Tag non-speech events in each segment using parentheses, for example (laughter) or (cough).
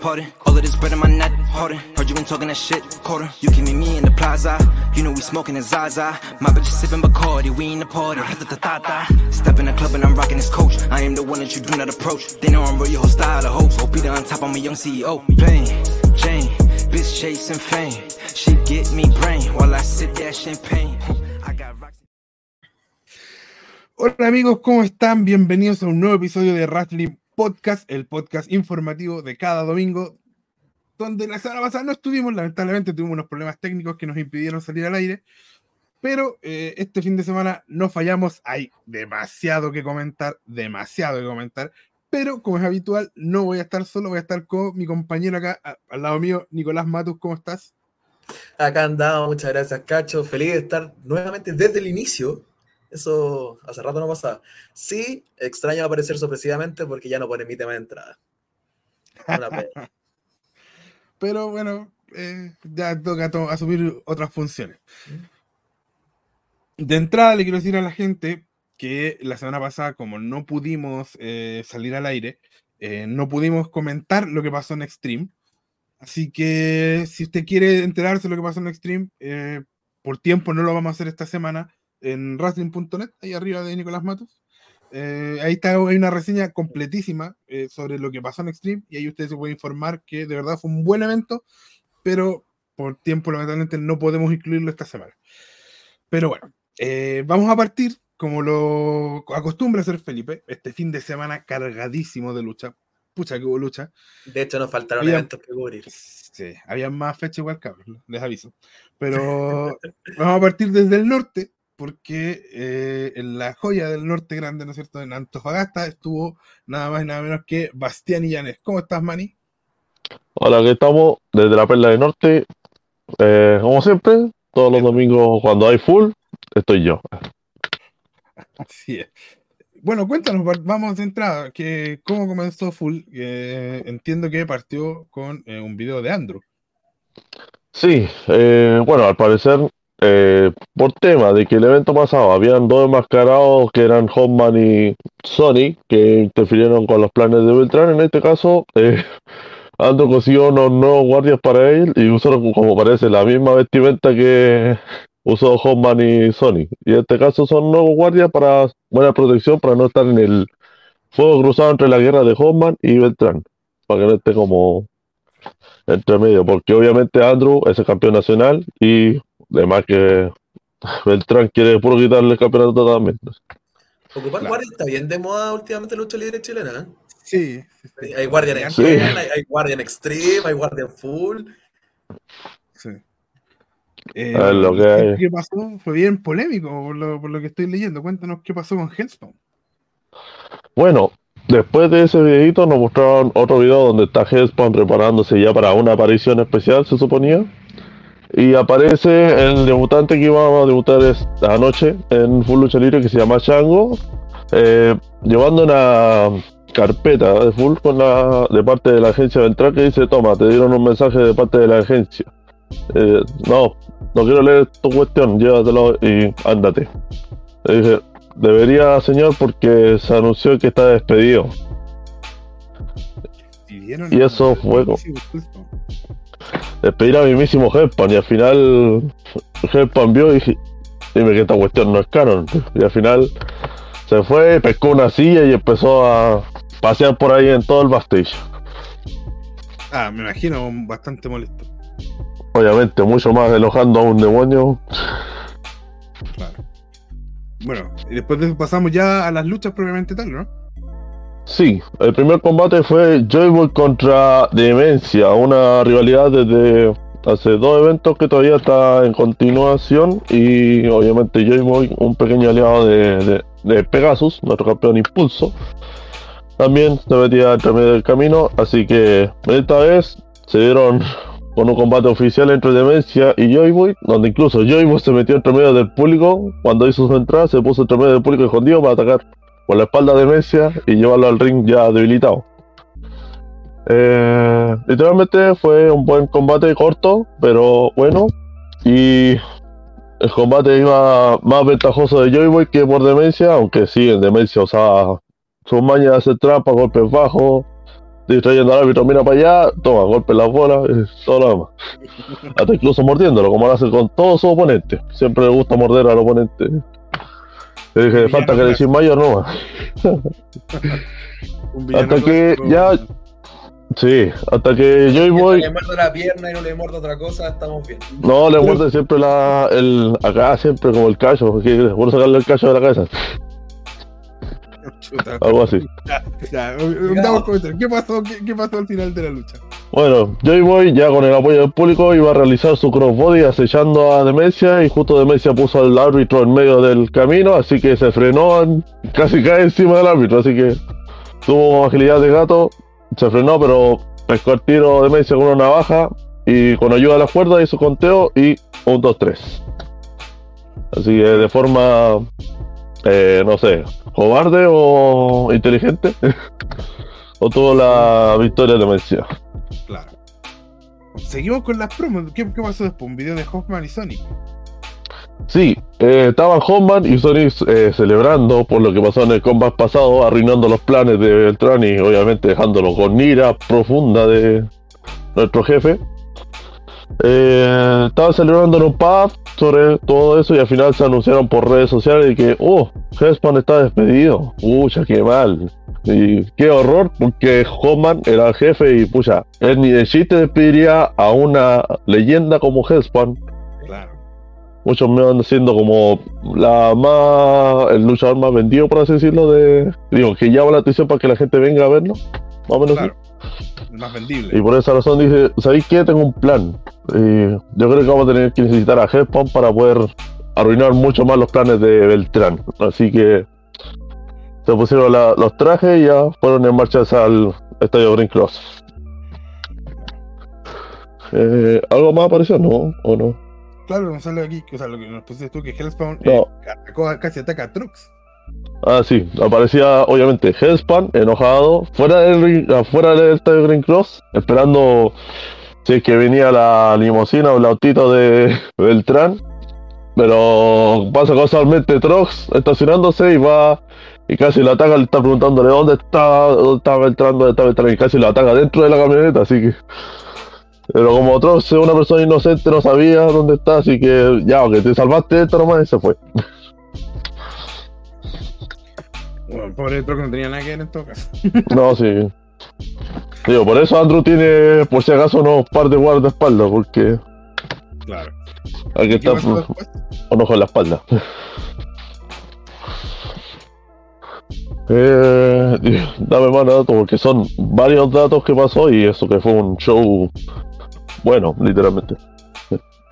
pardon. All of this bread in my net, harder. Heard you been talking that shit, quarter. You can meet me in the plaza. You know we smoking a Zaza. My bitch is sipping Bacardi, we in the party. Step in the club and I'm rocking this coach. I am the one that you do not approach. They know I'm real, your whole style of hope. Hope be on top, I'm a young CEO. Plain Jane, bitch chasing fame. She get me brain while I sip that champagne. I got rocks. Hola amigos, ¿cómo están? Bienvenidos a un nuevo episodio de Wrestling Podcast, el podcast informativo de cada domingo, donde la semana pasada no estuvimos, lamentablemente tuvimos unos problemas técnicos que nos impidieron salir al aire, pero eh, este fin de semana no fallamos, hay demasiado que comentar, demasiado que comentar, pero como es habitual, no voy a estar solo, voy a estar con mi compañero acá, a- al lado mío, Nicolás Matus, ¿cómo estás? Acá andamos, muchas gracias, Cacho. Feliz de estar nuevamente desde el inicio. Eso hace rato no pasaba. Sí, extraño aparecer sorpresivamente porque ya no pone mi tema de entrada. Una. (laughs) Pero bueno, eh, ya toca to- asumir otras funciones. De entrada le quiero decir a la gente que la semana pasada, como no pudimos eh, salir al aire, eh, no pudimos comentar lo que pasó en Extreme. Así que si usted quiere enterarse de lo que pasó en Extreme, por tiempo no lo vamos a hacer esta semana en wrestling.net, ahí arriba de Nicolás Matos. Eh, ahí está, hay una reseña completísima eh, sobre lo que pasó en Extreme y ahí usted se puede informar que de verdad fue un buen evento, pero por tiempo lamentablemente no podemos incluirlo esta semana. Pero bueno, eh, vamos a partir, como lo acostumbra hacer Felipe, este fin de semana cargadísimo de lucha. Pucha que hubo lucha. De hecho, nos faltaron Había- eventos que cubrir. Sí, había más fechas igual, cabrón, les aviso. Pero (laughs) vamos a partir desde el norte, porque eh, en la joya del norte grande, ¿no es cierto? En Antofagasta estuvo nada más y nada menos que Bastián y Llanes. ¿Cómo estás, Manny? Hola, aquí estamos desde la Perla del Norte. Eh, como siempre, todos los domingos cuando hay full, estoy yo. Así es. Bueno, cuéntanos, va- vamos de entrada, que cómo comenzó Full. Eh, entiendo que partió con eh, un video de Andrew. Sí, eh, bueno, al parecer, eh, por tema de que el evento pasado habían dos enmascarados que eran Hoffman y Sony, que interfirieron con los planes de Beltrán, en este caso, eh, (laughs) Andrew consiguió unos nuevos guardias para él y usaron, como parece, la misma vestimenta que (laughs) usó Hoffman y Sony. Y en este caso son nuevos guardias para buena protección, para no estar en el fuego cruzado entre la guerra de Hoffman y Beltrán, para que no esté como entre medio, porque obviamente Andrew es el campeón nacional y además que Beltrán quiere puro quitarle el campeonato totalmente. Ocupar Claro. guardia está bien de moda últimamente en lucha libre chilena. ¿eh? Sí, sí, sí. Hay guardia en Sí. Extreme, hay, hay guardia en Extreme, hay guardia en Full. sí. Eh, A ver, lo que ¿qué- hay. ¿Qué pasó? Fue bien polémico por lo, por lo que estoy leyendo. Cuéntanos qué pasó con Hellspawn. Bueno, después de ese videito nos mostraron otro video donde está Hellspawn preparándose ya para una aparición especial, se suponía. Y aparece el debutante que iba a debutar esta noche en Full Lucha Libre que se llama Chango, eh, llevando una carpeta de Full con la, de parte de la agencia Ventral que dice, toma, te dieron un mensaje de parte de la agencia. Eh, no, no quiero leer tu cuestión, llévatelo y ándate. Le dije, debería, señor, porque se anunció que está despedido. Y eso fue como-. Despedir a mismísimo Hellspawn y al final Hellspawn vio y dije, dime que esta cuestión no es canon. Y al final se fue, pescó una silla y empezó a pasear por ahí en todo el backstage. Ah, me imagino bastante molesto. Obviamente, mucho más enojando a un demonio. Claro. Bueno, y después de eso pasamos ya a las luchas propiamente tal, ¿no? Sí, el primer combate fue Joyboy contra Demencia, una rivalidad desde hace dos eventos que todavía está en continuación y obviamente Joyboy, un pequeño aliado de, Pegasus, nuestro campeón Impulso, también se metía entre medio del camino, así que esta vez se dieron con un combate oficial entre Demencia y Joyboy, donde incluso Joyboy se metió entre medio del público, cuando hizo su entrada se puso entre medio del público escondido para atacar por la espalda de Demencia y llevarlo al ring ya debilitado. Eh, literalmente fue un buen combate corto, pero bueno. Y el combate iba más ventajoso de Joy Boy que por demencia, aunque sí, en demencia usaba sus mañas de hacer trampa, golpes bajos, distrayendo al árbitro, mira para allá, toma, golpe en las bolas, y todo lo demás. (laughs) Hasta incluso mordiéndolo, como lo hace con todos sus oponentes. Siempre le gusta morder al oponente. Le dije, falta que decir mayor no (laughs) Hasta que ya- Sí, hasta que Joy Mientras Boy le muerdo la pierna y no le muerdo otra cosa, estamos bien. no le (laughs) muerde siempre la, el, acá siempre como el cacho, porque por sacarle el cacho de la cabeza, Chuta. algo así. Ya, damos comentario. ¿Qué pasó? ¿Qué, qué pasó al final de la lucha? Bueno, Joy Boy ya con el apoyo del público iba a realizar su crossbody acechando a Demencia y justo Demencia puso al árbitro en medio del camino, así que se frenó, en- casi cae encima del árbitro, así que tuvo agilidad de gato, se frenó pero pescó el tiro Demencia con una navaja y con ayuda de la cuerda hizo conteo y un 2-3. Así que de forma, eh, no sé, cobarde o inteligente, (laughs) obtuvo la victoria de Demencia. Claro. Seguimos con las promos. ¿Qué, qué pasó después? Un video de Hoffman y Sonic. Sí, eh, estaban Hoffman y Sonic eh, celebrando por lo que pasó en el combat pasado, arruinando los planes de Beltrán y obviamente dejándolo con ira profunda de nuestro jefe. Eh, estaban celebrando en un pub sobre todo eso y al final se anunciaron por redes sociales de que, oh, Hellspawn está despedido. Pucha, qué mal. Y qué horror, porque Hoffman era el jefe y pucha, él ni de chiste despediría a una leyenda como Hellspawn Claro. muchos me van siendo como la más el luchador más vendido por así decirlo de digo que llama la atención para que la gente venga a verlo más o menos Claro. El más vendible. y por esa razón dice ¿sabéis qué? tengo un plan y yo creo que vamos a tener que necesitar a Headphone para poder arruinar mucho más los planes de Beltrán así que se pusieron la- los trajes y ya fueron en marcha el estadio Green Cross Eh, ¿Algo más apareció? ¿No? ¿O no? Claro, nos sale aquí, o sea, lo que nos pusiste tú, que Hellspawn No. eh, casi ataca a Trux. Ah, sí, aparecía obviamente Hellspan, enojado, fuera del, ring- afuera del estadio Green Cross, esperando si es que venía la limusina o el autito de Beltrán. Pero pasa casualmente Trox estacionándose y va y casi lo ataca, le está preguntándole dónde está, dónde está Beltrán, dónde está Beltrán, y casi lo ataca dentro de la camioneta, así que. Pero como Trox es una persona inocente, no sabía dónde está, así que ya, que te salvaste de esto nomás y se fue. Bueno, pobre Trux no tenía nada que ver en todo caso. (laughs) No, sí. Digo, por eso Andrew tiene, por si acaso, unos par de guardaespaldas, porque Claro. hay que ¿Y ¿Qué estar un ojo en la espalda. (laughs) Eh, dame más datos, porque son varios datos que pasó y eso que fue un show bueno, literalmente.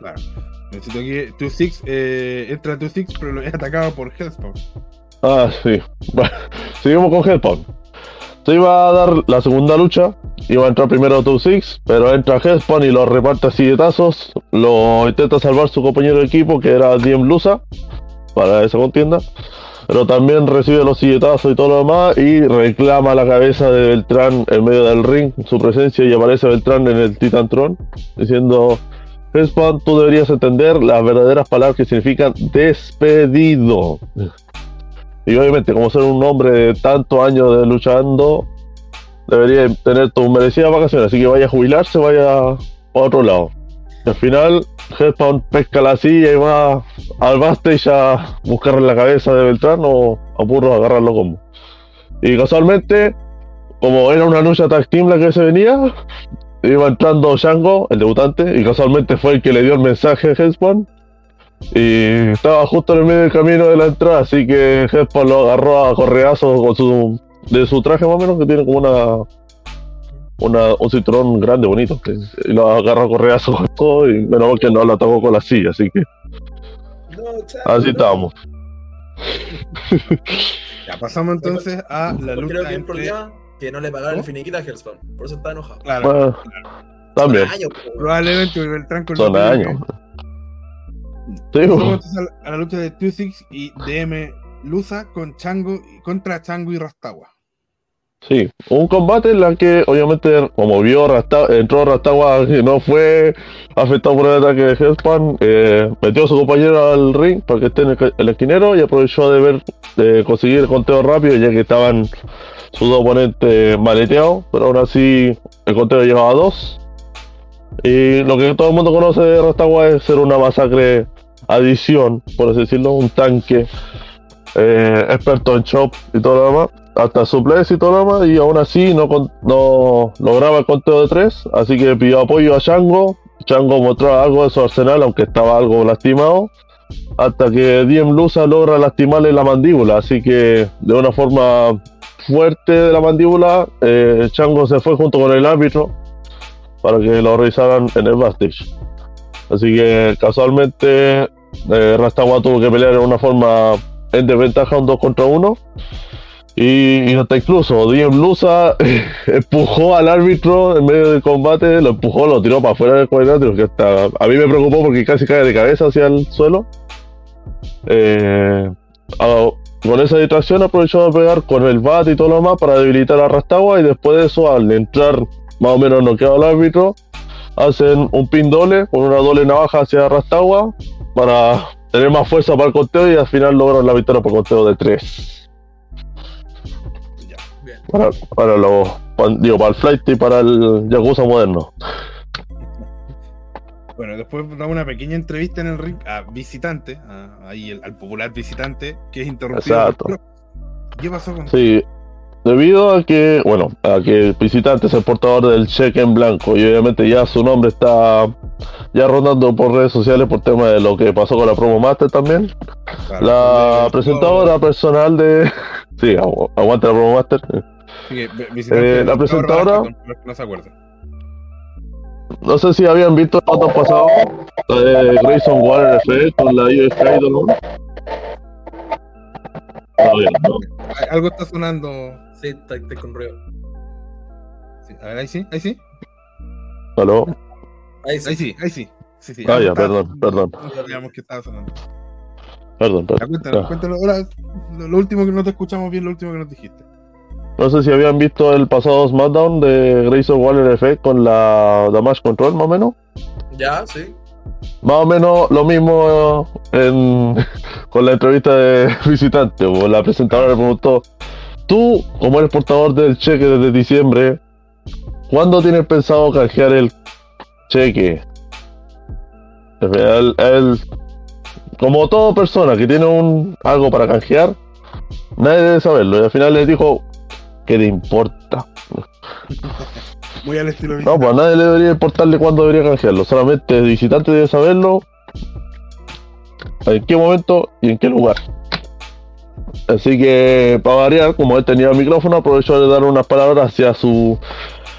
Claro. Necesito que Two Six eh, entra Two Six, pero lo es atacado por Hellspawn. Ah, sí. Bueno, (laughs) seguimos con Hellspawn. Se iba a dar la segunda lucha. Iba a entrar primero Two Six, pero entra Hellspawn y lo reparte a silletazos. Lo intenta salvar su compañero de equipo, que era Diem Lusa, para esa contienda. Pero también recibe los silletazos y todo lo demás. Y reclama la cabeza de Beltrán en medio del ring, su presencia. Y aparece Beltrán en el Titantron, diciendo: Hellspawn, tú deberías entender las verdaderas palabras que significan despedido. Y obviamente, como ser un hombre de tantos años de luchando, debería tener tus merecidas vacaciones. Así que vaya a jubilarse, vaya a otro lado. Y al final, Headpound pesca la silla y va al backstage a buscarle la cabeza de Beltrán o a puro agarrarlo como. Y casualmente, como era una lucha tag team la que se venía, iba entrando Shango, el debutante, y casualmente fue el que le dio el mensaje a Headpound. Y estaba justo en el medio del camino de la entrada, así que Headpound lo agarró a correazo con su, de su traje más o menos, que tiene como una, una un cinturón grande, bonito. que- y lo agarró a correazo con todo, y menos mal que no lo atacó con la silla, así que No, chao, así no. estábamos. Ya pasamos entonces a la Creo lucha que el entre... problema que no le pagaron el ¿Cómo? finiquita a Hellspawn. Por eso está enojado. Claro, Bueno, también, Son años, probablemente Beltrán con son años. Entonces a la, lucha de Two Six y DM Lusa con Chango contra Chango y Rastawa. Sí, un combate en la que obviamente como vio Rasta, entró Rastawa y no fue afectado por el ataque de Hellspan, eh, metió a su compañero al ring para que esté en el, el esquinero y aprovechó de ver de conseguir el conteo rápido ya que estaban sus dos oponentes maleteados, pero aún así el conteo llegaba a dos. Y lo que todo el mundo conoce de Rastawa es ser una masacre adición, por así decirlo, un tanque eh, experto en chop y todo lo demás, hasta suplex y todo lo demás, y aún así no, no lograba el conteo de tres, así que pidió apoyo a Chango. Chango mostró algo de su arsenal, aunque estaba algo lastimado, hasta que Diem Lusa logra lastimarle la mandíbula, así que de una forma fuerte de la mandíbula, eh, Chango se fue junto con el árbitro para que lo revisaran en el backstage. Así que casualmente eh, Rastawa tuvo que pelear de una forma en desventaja un 2 contra 1. Y, hasta incluso Diem Lusa (laughs) empujó al árbitro en medio del combate, lo empujó, lo tiró para afuera del cuadrilátero, a mí me preocupó porque casi cae de cabeza hacia el suelo. Eh, con esa distracción aprovechó de pegar con el bat y todo lo demás para debilitar a Rastawa y después de eso al entrar más o menos noqueado al árbitro hacen un pin doble con una doble navaja hacia Rastawa para tener más fuerza para el conteo y al final lograron la victoria por conteo de 3 Bien. para, para los digo para el flight y para el Yakuza moderno Bueno, después da una pequeña entrevista en el ring a visitante, a- ahí el- al popular visitante, que es interrumpido. Exacto. ¿Qué pasó con Sí, debido a que, bueno, a que el visitante es el portador del cheque en blanco y obviamente ya su nombre está ya rondando por redes sociales por tema de lo que pasó con la promo master también. Claro, La presentadora personal de... (laughs) Sí, agu- aguanta la promo master. Eh, la presentadora- no se acuerdan. No sé si habían visto el otro pasado de Grayson Water FX con la USK Idol. ¿no? Al- Algo está sonando. Sí, está, está con ruido. Sí, A ver, ahí sí, ahí sí. ¿Aló? Ahí sí. Ahí sí, ahí sí. sí, sí Ah, ya, perdón, perdón. No sabíamos que estaba sonando. Perdón, perdón. cuéntanos, Ya. cuéntanos. Ahora, lo, lo último que no te escuchamos bien, lo último que nos dijiste. No sé si habían visto el pasado SmackDown de Grayson Waller Effect con la Damage Control, más o menos. Ya, sí. Más o menos lo mismo en- (laughs) con la entrevista de (laughs) visitante. o La presentadora le preguntó: Tú, como eres portador del cheque desde diciembre, ¿cuándo tienes pensado canjear el cheque? Él, él- como toda persona que tiene un algo para canjear, nadie debe saberlo. Y al final le dijo: ¿Qué te importa? Muy al estilo No, pues a nadie le debería importarle cuándo debería canjearlo. Solamente el visitante debe saberlo en qué momento y en qué lugar. Así que, para variar, como él tenía el micrófono, aprovechó de dar unas palabras hacia su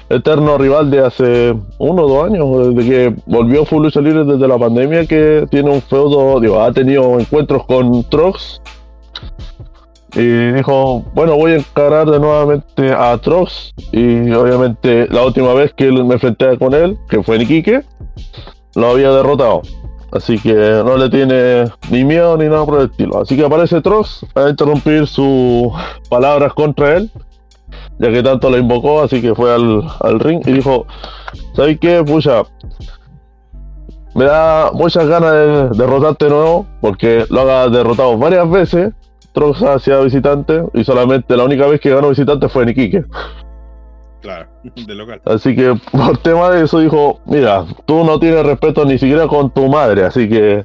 eterno rival de hace uno o dos años, desde que volvió Full Lucha Libre desde la pandemia, que tiene un feudo, digo, ha tenido encuentros con Trox. Y dijo, bueno, voy a encarar de nuevamente a Trox. Y obviamente la última vez que me enfrenté con él, que fue en Iquique, lo había derrotado. Así que no le tiene ni miedo ni nada por el estilo. Así que aparece Trox a interrumpir sus palabras contra él, ya que tanto lo invocó, así que fue al, al ring y dijo, ¿sabes qué? Pucha, me da muchas ganas de derrotarte de nuevo, porque lo ha derrotado varias veces, Trox hacia visitante, y solamente la única vez que ganó visitante fue en Iquique. Claro, (laughs) de local. Así que por tema de eso dijo, mira, tú no tienes respeto ni siquiera con tu madre, así que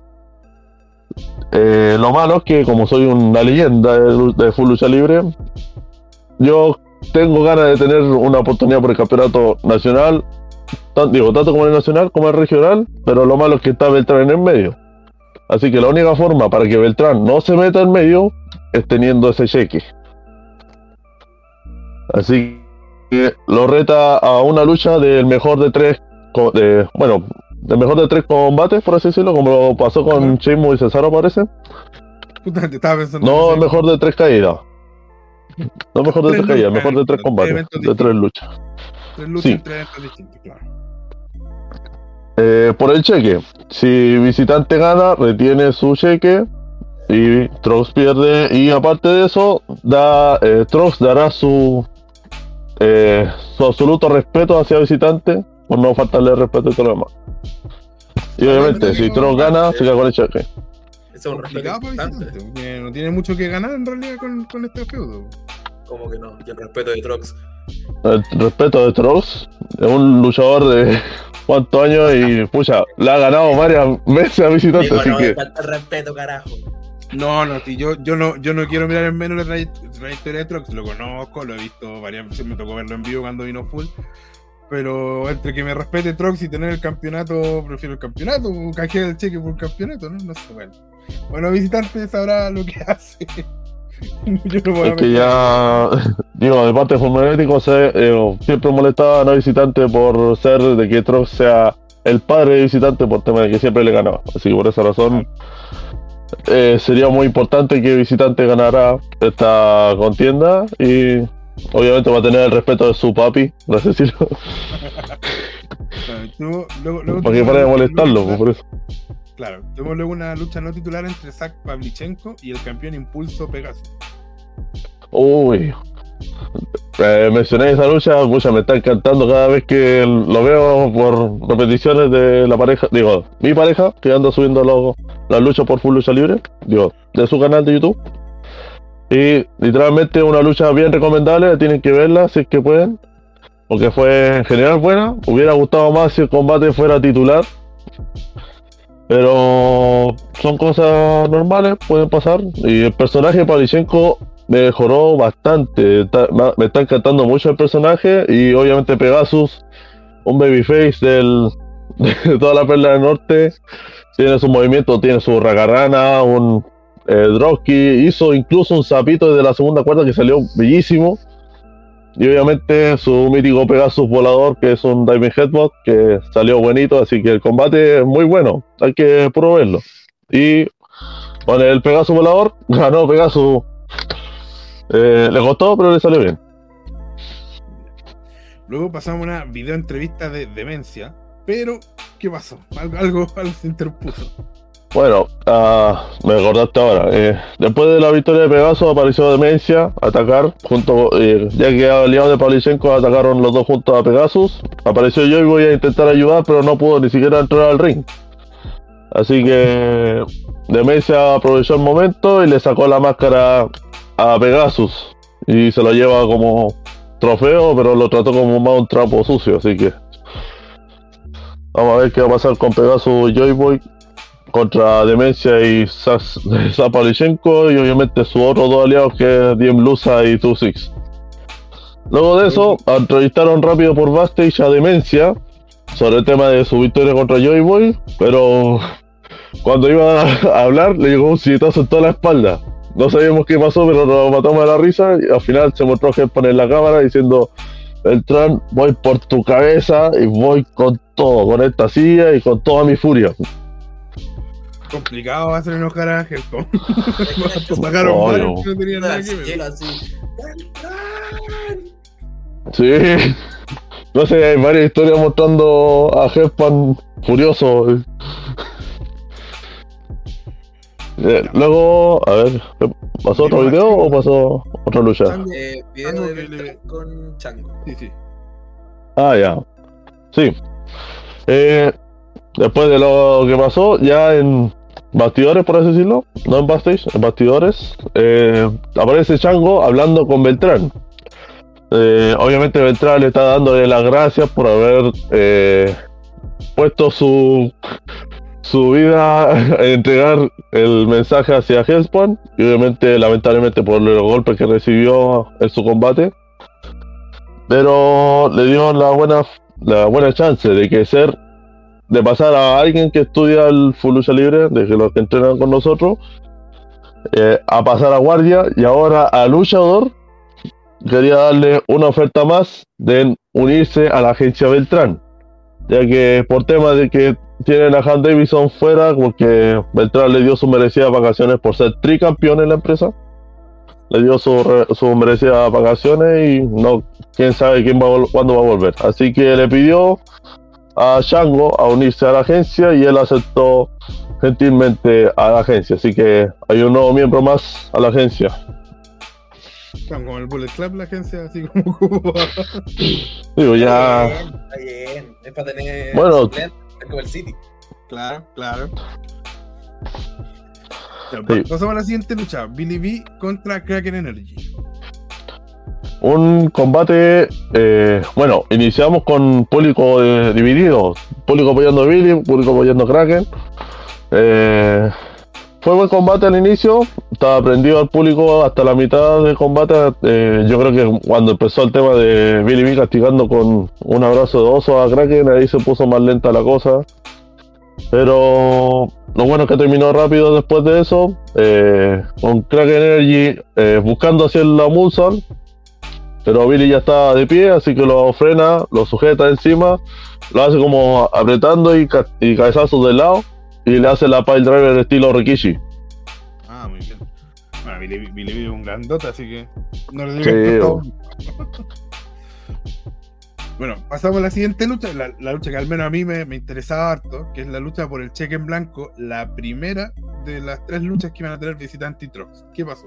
eh, lo malo es que como soy una leyenda de, Full Lucha Libre, yo tengo ganas de tener una oportunidad por el campeonato nacional, tanto como el nacional como el regional, pero lo malo es que está Beltrán en el medio. Así que la única forma para que Beltrán no se meta en medio es teniendo ese cheque. Así que lo reta a una lucha del mejor de tres, de, bueno, del mejor de tres combates, por así decirlo, como pasó con. Sheamus y Cesaro, parece. Justamente estaba pensando. No el mejor de tres caídas. No mejor de Tres tres caídas, mejor de tres combates, de tres luchas. Tres luchas sí. tres eventos distintos, claro. Eh, por el cheque, si visitante gana, retiene su cheque y Trox pierde. Y aparte de eso, da, eh, Trox dará su eh, su absoluto respeto hacia visitantes, por no faltarle el respeto y todo lo demás. Y obviamente, si Trox gana, se queda con el cheque. Es un respeto importante. porque no tiene mucho que ganar en realidad con, con este feudo. Como que no. Y el respeto de Trox. El respeto de Trox es un luchador de (laughs) cuántos años y, pucha, le ha ganado varias (laughs) veces a visitantes, Digo, así no, que. falta el respeto, carajo. No, no, si yo, yo no, yo no quiero mirar en menos la tray- trayectoria de Trox, lo conozco, lo he visto varias veces, me tocó verlo en vivo cuando vino full. Pero entre que me respete Trox y tener el campeonato, prefiero el campeonato, canjear el cheque por el campeonato, ¿no? No sé, bueno. Bueno, visitante sabrá lo que (laughs) hace. yo no a Es que ya, digo, de parte de se, eh, siempre molestaban a visitante por ser de que Trox sea el padre de visitante por tema de que siempre le ganaba. Así que por esa razón eh, sería muy importante que visitante ganara esta contienda y obviamente va a tener el respeto de su papi, así decirlo, Claro, luego- luego para que tuvo pare de molestarlo, lucha- por eso. Claro, tuvimos luego una lucha no titular entre Zach Pavlichenko y el campeón Impulso Pegaso. Uy. Eh, mencioné esa lucha, pucha, me está encantando cada vez que lo veo por repeticiones de la pareja, digo, mi pareja, que anda subiendo los, las luchas por Full Lucha Libre, digo, de su canal de YouTube. Y literalmente una lucha bien recomendable, tienen que verla si es que pueden, porque fue en general buena. Hubiera gustado más si el combate fuera titular, pero son cosas normales, pueden pasar. Y el personaje Pavlichenko mejoró bastante. Me está encantando mucho el personaje y obviamente Pegasus, un babyface del, (laughs) de toda la perla del norte, tiene su movimiento, tiene su ragarrana, un eh, dropkick, hizo incluso un zapito desde la segunda cuarta que salió bellísimo. Y obviamente su mítico Pegasus volador, que es un Diving Headbutt, que salió bonito, así que el combate es muy bueno, hay que probarlo. Y con el Pegasus volador, (laughs) ganó Pegasus eh, le costó, pero le salió bien. Luego pasamos a una video entrevista de demencia, pero ¿qué pasó? Algo, algo, algo se interpuso. Bueno, ah, me acordaste ahora. eh, después de la victoria de Pegasus apareció Demencia a atacar, junto, eh, ya que aliados de Pavlichenko atacaron los dos juntos a Pegasus. Apareció yo y voy a intentar ayudar, pero no pudo ni siquiera entrar al ring. Así que Demencia aprovechó el momento y le sacó la máscara a Pegasus. Y se lo lleva como trofeo, pero lo trató como más un trapo sucio, así que... Vamos a ver qué va a pasar con Pegasus Joy Boy contra Demencia y (laughs) Zapalichenko y obviamente sus otros dos aliados que es Diem Lusa y Two Six. Luego de eso, entrevistaron rápido por backstage a Demencia sobre el tema de su victoria contra Joy Boy, pero (laughs) cuando iba a hablar le llegó un silletazo en toda la espalda. No sabíamos qué pasó, pero nos matamos de la risa y al final se mostró Hepburn en la cámara diciendo Beltrán, voy por tu cabeza y voy con todo, con esta silla y con toda mi furia. Complicado hacer enojar a Helcom. (laughs) Sacaron varios que no tenían nada que ver. Sí. No sé, hay varias historias mostrando a Heppan furioso. Eh, luego, a ver, ¿pasó otro video o pasó otra lucha? Eh, video de Beltrán con Chango. Sí, sí. Ah, ya. Sí. Eh, después de lo que pasó, ya en bastidores, por así decirlo, no en backstage, en bastidores, eh, aparece Chango hablando con Beltrán. Eh, obviamente Beltrán le está dándole las gracias por haber eh, puesto su, su vida a (laughs) entregar el mensaje hacia Hellspawn y obviamente lamentablemente por los golpes que recibió en su combate. Pero le dio la buena la buena chance de que ser de pasar a alguien que estudia el full lucha libre de los que entrenan con nosotros eh, a pasar a guardia y ahora a luchador. Quería darle una oferta más de unirse a la agencia Beltrán ya que por tema de que tienen a Han Davidson fuera porque Beltrán le dio sus merecidas vacaciones por ser tricampeón en la empresa le dio sus sus merecidas vacaciones y no quién sabe quién va a cuándo va a volver. Así que le pidió a Shango a unirse a la agencia y él aceptó gentilmente a la agencia. Así que hay un nuevo miembro más a la agencia. Están como el Bullet Club, la agencia, así como (laughs) Cuba. Digo, ya. Está bien, está bien. Es para tener. Bueno. Es como el City. Claro, claro. Ya, Sí. Pasamos a la siguiente lucha. Billy B contra Kraken Energy. Un combate, eh, bueno, iniciamos con público eh, dividido, público apoyando a Billy, público apoyando a Kraken. Eh, fue buen combate al inicio, estaba prendido al público hasta la mitad del combate. eh, yo creo que cuando empezó el tema de Billy B castigando con un abrazo de oso a Kraken, ahí se puso más lenta la cosa. Pero lo bueno es que terminó rápido después de eso, eh, con Kraken Energy eh, buscando hacer la Moonsault. Pero Billy ya está de pie, así que lo frena, lo sujeta encima, lo hace como apretando y, y cabezazos del lado y le hace la pile driver estilo Rikishi. Ah, muy bien. Bueno, Billy, Billy es un grandote, así que no le Sí, digo (laughs) Bueno, pasamos a la siguiente lucha, la, la lucha que al menos a mí me, me interesaba harto, que es la lucha por el cheque en blanco, la primera de las tres luchas que iban a tener visitante y Trox. ¿Qué pasó?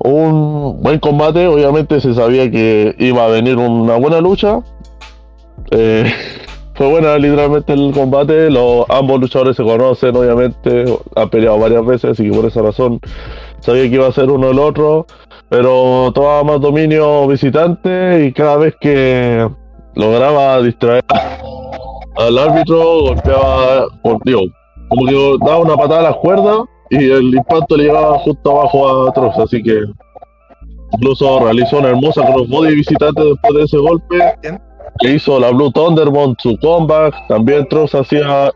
Un buen combate, obviamente se sabía que iba a venir una buena lucha. Eh, (laughs) fue buena literalmente el combate, los, ambos luchadores se conocen, obviamente, han peleado varias veces, así que por esa razón sabía que iba a ser uno el otro, pero tomaba más dominio visitante y cada vez que lograba distraer al árbitro, golpeaba, por- digo, como que daba una patada a las cuerdas y el impacto le llegaba justo abajo a Trox, así que incluso realizó una hermosa crossbody visitante después de ese golpe. Que hizo la Blue Thunderbolt su comeback, también Trox hacía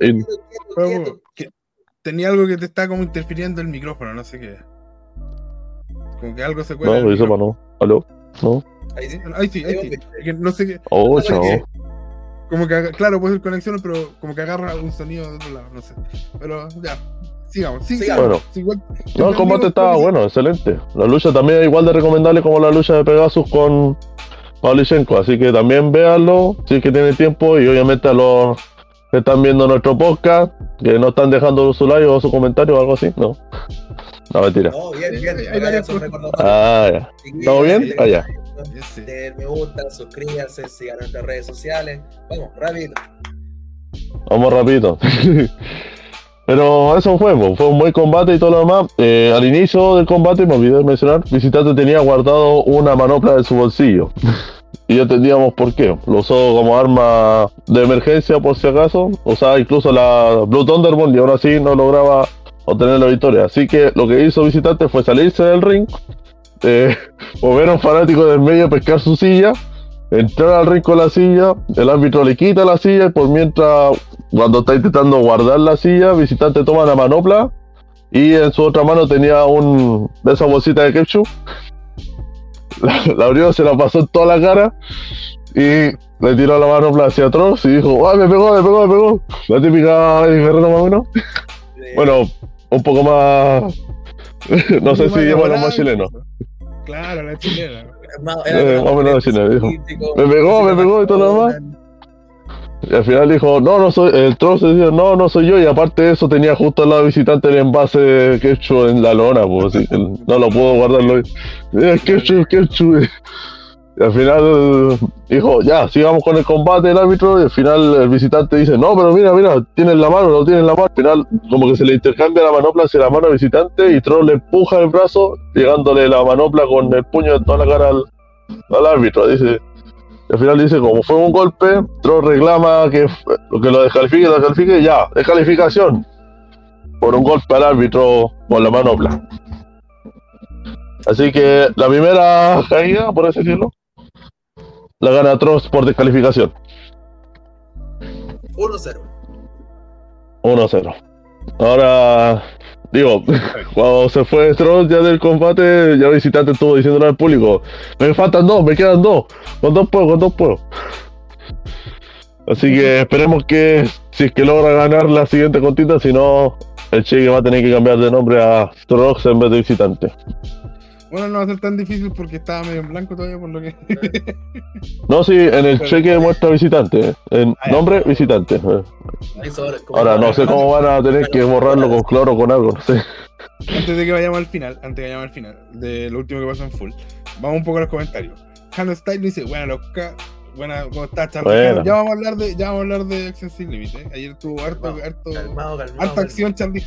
tenía algo que te está como interfiriendo el micrófono, no sé qué. Como que algo se cuela. No, micrófono. para no. ¿Aló? ¿No? Ahí sí. Ahí sí, ahí no sé qué. Oh, No sé chavo. qué. Como que, claro, puede ser conexión, pero como que agarra un sonido de otro lado, no sé. Pero ya, sigamos, sí, Sigamos. Sí, igual- No, el combate estaba bueno, excelente. La lucha también es igual de recomendable como la lucha de Pegasus con Pavlichenko, así que también véanlo si es que tienen tiempo y obviamente a los que están viendo nuestro podcast, que no están dejando su like o su comentario o algo así, no. No, mentira. No, bien, bien. Varias. Ah, ya. ¿Estamos bien? Ah, ya. Me gusta, suscríbanse, sigan nuestras redes sociales. Vamos, rápido. Vamos rapidito. (laughs) Pero eso fue, pues, fue un buen combate y todo lo demás. Eh, al inicio del combate, me olvidé de mencionar, Visitante tenía guardado una manopla en su bolsillo. (laughs) y ya entendíamos por qué. Lo usó como arma de emergencia por si acaso. Usaba incluso la Blue Thunderbolt y aún así no lograba obtener la victoria. Así que lo que hizo Visitante fue salirse del ring, eh, (laughs) mover a un fanático del medio a pescar su silla, entrar al ring con la silla, el árbitro le quita la silla y por mientras cuando está intentando guardar la silla, visitante toma la manopla y en su otra mano tenía un de esa bolsita de ketchup. (laughs) La, la abrió, se la pasó en toda la cara y le tiró la manopla hacia atrás y dijo, ¡ah, me pegó, me pegó, me pegó! La típica Eddie Guerrero más o menos. Bueno, un poco más... (laughs) no sé si los más chilenos. Claro, la chilena. Más, eh, más o menos chileno, dijo. político, Me pegó, me pegó y todo lo demás. Y al final dijo, no, no soy, el troll se dijo, no, no soy yo, y aparte de eso tenía justo al lado visitante el envase ketchup en la lona, pues no lo puedo guardarlo. Eh, ketchup, ketchup. Al final dijo, ya, sigamos con el combate del árbitro, y al final el visitante dice, no, pero mira, mira, tienes la mano, no tienes la mano. Al final, como que se le intercambia la manopla hacia la mano al visitante, y Troll le empuja el brazo, llegándole la manopla con el puño en toda la cara al, al árbitro. Dice, al final dice, como fue un golpe, Troll reclama que, que lo descalifique, lo descalifique, ya, descalificación. Por un golpe al árbitro con la manopla. Así que la primera caída, por así decirlo, la gana Troll por descalificación. 1-0. 1-0. Ahora, digo, (laughs) cuando se fue Troll ya del combate, ya visitante estuvo diciéndole al público, me faltan dos, me quedan dos, con dos puedo, con dos puedo. Así que esperemos que si es que logra ganar la siguiente contita, si no, el Cheque va a tener que cambiar de nombre a Trox en vez de visitante. Bueno, no va a ser tan difícil porque estaba medio en blanco todavía, por lo que. (laughs) No, si en el cheque muestra visitante, ¿eh? en Ah, nombre visitante. eh. Ahora no sé cómo van a tener que borrarlo con cloro o con algo, no sé. antes de que vayamos al final, antes de que vayamos al final, de lo último que pasó en full, vamos un poco a los comentarios. Hannah Style dice, bueno, los ca- buena, ¿cómo estás, Charlie? Ya vamos a hablar de, ya vamos a hablar de Extensive Limit, ¿eh? Ayer tuvo harto, Calmado, harto, Calmado, calmado. harta acción Charlie.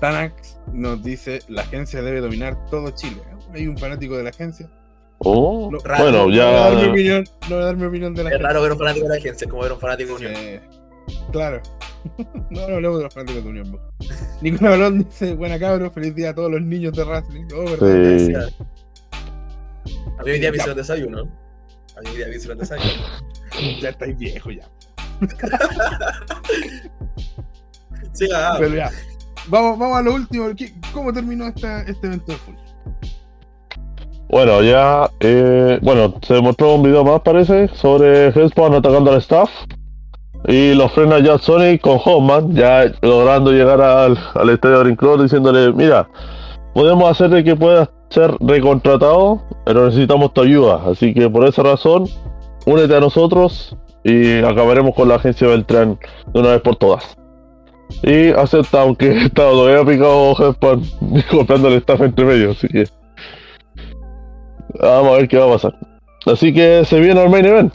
Tanax nos dice, la agencia debe dominar todo Chile. ¿eh? Hay un fanático de la agencia. Oh, Raro. bueno, No voy a dar mi ya. opinión, no voy a dar mi opinión de la Es raro ver un fanático de la agencia, es como ver un fanático de Unión. Claro. (laughs) no, no hablemos de los fanáticos de Unión. po. Nicolás Balón dice, buena cabros, feliz día a todos los niños de Racing. Oh, ¿verdad? Sí. A mí hoy día me hicieron desayuno. A mí hoy día me hicieron desayuno. (laughs) Ya estáis viejos ya. (laughs) Sí, ah, Pero ya. Vamos, vamos a lo último. ¿Qué- ¿Cómo terminó esta, este evento de full? Bueno, ya. eh, bueno, se mostró un video más, parece, sobre Hellspawn atacando al staff. Y los frena ya Sonic con Hoffman, ya logrando llegar al, al estadio Brinclor diciéndole: Mira, podemos hacer de que puedas ser recontratado, pero necesitamos tu ayuda. Así que por esa razón, únete a nosotros y acabaremos con la agencia Beltrán de una vez por todas. Y acepta, aunque (laughs) estaba todavía picado Hellspawn (laughs) golpeando el staff entre medio, así que. Vamos a ver qué va a pasar. Así que se viene el main event.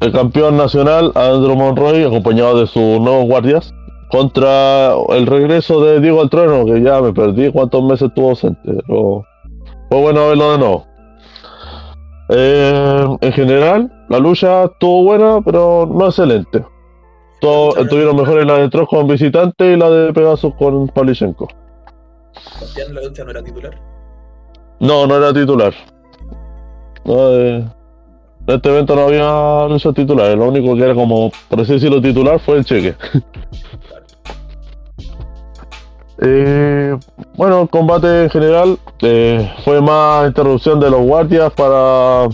El campeón nacional, Andrew Monroy, acompañado de sus nuevos guardias, contra el regreso de Diego el Trueno, que ya me perdí cuántos meses estuvo ausente. Pero fue bueno verlo de nuevo. Eh, en general, la lucha estuvo buena, pero no excelente. Todo, estuvieron mejores la de Trox con visitante y la de Pegasus con Pavlichenko. Sebastián en la lucha no era titular. No, no era titular. No, eh, en este evento no había lucha titular. Lo único que era como, por así decirlo, titular fue el cheque. Eh, bueno, el combate en general eh, fue más interrupción de los guardias para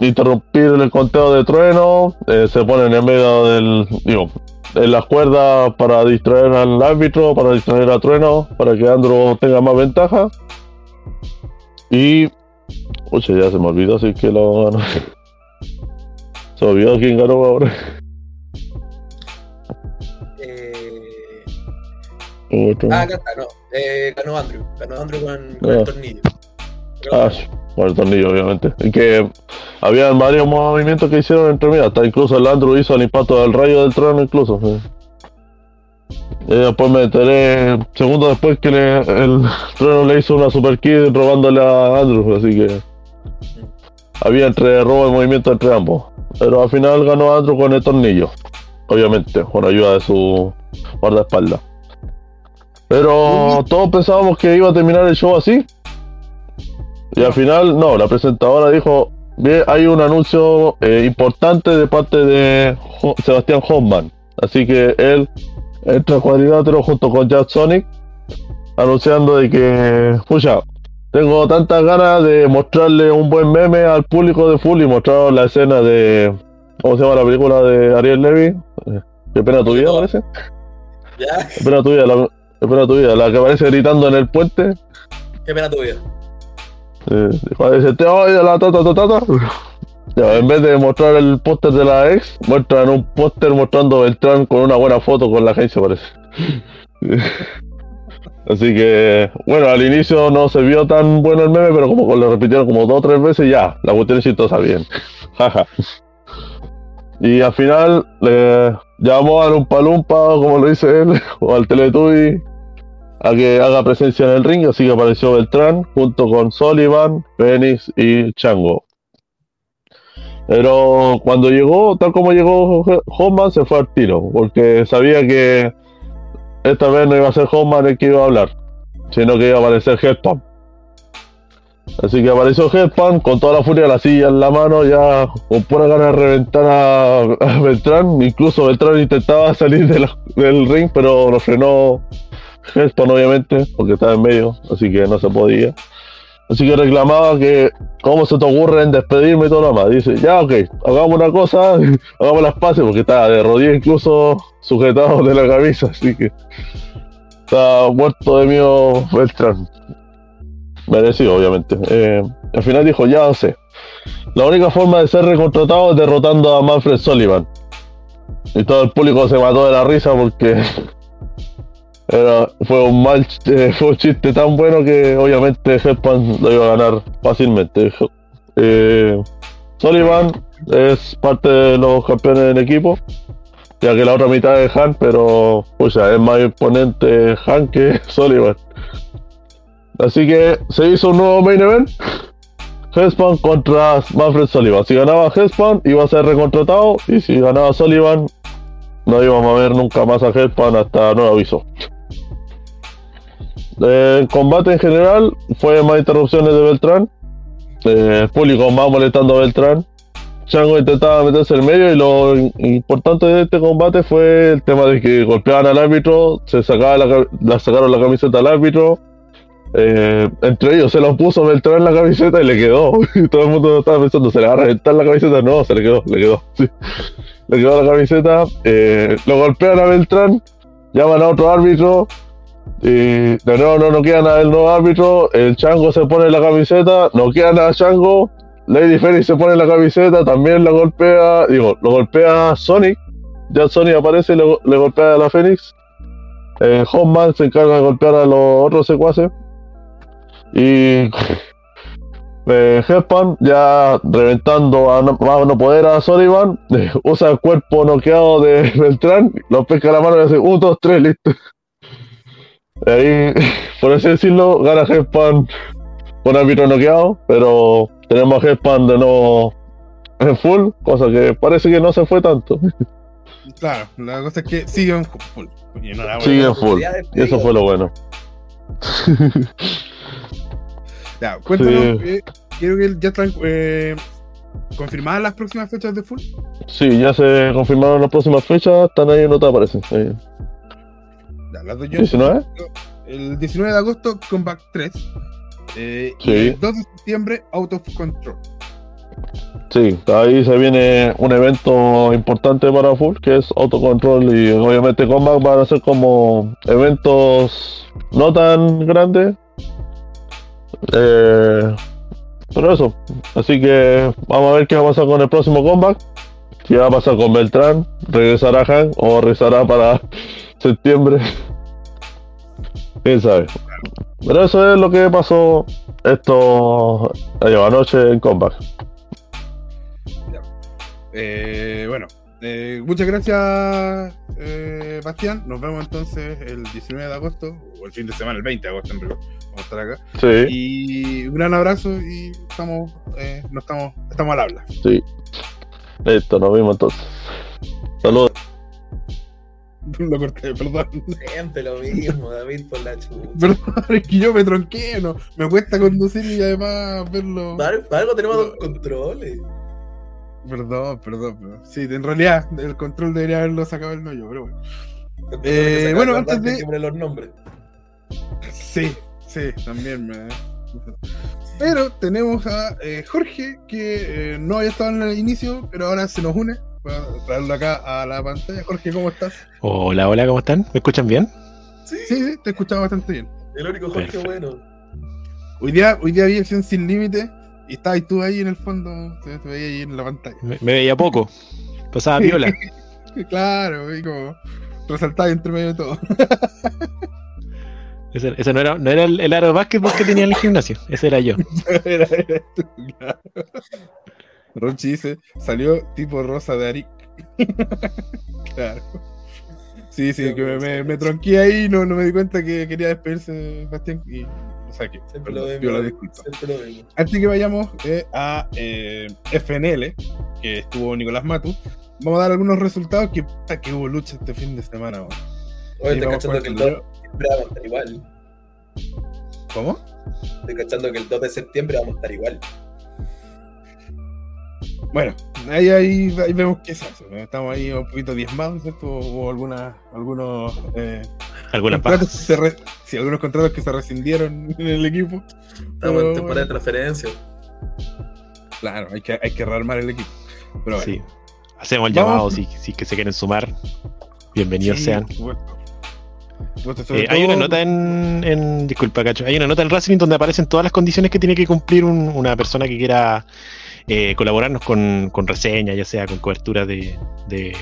interrumpir el conteo de trueno. Eh, se ponen en medio del, digo, en las cuerdas para distraer al árbitro, para distraer a trueno, para que Andro tenga más ventaja. Y. Oye, ya se me olvidó, así que lo ganó. (laughs) Se olvidó quién ganó ahora. Eh... Ah, acá está, no. Eh, ganó Andrew. Ganó Andrew con, con Ah. el tornillo. Pero- Ah, con el tornillo, obviamente. Y que había varios movimientos que hicieron entre medias. Hasta incluso el Andrew hizo el impacto del rayo del trono, incluso. sí. Y después me enteré, segundos después, que le- el (laughs) trono le hizo una super robándole a Andrew. Así que había entre robo y movimiento entre ambos. Pero al final ganó Andrew con el tornillo. Obviamente, con ayuda de su guardaespaldas. Pero todos pensábamos que iba a terminar el show así. Y al final, no, la presentadora dijo, "Bien, hay un anuncio eh, importante de parte de Jo- Sebastián Hoffman. Así que él entra cuadrilátero junto con Jack Sonic, anunciando de que, pucha, tengo tantas ganas de mostrarle un buen meme al público de Full y mostraron la escena de, ¿cómo se llama la película de Ariel Levy? Eh, Qué pena tu vida, parece. Ya, Qué pena tu vida, la, qué pena tu vida, la que aparece gritando en el puente. qué pena tu vida. Dice, te odio la tata tata. (laughs) Ya, en vez de mostrar el póster de la ex, muestran un póster mostrando Beltrán con una buena foto con la agencia, parece. (laughs) Así que, bueno, al inicio no se vio tan bueno el meme, pero como lo repitieron como dos o tres veces, ya, la cuestión es chistosa, bien. (laughs) Y al final le llamó al un palumpa, como lo dice él, o al Teletubby, a que haga presencia en el ring, así que apareció Beltrán junto con Sullivan, Phoenix y Chango. Pero cuando llegó, tal como llegó Hoffman, se fue al tiro, porque sabía que esta vez no iba a ser Hoffman el que iba a hablar, sino que iba a aparecer Headpan. Así que apareció Headpan con toda la furia la silla en la mano, ya con pura ganas de reventar a, a Beltrán. Incluso Beltrán intentaba salir del ring, pero lo frenó Headpan, obviamente, porque estaba en medio, así que no se podía. Así que reclamaba que, ¿cómo se te ocurre en despedirme y todo lo demás? Dice, ya, ok, hagamos una cosa, (laughs) hagamos las paces, porque estaba de rodillas incluso sujetado de la camisa, así que está muerto de miedo Beltrán. Merecido, obviamente. Eh, al final dijo, ya lo sé. La única forma de ser recontratado es derrotando a Manfred Sullivan. Y todo el público se mató de la risa porque Era, fue un mal eh, (laughs) fue un chiste tan bueno que obviamente Hellspan lo iba a ganar fácilmente. Eh, Sullivan es parte de los campeones del equipo, ya que la otra mitad es Han, pero pucha, es más imponente Han que (laughs) Sullivan. Así que se hizo un nuevo main event. Hellspan contra Manfred Sullivan. Si ganaba Hellspan iba a ser recontratado y si ganaba Sullivan no íbamos a ver nunca más a Hellspan hasta nuevo aviso. El combate en general fue más interrupciones de Beltrán. Eh, el público más molestando a Beltrán. Chango intentaba meterse en medio y lo importante de este combate fue el tema de que golpeaban al árbitro, se sacaba la, sacaron la camiseta al árbitro. Eh, entre ellos se lo puso Beltrán en la camiseta y le quedó. (laughs) Y todo el mundo estaba pensando, ¿se le va a reventar la camiseta? No, se le quedó, le quedó. (laughs) Le quedó la camiseta. Eh, lo golpean a Beltrán, llaman a otro árbitro, y de nuevo no noquean al nuevo árbitro, el Chango se pone la camiseta, noquean a Chango, Lady Phoenix se pone la camiseta, también la golpea, digo, lo golpea Sonic, ya Sonic aparece y le, golpea a la Phoenix. Eh, se encarga de golpear a los otros secuaces. Y (laughs) eh, ya reventando a no, no poder a Sullivan, (laughs) usa el cuerpo noqueado de (laughs) Beltrán, lo pesca la mano y dice 1, 2, 3, listo. Ahí, (laughs) por así decirlo, gana Headpan con árbitro noqueado, pero tenemos a Headpan de nuevo en full, cosa que parece que no se fue tanto. (laughs) Claro, la cosa es que sigue en full. sigue en full, y eso fue lo bueno. (laughs) ya, cuéntanos, eh, quiero que ya están eh, confirmadas las próximas fechas de full. Sí, ya se confirmaron las próximas fechas, están ahí en nota, aparecen. Ahí. ¿19? El 19 de agosto, Comeback 3. Eh, el 2 de septiembre, Out of Control. Sí, ahí se viene un evento importante para Full, que es Autocontrol y obviamente Comeback van a ser como eventos no tan grandes. Eh, pero eso, así que vamos a ver qué va a pasar con el próximo Comeback. ¿Qué va a pasar con Beltrán? ¿Regresará Han o regresará para (laughs) septiembre? Quién sabe. Pero eso es lo que pasó esto anoche en Combat. Eh, bueno, eh, muchas gracias, eh, Bastián. Nos vemos entonces el 19 de agosto, o el fin de semana, el 20 de agosto en Vamos a estar acá. Sí. Y un gran abrazo y estamos, no estamos, estamos al habla. Sí. Listo, nos vemos entonces. Saludos. (laughs) Lo corté, perdón. Siempre lo mismo, David, por la chucha. Perdón, es que yo me tronqué, no. Me cuesta conducir y además verlo. Para, algo tenemos dos controles. Perdón, perdón, perdón. Sí, en realidad, el control debería haberlo sacado el yo, pero bueno. Eh, bueno, antes de. los nombres. Sí, sí, también me. Pero tenemos a eh, Jorge, que eh, no había estado en el inicio, pero ahora se nos une Voy a traerlo acá a la pantalla. Jorge, ¿cómo estás? Hola, hola, ¿cómo están? ¿Me escuchan bien? Sí, sí, te escuchaba bastante bien. El único Jorge bueno. Hoy día, hoy día vi acción sin límite y estabas tú ahí en el fondo, te, veía ahí en la pantalla. Me, veía poco, pasaba viola. (laughs) claro, y como resaltaba entre medio de todo. (laughs) ese, no era, no era el, aro de básquetbol que tenía en el gimnasio, ese era yo. (laughs) era, tú, claro. Ronchi dice, salió tipo rosa de Arik. (laughs) claro. Sí, sí, que me, me, tronqué ahí, no, no me di cuenta que quería despedirse Bastián y o sea que siempre lo Antes que vayamos eh, a eh, FNL, que estuvo Nicolás Matu, vamos a dar algunos resultados que, que hubo lucha este fin de semana. Oye, estoy cachando que el 2 siempre vamos a estar igual. ¿Cómo? Estoy cachando que el 2 de septiembre vamos a estar igual. Bueno, ahí, ahí, vemos qué se hace. Estamos ahí un poquito diezmados, ¿cierto? Hubo algunas, algunos. Eh, algunas contratos sí, algunos contratos que se rescindieron en el equipo. Estamos en temporada de transferencia. Claro, hay que, hay que rearmar el equipo. Pero Sí. Hacemos el llamado si, si que se quieren sumar. Bienvenidos sean. Eh, hay una nota en, en, Disculpa, Cacho. Hay una nota en Racing donde aparecen todas las condiciones que tiene que cumplir una persona que quiera eh, colaborarnos con, con reseñas, ya sea con cobertura de, de,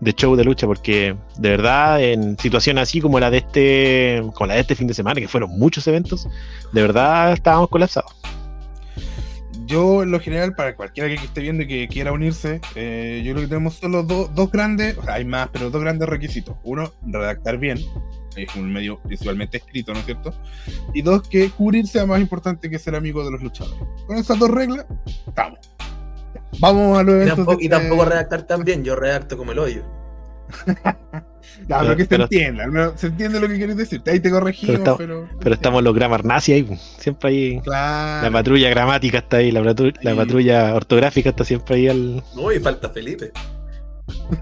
de show de lucha, porque de verdad, en situaciones así como la de este, como la de este fin de semana, que fueron muchos eventos, de verdad estábamos colapsados. Yo, en lo general, para cualquiera que esté viendo y que quiera unirse, eh, yo creo que tenemos solo dos grandes, o sea, hay más, pero dos grandes requisitos. Uno, redactar bien, es un medio principalmente escrito, ¿no es cierto? Y dos, que cubrirse es más importante que ser amigo de los luchadores. Con esas dos reglas, estamos. Vamos a los eventos. Y tampoco, y tampoco redactar tan bien, yo redacto como el hoyo. (laughs) No, que se entienda, se entiende lo que quieres decir. Ahí te corregimos, pero. Pero, estamos los grammar nazi ahí, siempre ahí. La patrulla gramática está ahí, la, patrulla, ortográfica está siempre ahí al. No, y falta Felipe.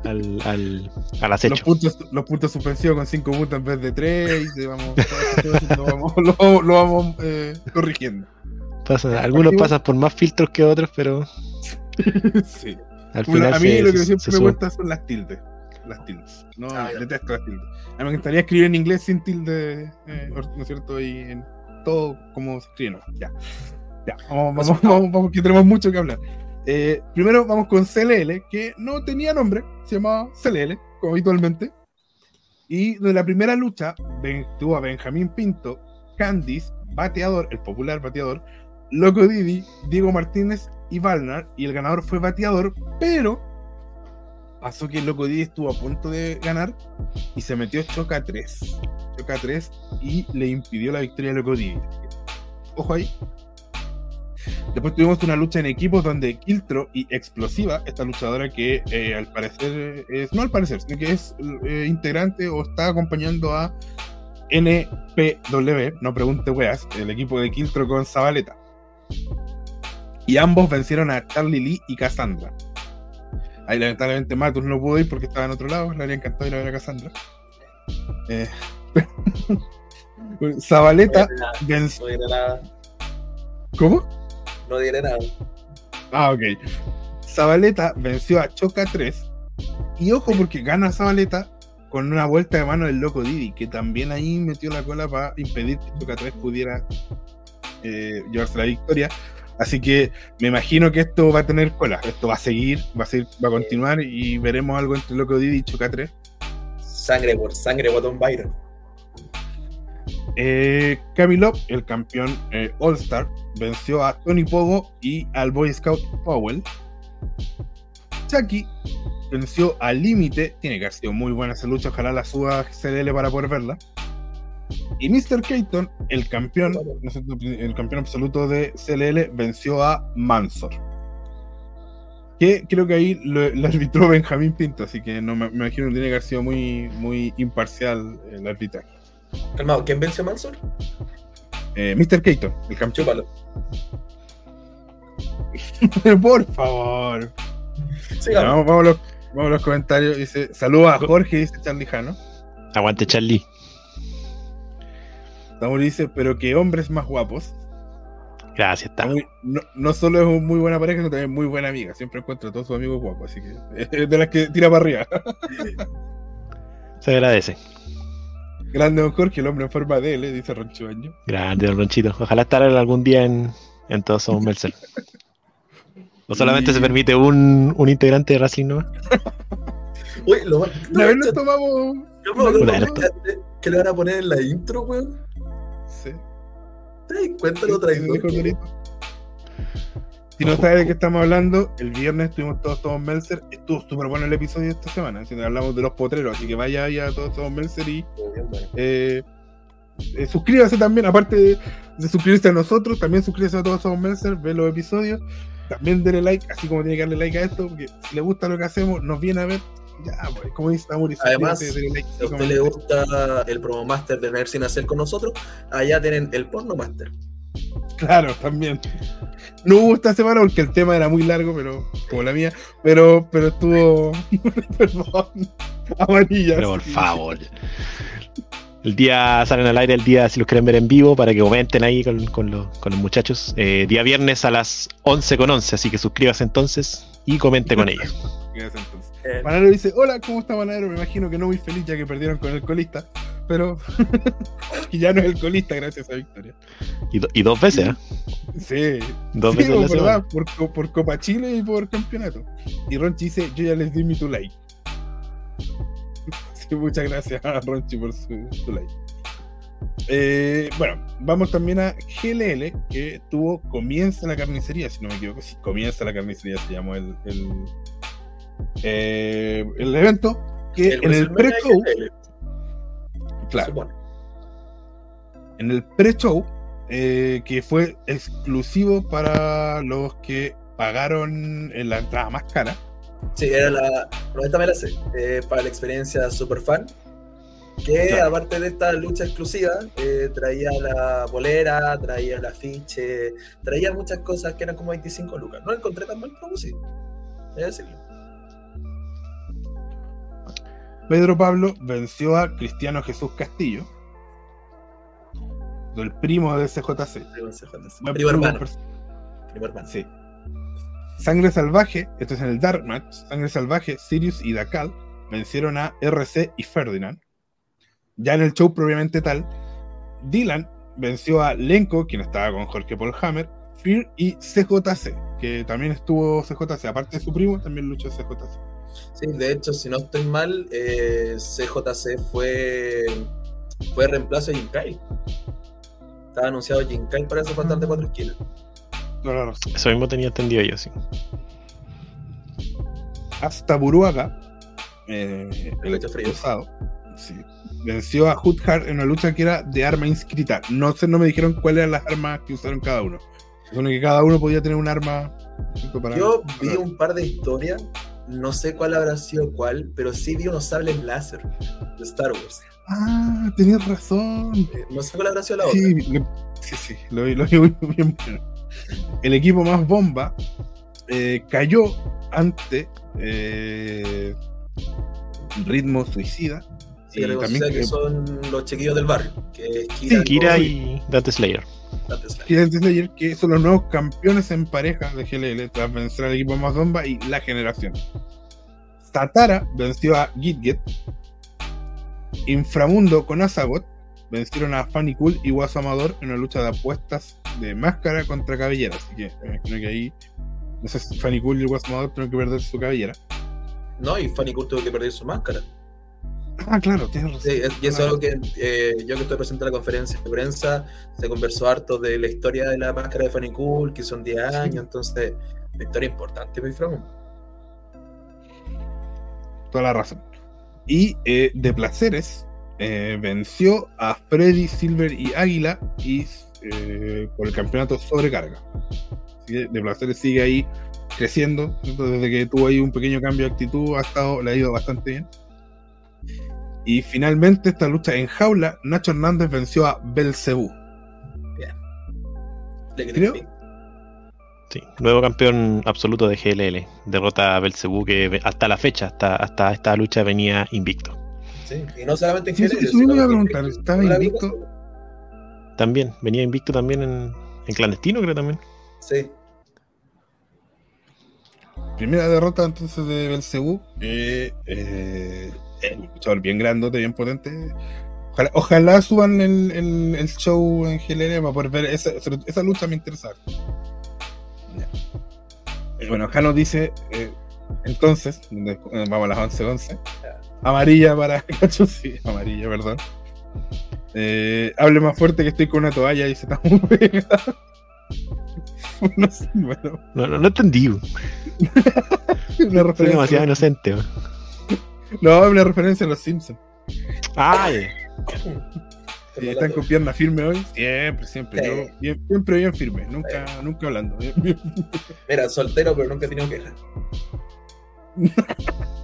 Al, al, al acecho. Los puntos, los puntos suspensivos con 5 puntos en vez de 3, y vamos, (laughs) lo vamos, lo, lo vamos eh, corrigiendo. algunos pasan por más filtros que otros, pero. (laughs) sí. Al final a mí lo que siempre me gusta son las tildes las tildes. No, ah, detesto las tildes. A mí me gustaría escribir en inglés sin tilde, eh, ¿no es cierto? Y en todo como se escribe, Ya. Ya, vamos, vamos, vamos, vamos, que tenemos mucho que hablar. Eh, primero vamos con CLL, que no tenía nombre, se llamaba CLL, como habitualmente. Y de la primera lucha tuvo a Benjamín Pinto, Candice, bateador, el popular bateador, Loco Didi, Diego Martínez y Valnar, y el ganador fue bateador, pero pasó que Loco Didi estuvo a punto de ganar y se metió Choca 3. Choca 3 y le impidió la victoria a Loco Didi. Ojo ahí. Después tuvimos una lucha en equipos donde Kiltro y Explosiva, esta luchadora que eh, al parecer es, no al parecer, sino que es eh, integrante o está acompañando a NPW, no pregunte weas, el equipo de Kiltro con Zabaleta. Y ambos vencieron a Charlie Lee y Cassandra. Ahí lamentablemente Matus no pudo ir porque estaba en otro lado, le habría encantado ir a ver a Cassandra. Eh, (laughs) Zabaleta venció. ¿Cómo? No diré nada. Ah, ok. Zabaleta venció a Choca 3. Y ojo porque gana Zabaleta con una vuelta de mano del loco Didi, que también ahí metió la cola para impedir que Choca 3 pudiera eh, llevarse la victoria. Así que me imagino que esto va a tener cola, esto va a seguir, va a seguir, va a continuar y veremos algo entre Loco Didi y Choca 3. Sangre por sangre, botón Byron. Eh, Camilo, el campeón eh, All Star, venció a Tony Pogo y al Boy Scout Powell. Chucky venció al límite, tiene que haber sido muy buena esa lucha, ojalá la suba CDL para poder verla. Y Mr. Keaton, el campeón, el campeón absoluto de CLL, venció a Mansor. Que creo que ahí lo, arbitró Benjamín Pinto, así que no me, imagino que tiene que haber sido muy, muy imparcial el arbitraje. Calmado, ¿quién venció a Mansor? Eh, Mr. Keaton, el campeón. (laughs) Por favor. vamos, a los, vamos, a los, comentarios. Dice, saludos a Jorge, dice Charlie Jano. Aguante Charlie. Tamuri dice, pero que hombres más guapos. Gracias, Tamuri. No, no, solo es una muy buena pareja, sino también muy buena amiga. Siempre encuentro a todos sus amigos guapos, así que es (laughs) de las que tira para arriba. Se agradece. Grande don Jorge, el hombre en forma de L, dice Roncho Baño. Grande don Ronchito. Ojalá estar algún día en, en Todos Somos Mercer. ¿O solamente se permite un, un integrante de Racing, no? (laughs) Uy, lo Una vez nos tomamos. ¿Qué le van a poner en la intro, weón? Sí. Cuéntalo Si no sabes de qué estamos hablando, el viernes estuvimos todos todos Melzer. Estuvo súper bueno el episodio de esta semana. hablamos de los potreros, así que vaya ahí a todos todos Melzer y eh, eh, suscríbase también, aparte de, suscribirse a nosotros, también suscríbase a todos todos Melzer, ve los episodios. También denle like, así como tiene que darle like a esto, porque si le gusta lo que hacemos, nos viene a ver, ya, pues, como dice Además, si a usted le gusta el promo master de Ver Sin Hacer con nosotros, allá tienen el porno master. Claro, también. No hubo esta semana porque el tema era muy largo, pero como la mía, pero, pero estuvo. (laughs) Perdón. Amarilla. Pero por favor. El día salen al aire el día si los quieren ver en vivo para que comenten ahí con, con, los, con los, muchachos. Eh, día viernes a las 11 con 11, así que suscríbase entonces y comente con ellos. Eh, Manero dice, hola, ¿cómo está Manero? Me imagino que no muy feliz ya que perdieron con el colista, pero (laughs) que ya no es el colista gracias a Victoria. Y, dos veces, ¿eh? Sí, dos veces pues, verdad, por, por, Copa Chile y por campeonato. Y Ronchi dice, yo ya les di mi tu like. (laughs) muchas gracias a Ronchi por su, like. Eh, bueno, vamos también a GLL, que tuvo Comienza la carnicería, si no me equivoco. Comienza la carnicería se llamó el, el, eh, el evento. Que en el pre-show. Claro. En el pre-show, eh, que fue exclusivo para los que pagaron en la entrada más cara. Sí, era la. No, esta me la sé. Eh, para la experiencia super fan. Que aparte de esta lucha exclusiva, eh, traía la bolera, traía el afiche, traía muchas cosas que eran como 25 lucas. No encontré tan mal como sí. decirlo. Pedro Pablo venció a Cristiano Jesús Castillo, el primo de CJC. Primo, hermano. Primo hermano. Sí. Sangre Salvaje, esto es en el Dark Match, Sangre Salvaje, Sirius y Dakal vencieron a RC y Ferdinand. Ya en el show propiamente tal, Dylan venció a Lenko, quien estaba con Jorge Paul Hammer, Fear y CJC, que también estuvo CJC, aparte de su primo, también luchó CJC. Sí, de hecho, si no estoy mal, eh, CJC fue, fue reemplazo de Jinkai. Estaba anunciado Jinkai para ese faltante de 4 esquinas. Eso mismo tenía entendido yo, sí. Hasta Buruaga, eh, el hecho usado, sí, venció a Hudhard en una lucha que era de arma inscrita. No sé, no me dijeron cuáles eran las armas que usaron cada uno. Supone que cada uno podía tener un arma. Yo vi un par de historias, no sé cuál habrá sido cuál, pero sí vi unos sables láser de Star Wars. Ah, tenías razón. Eh, no sé cuál habrá sido la otra. Sí, sí, lo vi, lo vi muy bien. El equipo más bomba eh, cayó ante eh, Ritmo Suicida. Sí, y también que, son los chiquillos del barrio. Que Kira, Kira y Dante Slayer. Kira y Dante Slayer, que son los nuevos campeones en pareja de GLL tras vencer al equipo más bomba y la generación. Satara venció a Gitget. Inframundo con Azagot vencieron a Fanny Cool y Guaso Amador en una lucha de apuestas de máscara contra cabellera. Así que me imagino que ahí, no sé si Fanny Cool y el Guaso Amador tuvieron que perder su cabellera. No, y Fanny Cool tuvo que perder su máscara. Ah, claro, tienes razón. Sí, y eso es algo que eh, yo que estoy presente en la conferencia de prensa, se conversó harto de la historia de la máscara de Fanny Cool, que son 10 años, entonces, la historia importante, mi framo. Toda la razón. Y eh, de placeres, eh, venció a Freddy, Silver y Águila y eh, por el campeonato sobrecarga. de placer sigue ahí creciendo. Desde que tuvo ahí un pequeño cambio de actitud, ha estado, le ha ido bastante bien. Y finalmente, esta lucha en jaula, Nacho Hernández venció a Belcebú. Creo. Sí, nuevo campeón absoluto de GLL. Derrota a Belcebú que hasta la fecha, hasta, hasta esta lucha venía invicto. Sí, y no solamente en sí, Eso me iba a preguntar, ¿estaba invicto? También, venía invicto también en, en clandestino, creo también. Sí. Primera derrota entonces de Belcebú. Eh, eh, un luchador bien grandote, bien potente. Ojalá, ojalá suban el, el, el, show en GLR para poder ver esa, esa lucha, me interesa. Bueno, acá nos dice, eh, entonces, vamos a las 11.11. 11 Amarilla para (laughs) sí, amarilla, perdón. Eh, hable más fuerte que estoy con una toalla y se está muy no sé, bueno. No, no, no entendí. (laughs) una referencia. Demasiado inocente. No, es una referencia a los Simpsons. Ay. Sí, están con pierna firme hoy. Siempre, siempre. Yo, bien, siempre bien firme. Nunca, nunca hablando. Mira, soltero, pero nunca he tenido queja. (laughs)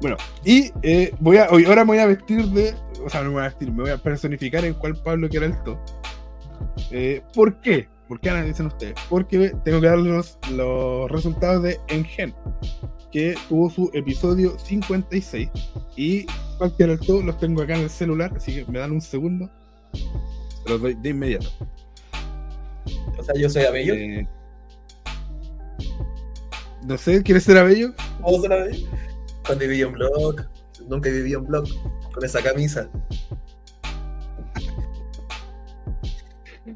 Bueno, y eh, voy a, ahora me voy a vestir de. O sea, no me voy a vestir, me voy a personificar en cuál Pablo quiera esto. Eh, ¿Por qué? ¿Por qué Ana dicen ustedes? Porque tengo que darles los resultados de Engen, que tuvo su episodio 56. Y cualquier alto los tengo acá en el celular, así que me dan un segundo. Se los doy de inmediato. O sea, yo soy Abello. Eh, no sé, ¿quieres ser Abello? ¿Puedo ser Abello? Cuando viví en blog, nunca viví en blog con esa camisa.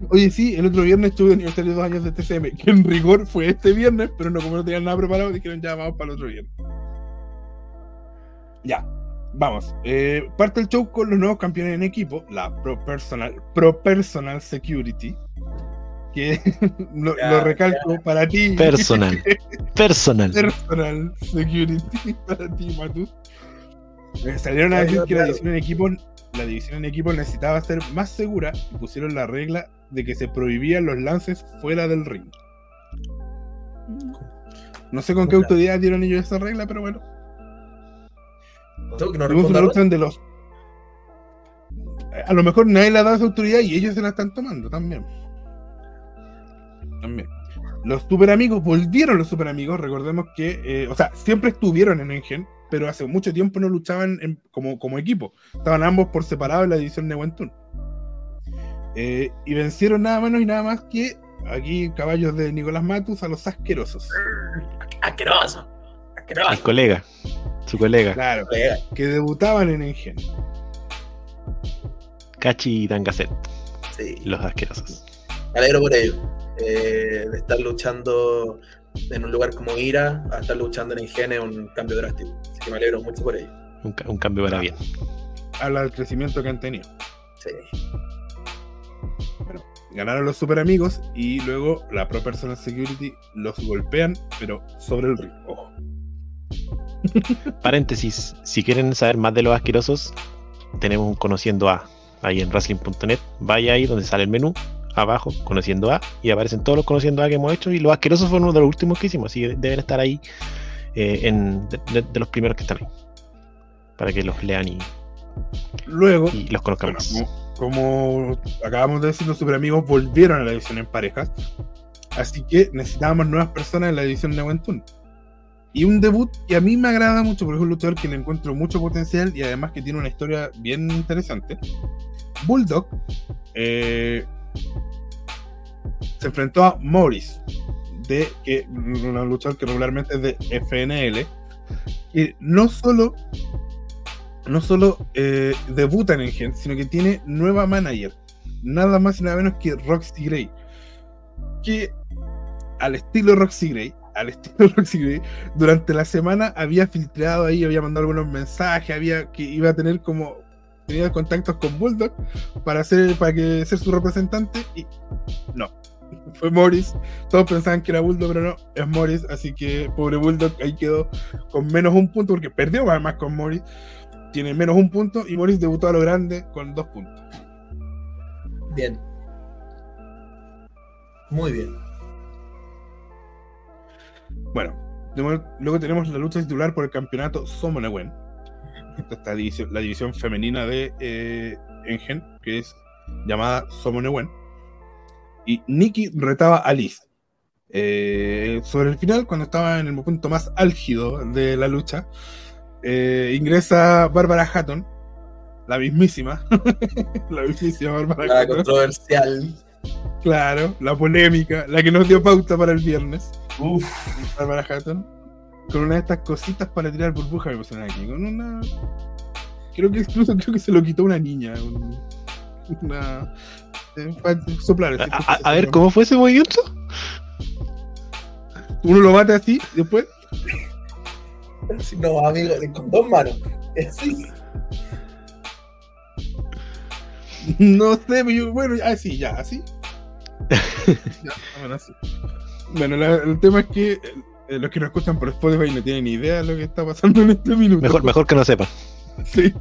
Oye, sí, el otro viernes estuve en aniversario de dos años de TCM, que en rigor fue este viernes, pero no como no tenían nada preparado, dijeron ya vamos para el otro viernes. Ya, vamos. Eh, parte el show con los nuevos campeones en equipo, la Pro Personal, Pro Personal Security. Que (laughs) lo, recalco para ti. Personal. (laughs) Personal. Personal Security (laughs) para ti, Matu. Salieron a decir que la división en equipo, la división en equipo necesitaba ser más segura y pusieron la regla de que se prohibían los lances fuera del ring. No sé con qué autoridad dieron ellos esa regla, pero bueno. de los. A lo mejor nadie le ha dado esa autoridad y ellos se la están tomando también. También. Los super amigos volvieron los super amigos. Recordemos que, eh, o sea, siempre estuvieron en Engen, pero hace mucho tiempo no luchaban como, como equipo. Estaban ambos por separado en la división de Wentun. Eh, y vencieron nada menos y nada más que aquí caballos de Nicolás Matus a los asquerosos. Asqueroso. Asqueroso. El colega. Su colega. Claro. Que debutaban en Engen. Cachi y Dangaset. Sí. Los asquerosos. Me alegro por ello. Eh, de estar luchando en un lugar como Ira a estar luchando en Engen es un cambio drástico. Así que me alegro mucho por ello. Un, cambio para bien. Habla del crecimiento que han tenido. Sí. Bueno, ganaron los super amigos y luego la Pro Personal Security los golpean, pero sobre el ring. (laughs) Paréntesis, si quieren saber más de los asquerosos, tenemos un conociendo a ahí en wrestling.net. Vaya ahí donde sale el menú, abajo, conociendo a, y aparecen todos los conociendo a que hemos hecho. Y los asquerosos fueron uno de los últimos que hicimos, así que deben estar ahí eh, en, de, los primeros que están ahí. Para que los lean y, luego y los conozcan más como acabamos de decir, los super amigos volvieron a la edición en parejas. Así que necesitábamos nuevas personas en la edición de Wentun. Y un debut que a mí me agrada mucho, porque es un luchador que le encuentro mucho potencial y además que tiene una historia bien interesante. Bulldog eh, se enfrentó a Morris, de que un luchador que regularmente es de FNL, y no solo no solo eh, debuta en Gen, sino que tiene nueva manager. Nada más y nada menos que Roxy Gray. Que al estilo Roxy Gray, al (laughs) estilo Roxy Gray, durante la semana había filtrado ahí, había mandado algunos mensajes, había que iba a tener como tenía contactos con Bulldog para hacer para que ser su representante y no. Fue Morris, todos pensaban que era Bulldog, pero no, es Morris, así que pobre Bulldog ahí quedó con menos un punto porque perdió además con Morris tiene menos un punto y Morris debutó a lo grande con dos puntos. Bien. Muy bien. Bueno, luego tenemos la lucha titular por el campeonato Somonewen. Esta división, la división femenina de eh, Engen, que es llamada Somonewen. Y Nikki retaba a Liz. Eh, sobre el final, cuando estaba en el punto más álgido de la lucha, eh, ingresa Bárbara Hatton, la mismísima. (laughs) la mismísima Bárbara La controversial. Claro, la polémica, la que nos dio pauta para el viernes. Uf. Bárbara Hatton. Con una de estas cositas para tirar burbuja me pusieron aquí. Con una. Creo que incluso creo que se lo quitó una niña. Una. Eh, soplar. A, ver, ¿cómo fue ese movimiento? Uno lo mata así, después no, amigo, con dos manos. Sí. No sé, bueno, así, ya, así. (laughs) bueno, así. Bueno, el tema es que eh, los que nos escuchan por Spotify no tienen ni idea de lo que está pasando en este minuto. Mejor, mejor que no sepan. Sí.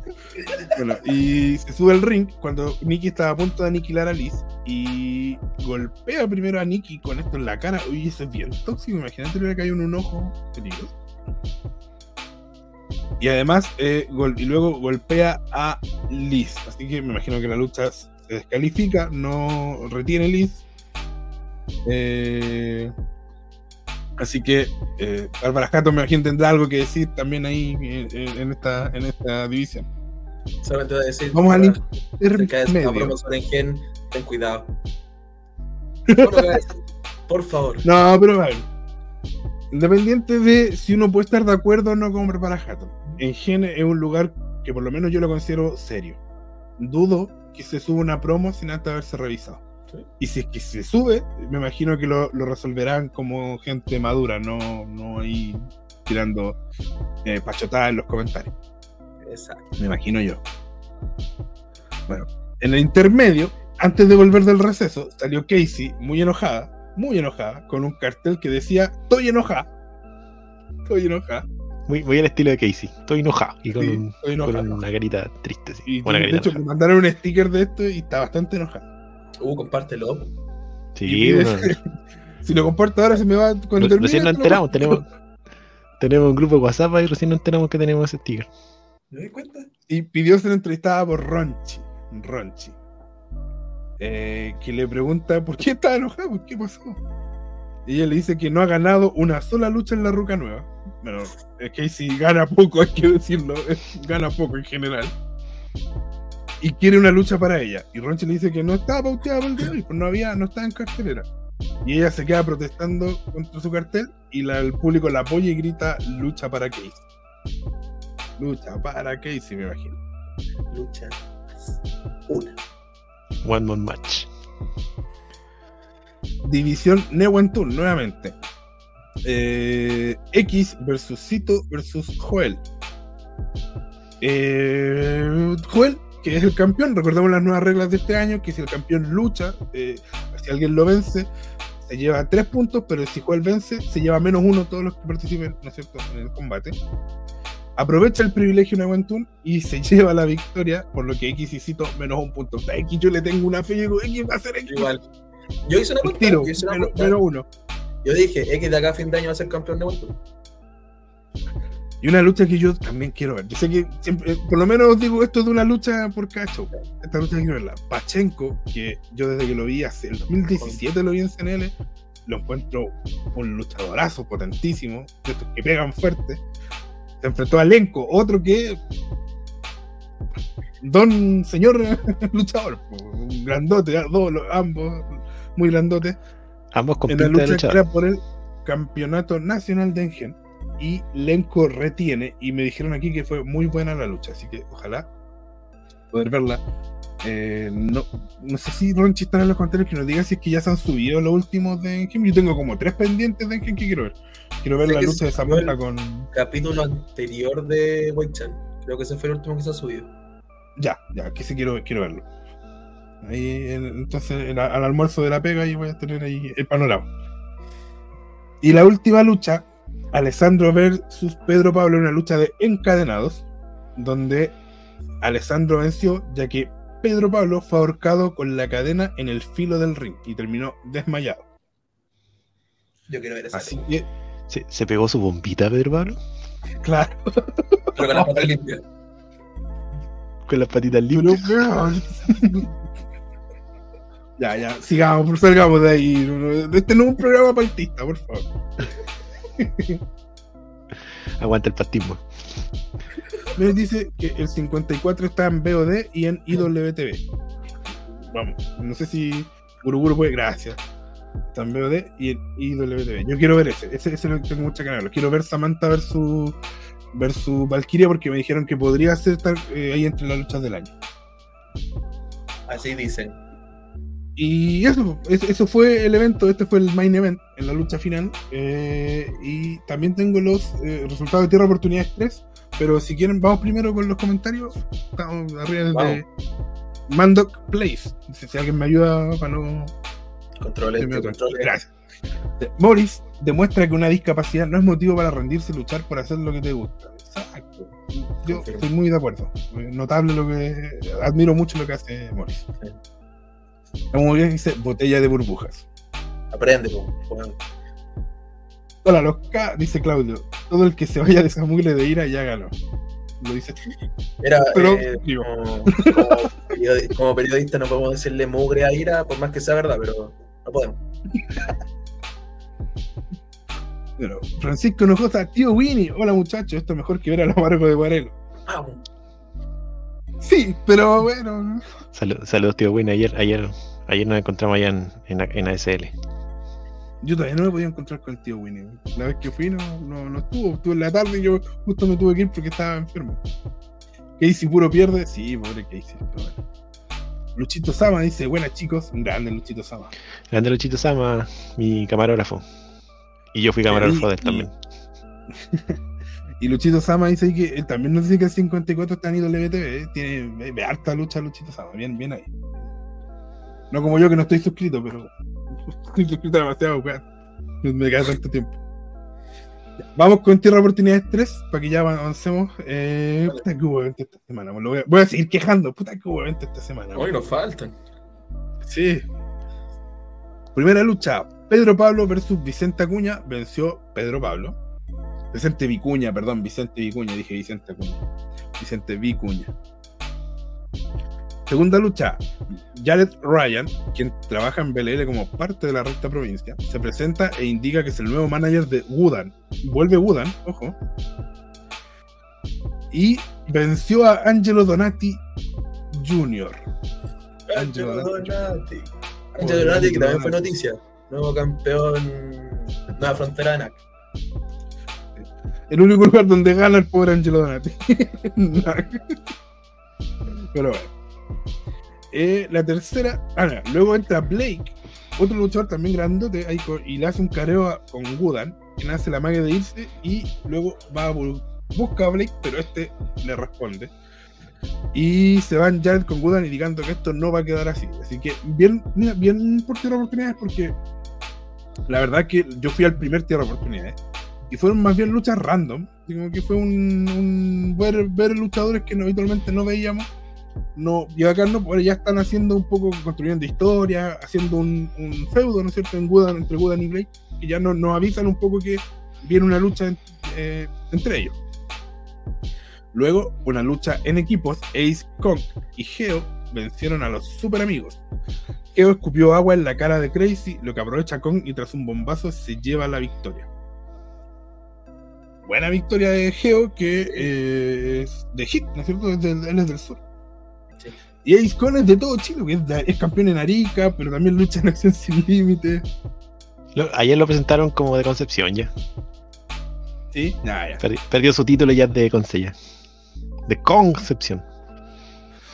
Bueno, y se sube al ring cuando Nikki estaba a punto de aniquilar a Liz y golpea primero a Nikki con esto en la cara. Uy, eso es bien tóxico. Imagínate que hay un ojo peligroso. Y además, eh, y luego golpea a Liz. Así que me imagino que la lucha se descalifica, no retiene Liz. Eh, así que eh, Bárbara me imagino tendrá algo que decir también ahí en, esta, en esta división. Solamente voy a decir. Vamos a limpiar. en gen, ten cuidado. (laughs) Por favor. No, pero a Independiente de si uno puede estar de acuerdo o no con Bárbara Jato en Gen es un lugar que por lo menos yo lo considero serio. Dudo que se suba una promo sin antes haberse revisado. Y si es que se sube, me imagino que lo, resolverán como gente madura, no, no ahí tirando eh, pachotadas en los comentarios. Exacto. Me imagino yo. Bueno, en el intermedio, antes de volver del receso, salió Casey muy enojada, muy enojada, con un cartel que decía, estoy enojada. Estoy enojada. Muy, muy al estilo de Casey. Estoy enojado. Y con, un, con una carita triste. Sí. Y Buena de carita hecho, enojada. me mandaron un sticker de esto y está bastante enojada. Uh, compártelo. Sí, bueno, (laughs) si lo comparto ahora se me va cuando re- recién nos enteramos. Tenemos, tenemos un grupo de WhatsApp y recién nos enteramos que tenemos ese sticker. ¿Me di cuenta? Y pidió ser entrevistada por Ronchi. Ronchi. Eh, que le pregunta por qué está enojado, qué pasó. Y ella le dice que no ha ganado una sola lucha en la Ruca Nueva. Bueno, es que si gana poco, hay que decirlo. Gana poco en general. Y quiere una lucha para ella. Y Ronchi le dice que no estaba pauteada para el día de hoy, pues no había, no estaba en cartelera. Y ella se queda protestando contra su cartel y la- el público la apoya y grita lucha para Casey. Lucha para Casey, me imagino. Lucha. Una. One Man Match. División Newentun, nuevamente. Eh, X versus Cito versus Joel. Eh, Joel, que es el campeón, recordemos las nuevas reglas de este año, que si el campeón lucha, eh, si alguien lo vence, se lleva tres puntos, pero si Joel vence, se lleva menos uno todos los que participen, ¿no es cierto?, en el combate. Aprovecha el privilegio Newentun y se (laughs) lleva la victoria, por lo que X y Cito menos un punto. X yo le tengo una fe, yo digo, X va a ser X. Igual. Yo hice una cuenta. tiro, Yo, hice una menos, uno. Yo dije, X de acá a fin de año va a ser campeón de vuelta. Y una lucha que yo también quiero ver. Yo sé que siempre, eh, por lo menos os digo esto de una lucha por cacho. Esta lucha quiero verla. Pachenko, que yo desde que lo vi hace el 2017 lo vi en CNL, lo encuentro un luchadorazo potentísimo, de estos que pegan fuerte. Se enfrentó a Lenko, otro que. Don señor (laughs) luchador, un grandote, dos, ambos muy grandotes Ambos en la lucha que era por el campeonato nacional de Engen y Lenko retiene y me dijeron aquí que fue muy buena la lucha así que ojalá poder verla. Eh, no, no sé si Ronchi está en los comentarios que nos diga si es que ya se han subido los últimos de Engen yo tengo como tres pendientes de Engen que quiero ver. Quiero ver la lucha de Samantha el- con Capítulo anterior de Wei Chan. Creo que ese fue el último que se ha subido. ya, ya, que sí quiero, quiero verlo. Ahí en- entonces en- al almuerzo de la pega y voy a tener ahí el panorama. Y la última lucha Alessandro versus Pedro Pablo, una lucha de encadenados, donde Alessandro venció, ya que Pedro Pablo fue ahorcado con la cadena en el filo del ring y terminó desmayado. Yo quiero ver esa. Así que, ¿Se, se pegó su bombita, Pedro Pablo? claro, Pero con las patas limpias. Con las patitas limpias. ya, ya, sigamos, salgamos de ahí. Este no es un programa partista, por favor. (laughs) Aguanta el pastismo. Me dice que el 54 está en BOD y en IWTV. Vamos, no sé si Guruguru puede. Gracias. Está en BOD y en IWTV. Yo quiero ver ese. Ese, ese lo tengo mucha ganas. verlo. Quiero ver Samantha versus, versus Valkyria porque me dijeron que podría ser estar eh, ahí entre las luchas del año. Así dicen. Y eso, eso fue el evento, este fue el main event en la lucha final. eh, y también tengo los eh, resultados de Tierra Oportunidades 3. Pero si quieren, vamos primero con los comentarios. Estamos arriba de Mandoc Place. Dice, Si alguien me ayuda para no. Me este, atrasa. controle. Gracias. Morris demuestra que una discapacidad no es motivo para rendirse y luchar por hacer lo que te gusta. Exacto. Yo estoy muy de acuerdo. Notable lo que. Admiro mucho lo que hace Morris. Como bien dice, botella de burbujas. Aprende. Hola, los K, dice Claudio. Todo el que se vaya de esa mugre de ira ya ganó. Lo dice. Mira, Pero, eh, como, como periodi- como periodista no podemos decirle mugre a ira, por más que sea verdad, pero no podemos. Pero, Francisco Hinojosa, tío Winnie. Hola muchachos, esto es mejor que ver a los Marcos de Guarelo. Vamos. Sí, pero bueno. Salud- saludos, tío Win. Ayer, ayer, ayer nos encontramos allá en, en, en ASL. Yo todavía no me podía encontrar con el tío Winnie. La vez que fui no, no, no estuvo. Estuvo en la tarde y yo justo me tuve que ir porque estaba enfermo. Casey puro pierde. Sí, pobre Casey. bueno. Luchito Sama dice, buenas chicos, grande Luchito Sama. Grande Luchito Sama, mi camarógrafo. Y yo fui camarógrafo de él también. Y (laughs) Luchito Sama dice que él también nos dice que el 54 está en IWTV. ¿eh? Tiene ve, harta lucha Luchito Sama. Bien, bien ahí. No como yo que no estoy suscrito, pero (laughs) estoy suscrito demasiado, weón. Me queda tanto tiempo. Vamos con Tierra Oportunidades 3 para que ya avancemos. Eh, puta que hubo evento esta semana. Voy a, voy, a, seguir quejando. Puta que hubo evento esta semana. Hoy nos faltan. Sí. Primera lucha. Pedro Pablo versus Vicente Acuña. Venció Pedro Pablo. Vicente Vicuña, perdón, Vicente Vicuña, dije Vicente Acuña. Vicente Vicuña. Segunda lucha, Jared Ryan, quien trabaja en BLL como parte de la recta provincia, se presenta e indica que es el nuevo manager de Wudan. Vuelve Wudan, ojo. Y venció a Angelo Donati Jr. Angelo Donati. Angelo Donati, que también fue noticia. Nuevo campeón Nueva Frontera de NAC. El único lugar donde gana el pobre Angelo Donati. (laughs) Pero bueno. Eh, la tercera, ah, no, luego entra Blake, otro luchador también grandote, ahí y le hace un careo con Gudan, quien hace la magia de irse y luego va a busca a Blake, pero este le responde. Y se van Jared con Gudan indicando que esto no va a quedar así. Así que bien, bien por tierra oportunidades porque la verdad que yo fui al primer tierra oportunidades fueron más bien luchas random. Como que fue un, un ver, ver, luchadores que habitualmente no veíamos no, y acá no, ya están haciendo un poco, construyendo historia, haciendo un, feudo, ¿no es cierto?, en entre Gudan y Blake, que ya nos, nos avisan un poco que viene una lucha eh, entre ellos. Luego, una lucha en equipos, Ace Kong y Geo vencieron a los super amigos. Geo escupió agua en la cara de Crazy, lo que aprovecha Kong y tras un bombazo se lleva la victoria. Buena victoria de Geo, que eh, es de Hit, ¿no es cierto? Él es del sur. Y Ace Con es de todo Chile, es, campeón en Arica, pero también lucha en Acción Sin Límite. Ayer lo presentaron como de Concepción ya. Sí, ya. perdió su título ya de Concella. De Concepción.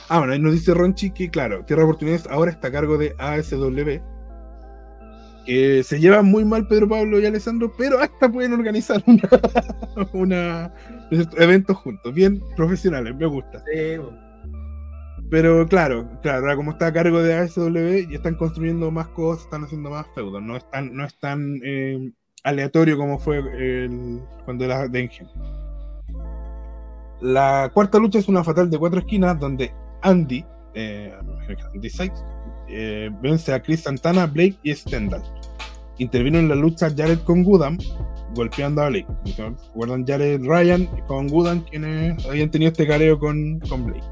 Ah, bueno, ahí nos dice Ronchi que, claro, Tierra Oportunidades ahora está a cargo de ASW. Que se llevan muy mal Pedro Pablo y Alessandro, pero hasta pueden organizar (laughs) una, una eventos juntos, bien profesionales, me gusta. Sí, pero claro, claro, ahora como está a cargo de ASW, ya están construyendo más cosas, están haciendo más feudos, no es tan, no es tan eh, aleatorio como fue el, cuando era Dengen. La cuarta lucha es una fatal de cuatro esquinas donde Andy, eh, Andy Sykes, eh, vence a Chris Santana, Blake y Stendhal. Intervino en la lucha Jared con Gudam, golpeando a Blake. ¿Recuerdan Jared Ryan con Gudam, quienes habían tenido este careo con, con Blake?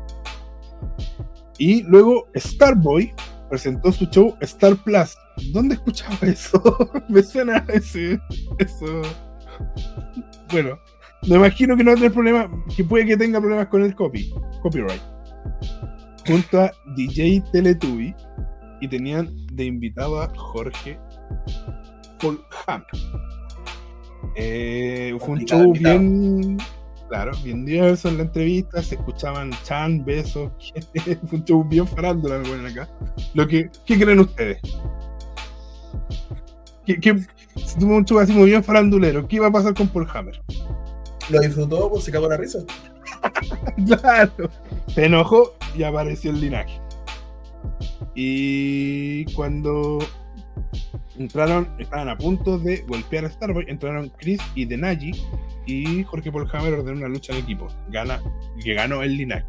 Y luego Starboy presentó su show Star Plus. ¿Dónde escuchaba eso? (laughs) me suena ese, eso. Bueno, me imagino que no tener problema, que puede que tenga problemas con el copy, copyright. Junto a DJ Teletubby y tenían de invitado a Jorge Paul eh, fue un show bien Claro, bien diverso en la entrevista, se escuchaban chan, besos, (laughs) un show bien farándula, me ponen acá. Lo que, ¿Qué creen ustedes? ¿Qué, qué, si tuvo un show así muy bien farandulero, ¿qué iba a pasar con Paul Hammer? Lo disfrutó, pues se cagó la risa. (laughs) claro, se enojó y apareció el linaje. Y cuando entraron, estaban a punto de golpear a Starboy, entraron Chris y Denaji y Jorge Polhammer ordenó una lucha en equipo, gana, que ganó el linaje.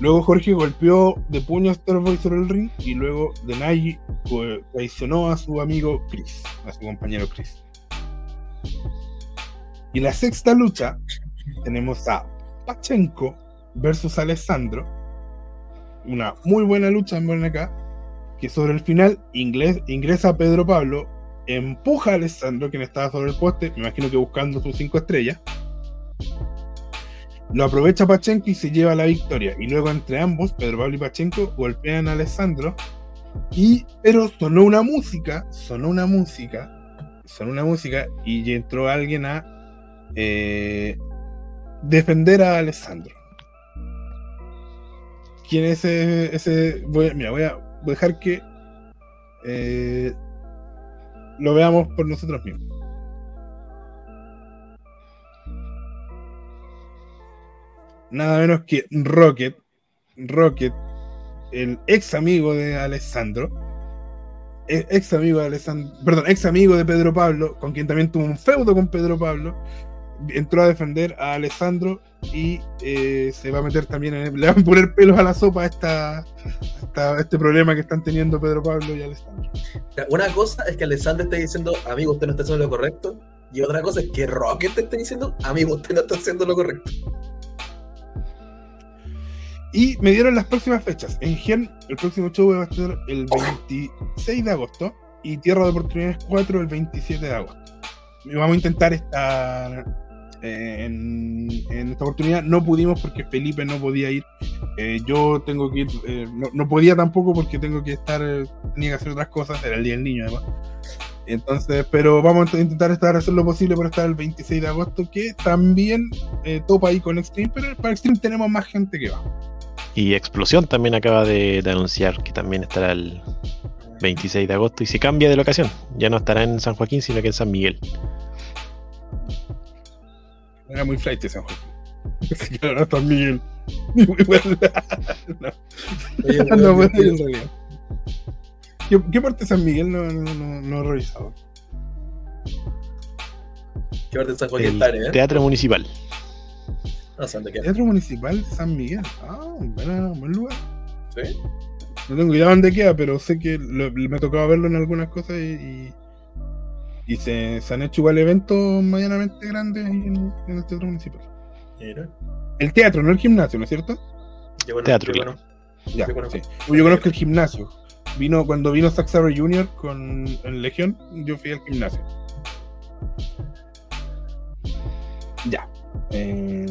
Luego Jorge golpeó de puño a Starboy sobre el ring y luego Denaji traicionó a su amigo Chris, a su compañero Chris. Y la sexta lucha tenemos a Pachenko versus Alessandro. Una muy buena lucha en acá que sobre el final ingresa Pedro Pablo, empuja a Alessandro, quien estaba sobre el poste, me imagino que buscando sus cinco estrellas. Lo aprovecha Pachenko y se lleva la victoria. Y luego entre ambos, Pedro Pablo y Pachenko, golpean a Alessandro. Y, pero sonó una música, sonó una música, sonó una música y entró alguien a eh, defender a Alessandro. ¿Quién es ese? mira, voy a, dejar que eh, lo veamos por nosotros mismos. nada menos que Rocket, Rocket, el ex amigo de Alessandro, e, ex amigo de Alessandro, perdón, ex amigo de Pedro Pablo, con quien también tuvo un feudo con Pedro Pablo, entró a defender a Alessandro y eh, se va a meter también en, le van a poner pelos a la sopa a, esta, este problema que están teniendo Pedro Pablo y Alessandro. Una cosa es que Alessandro esté diciendo, amigo, usted no está haciendo lo correcto, y otra cosa es que Rocket te esté diciendo, amigo, usted no está haciendo lo correcto. Y me dieron las próximas fechas. En Gen, el próximo show va a estar el 26 de agosto y Tierra de Oportunidades 4 el 27 de agosto. Vamos a intentar estar eh, en, esta oportunidad. No pudimos porque Felipe no podía ir. Eh, yo tengo que ir, eh, no, podía tampoco porque tengo que estar, tenía que hacer otras cosas. Era el día del niño además. Entonces, pero vamos a intentar estar hacer lo posible para estar el 26 de agosto, que también topa ahí con Extreme, pero para Extreme tenemos más gente que va. Y Explosión también acaba de, anunciar que también estará el 26 de agosto y se cambia de locación. Ya no estará en San Joaquín, sino que en San Miguel. Era muy flight. Así que ahora San Miguel. Ni muy bueno. (laughs) (laughs) no, no, ¿Qué, ¿Qué, parte de San Miguel no, no, no, he revisado? ¿Qué parte de San Joaquín está, eh? Teatro Municipal. Teatro Municipal San Miguel. Ah, un buen, lugar. Sí. No tengo idea dónde queda, pero sé que me tocaba verlo en algunas cosas y, y, se, han hecho igual eventos medianamente grandes en, el Teatro Municipal. Mira. El teatro, no el gimnasio, ¿no es cierto? teatro, claro. Ya, sí. Yo conozco el gimnasio. Vino cuando vino Zack Saber Jr. con el Legión, yo fui al gimnasio. Ya. Eh...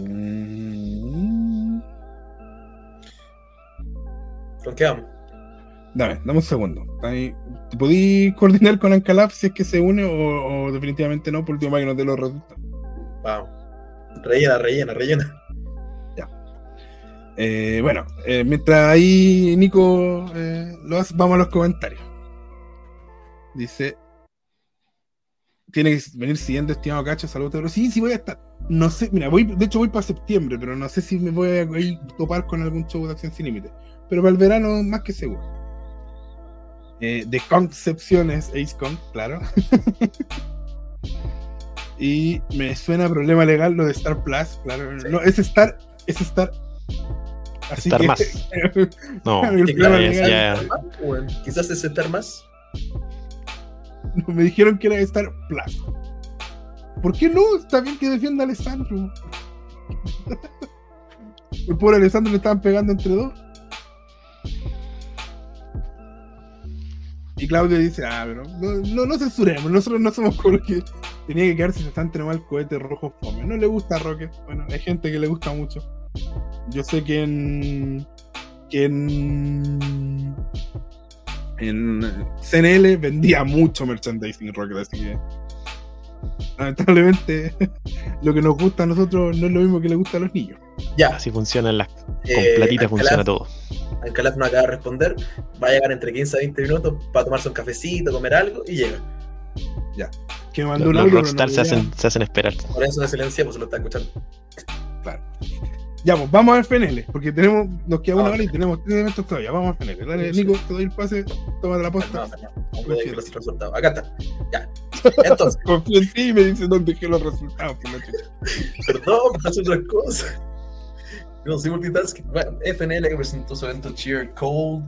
¿Con qué vamos? Dame, dame un segundo. Ahí, ¿Te podí coordinar con Ancalab si es que se une o, definitivamente no? Por último, para que nos dé los resultados. Vamos. Rellena, rellena, rellena. Ya. Eh, bueno, eh, mientras ahí Nico eh, lo hace, vamos a los comentarios. Dice tiene que venir siguiendo, estimado Cacho, saludos. Pero sí, sí voy a estar. No sé, mira, voy, de hecho voy para septiembre, pero no sé si me voy a topar con algún show de acción sin límite. Pero para el verano, más que seguro. Eh, de concepciones, AceCon, claro. (laughs) y me suena problema legal lo de Star Plus, claro. No, es Star, es Star. Así Star más. (laughs) no, quizás es Star más. me dijeron que era Star Plus. ¿Por qué no? Está bien que defienda a Alessandro. (laughs) El pobre Alessandro le estaban pegando entre dos. Y Claudio dice, ah, pero no, no, censuremos, nosotros no somos como que tenía que quedarse se están mal el cohete rojo fome. No le gusta a Rocket. Bueno, hay gente que le gusta mucho. Yo sé que en. que en en CNL vendía mucho merchandising Rocket, así que lamentablemente (laughs) lo que nos gusta a nosotros no es lo mismo que le gusta a los niños. Ya. Así funcionan las. Con eh, platita funciona todo. Alcalá no acaba de responder. Va a llegar entre 15 a 20 minutos para tomarse un cafecito, comer algo y llega. Ya. Que mandó los, un Rockstar se, hacen, se hacen esperar. Por eso la silencio, pues se lo está escuchando. Claro. Ya, pues vamos a ver FNL, porque tenemos, nos queda una hora y tenemos tres eventos todavía. Vamos a FNL. Dale, Nico, te doy el pase, toma la posta. No, no, no, los resultados. Acá está. Ya. (laughs) Entonces. Confío en ti y me dice dónde dejé los resultados. Perdón, pasa otra cosa. No soy multitasking. Bueno, FNL que presentó su evento Cheer Cold.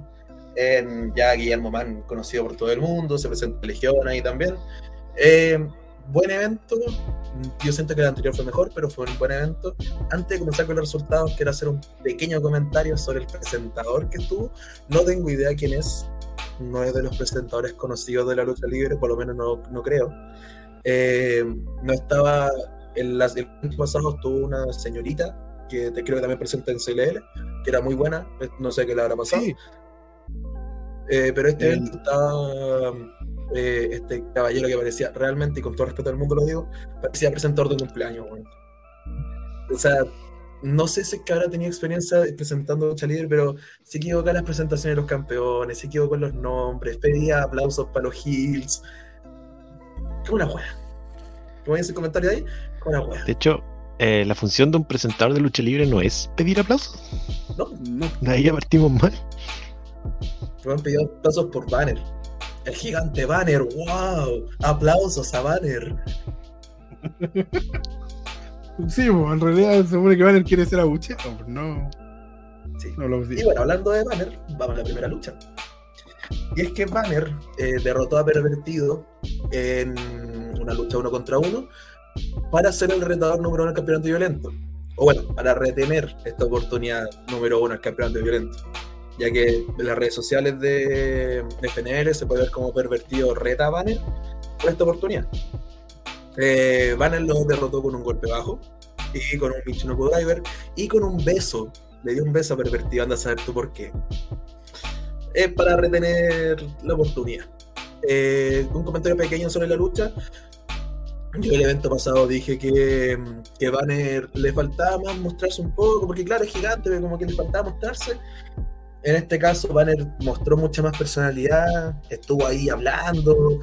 En ya Guillermo Man, conocido por todo el mundo, se presenta Legión ahí también. Eh, buen evento. Yo siento que el anterior fue mejor, pero fue un buen evento. Antes de comenzar con los resultados, quiero hacer un pequeño comentario sobre el presentador que estuvo. No tengo idea quién es. No es de los presentadores conocidos de la lucha libre, por lo menos no, no creo. Eh, no estaba. En el año pasado estuvo una señorita que te creo que también presenta en CLL, que era muy buena. No sé qué le habrá pasado. Eh, pero este evento estaba eh, este caballero que parecía realmente, y con todo respeto del mundo lo digo, parecía presentador de cumpleaños, O sea, no sé si es que ahora tenía experiencia presentando lucha líder, pero se equivocó en las presentaciones de los campeones, se equivocó en los nombres, pedía aplausos para los heels. Qué una wea. ¿Cómo hay ese comentario ahí? Qué una wea. De hecho, eh, la función de un presentador de lucha libre no es pedir aplausos. No, No. Ahí ya partimos mal. fueron pedidos aplausos por Banner. El gigante Banner, wow. Aplausos a Banner. (laughs) Sí, pues, en realidad se supone que Banner quiere ser abucheado, pues no, Sí. no lo Y bueno, hablando de Banner, vamos a la primera lucha. Y es que Banner eh, derrotó a Pervertido en una lucha uno contra uno para ser el retador número uno del campeonato violento. O bueno, para retener esta oportunidad número uno del campeonato violento. Ya que en las redes sociales de, de FNL se puede ver como Pervertido reta a Banner por esta oportunidad. Eh, Banner lo derrotó con un golpe bajo y con un Michinoku Driver y con un beso le dio un beso a pervertido, anda a saber tú por qué. Es para retener la oportunidad. Eh, un comentario pequeño sobre la lucha. Yo el evento pasado dije que, que Banner le faltaba más mostrarse un poco, porque claro, es gigante, pero como que le faltaba mostrarse. En este caso, Banner mostró mucha más personalidad, estuvo ahí hablando.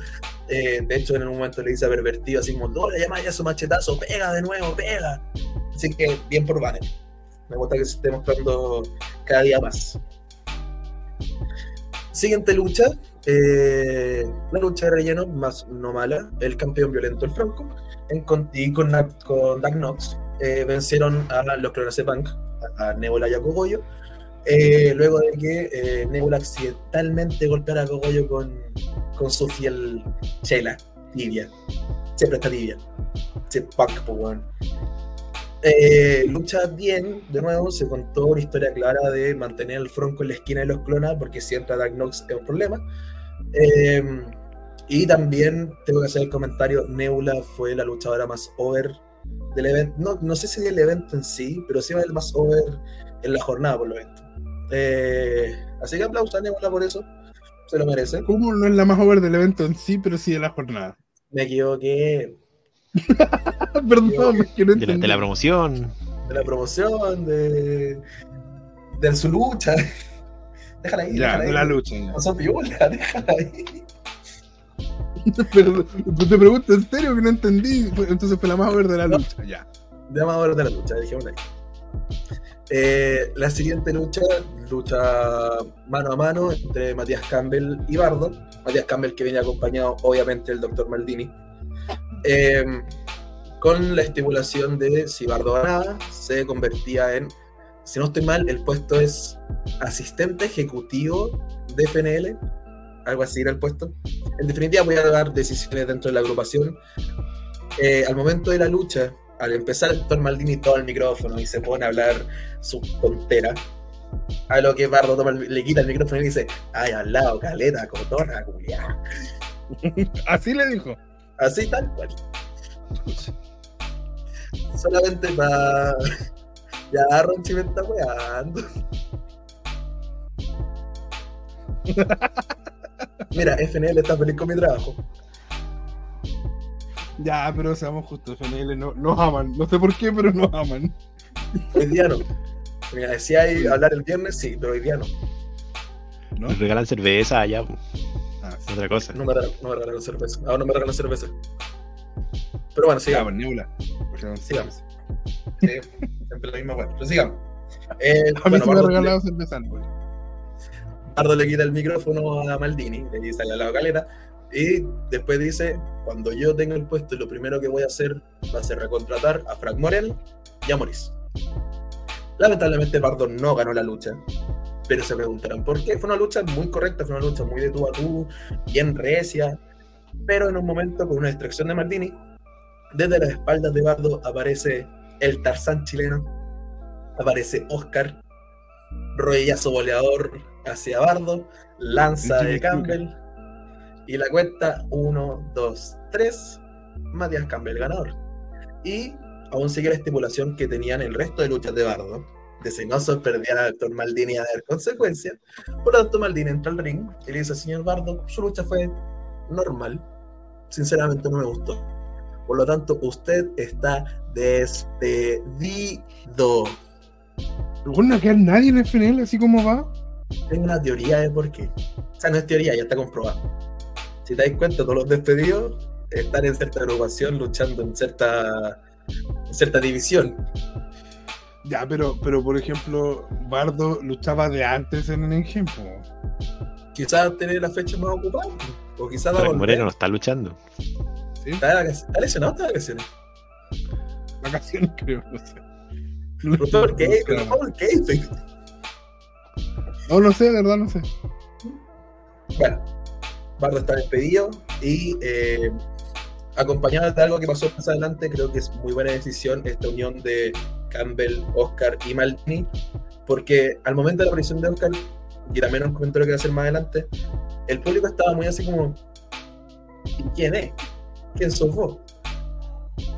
eh, de hecho, en un momento le dice Pervertido, así como, no, le llama ya su machetazo, pega de nuevo, pega. Así que bien por Banner. Me gusta que se esté mostrando cada día más. Siguiente lucha. Eh, la lucha de relleno, más no mala. El campeón violento, el Franco. En, con, y con, con Dark Knox. eh, vencieron a los Clonacepunk, a, a Nebula y a Cogollo. eh, luego de que Nebula accidentalmente golpeara a Cogollo con, con su fiel chela, tibia. Siempre está tibia. Sí, punk, pues, lucha bien, de nuevo, se contó una historia clara de mantener al Franco en la esquina de los clonas, porque si entra Dark Nox es un problema. Eh, y también tengo que hacer el comentario: Nebula fue la luchadora más over del evento. No, no sé si del evento en sí, pero sí el más over en la jornada, por lo menos. Eh, así que aplausos a Nebula por eso, se lo merece. ¿Cómo no es la más over del evento en sí, pero sí de la jornada? Me equivoqué (laughs) Perdón, que no De la, de la promoción. de la promoción, de, de su lucha. Déjala ahí, Ya, déjala ahí. la lucha. ya. Son viola, (laughs) déjala ahí. Pero pues, te pregunto en serio que no entendí. Entonces fue la más over de la lucha, ya. De amador de la lucha, dijimos ahí. Eh, la siguiente lucha, lucha mano a mano entre Matías Campbell y Bardo. Matías Campbell que viene acompañado obviamente del Dr. Maldini. Eh, con la estipulación de si Bardo ganaba, se convertía en, si no estoy mal, el puesto es asistente ejecutivo de FNL. Algo así era el puesto. En definitiva, voy a dar decisiones dentro de la agrupación. Eh, al momento de la lucha, al empezar el doctor Maldini toma el micrófono y se pone a hablar su tontera. A lo que Bardo toma el- le quita el micrófono y dice, ay, al lado, caleta, cotorra, culiá. (laughs) Así le dijo. Así tal cual. Solamente para. Ya Ronchi me está weando. (laughs) Mira, FNL está feliz con mi trabajo. Ya, pero seamos justos, FNL no, nos aman. No sé por qué, pero nos aman. Hoy día no. Mira, decía ahí hablar el viernes, sí, pero hoy día no. ¿No? Nos regalan cerveza allá. Ah, sí. Otra cosa. No me, regalan- no me regalan cerveza. Ahora no me regalan cerveza. Pero bueno, Ya, sigamos. pues, Nebula. Porque no sé. Sigamos. Sí, siempre la misma weá. Pero sigamos. Eh, (laughs) A mí bueno, se me ha Bardo- regalado cerveza. pues. Pardo le quita el micrófono a Maldini, le dice al lado caleta, y después dice, cuando yo tenga el puesto, lo primero que voy a hacer va a ser recontratar a Frank Morel y a Morris. Lamentablemente Pardo no ganó la lucha, pero se preguntarán por qué. Fue una lucha muy correcta, fue una lucha muy de tú a tú, bien recia, pero en un momento con una distracción de Maldini, desde las espaldas de Bardo aparece el Tarzán chileno, aparece Oscar, rodillazo boleador hacia Bardo, lanza de Campbell y la cuenta 1, 2, 3, Matías Campbell ganador. Y aún sigue la estipulación que tenían el resto de luchas de Bardo, de si no sorprendían al doctor Maldini a dar consecuencias. Por lo tanto, Maldini entra al ring y le dice, señor Bardo, su lucha fue normal, sinceramente no me gustó. Por lo tanto, usted está despedido. No queda nadie en FNL así como va. Tengo una teoría de por qué. O sea, no es teoría, ya está comprobado. Si te das cuenta, todos los despedidos están en cierta agrupación luchando en cierta, en cierta división. Ya, pero, pero por ejemplo, Bardo luchaba de antes en el ejemplo. Quizás tener la fecha más ocupada. O quizás va Moreno no está luchando. ¿Sí? ¿Está, lesionado o está de vacaciones? Vacaciones, creo, no sé. ¿Por qué? ¿Por qué? No, no sé, de verdad, no sé. Bueno, Bardo está despedido y eh, acompañado de algo que pasó más adelante, creo que es muy buena decisión esta unión de Campbell, Oscar y Maldini, porque al momento de la aparición de Oscar, y también un comentario que voy a hacer más adelante, el público estaba muy así como, ¿y quién es? ¿Quién sos vos?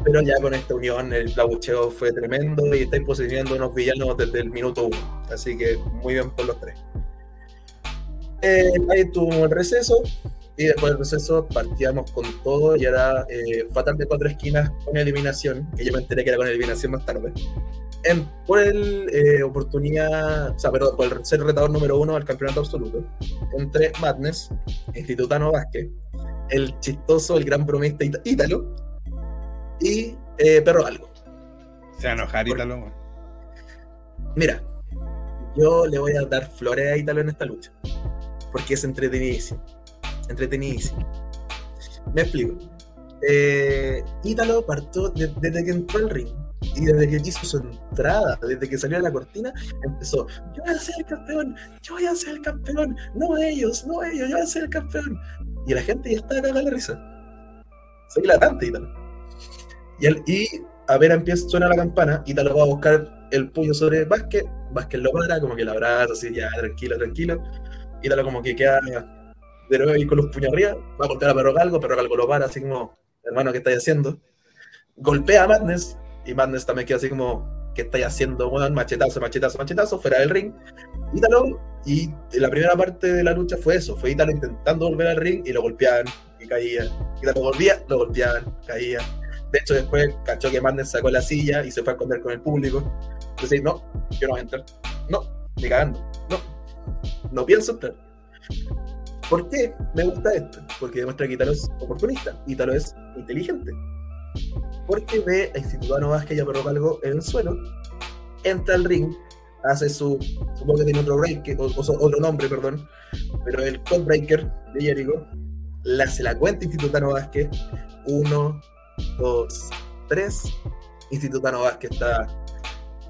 Pero ya con esta unión el plabucheo fue tremendo y estáis posicionando unos villanos desde el minuto uno. Así que muy bien por los tres. Eh, ahí tuvo el receso y después del receso partíamos con todo y era eh, fatal de cuatro esquinas con eliminación, que yo me enteré que era con eliminación más tarde. En, por el eh, oportunidad, o sea, perdón, por el ser retador número uno al campeonato absoluto, entre Madness, Institutano Vázquez, el chistoso, el gran bromista Ítalo y eh, Perro Algo. Se va a enojar Ítalo. Mira, yo le voy a dar flores a Ítalo en esta lucha, porque es entretenidísimo. Entretenidísimo. Me explico. Eh, Ítalo partió desde que entró al ring y desde que hizo su entrada, desde que salió a la cortina, empezó, yo voy a ser el campeón, yo voy a ser el campeón, no ellos, no ellos, yo voy a ser el campeón. Y la gente ya está cagada la risa. Soy latante, Ítalo. Y, el, y a ver, empieza, suena la campana, Ítalo va a buscar el puño sobre Vázquez, Vázquez lo para, como que lo abraza, así, ya, tranquilo, tranquilo. Ítalo como que queda de nuevo ahí con los puños arriba, va a golpear a Perro Galgo, Perro Galgo lo para, así como, hermano, ¿qué estáis haciendo? Golpea a Madness, y Madness también queda así como, ¿qué estáis haciendo, bueno, Machetazo, machetazo, machetazo, fuera del ring. Ítalo, y la primera parte de la lucha fue eso, fue Ítalo intentando volver al ring y lo golpeaban y caía. Ítalo volvía, lo golpeaban, caía. De hecho, después cachó que Madness sacó la silla y se fue a esconder con el público. Entonces, no, yo no voy a entrar. No, ni cagando. No, no pienso entrar. ¿Por qué me gusta esto? Porque demuestra que Ítalo es oportunista. Ítalo es inteligente porque ve a Institutano Vázquez y a Perro Calgo en el suelo, entra al ring, hace su, supongo que tiene otro break, o, otro nombre, perdón, pero el Codebreaker de Jericho, le hace la cuenta Institutano Vázquez, uno, dos, tres, Institutano Vázquez está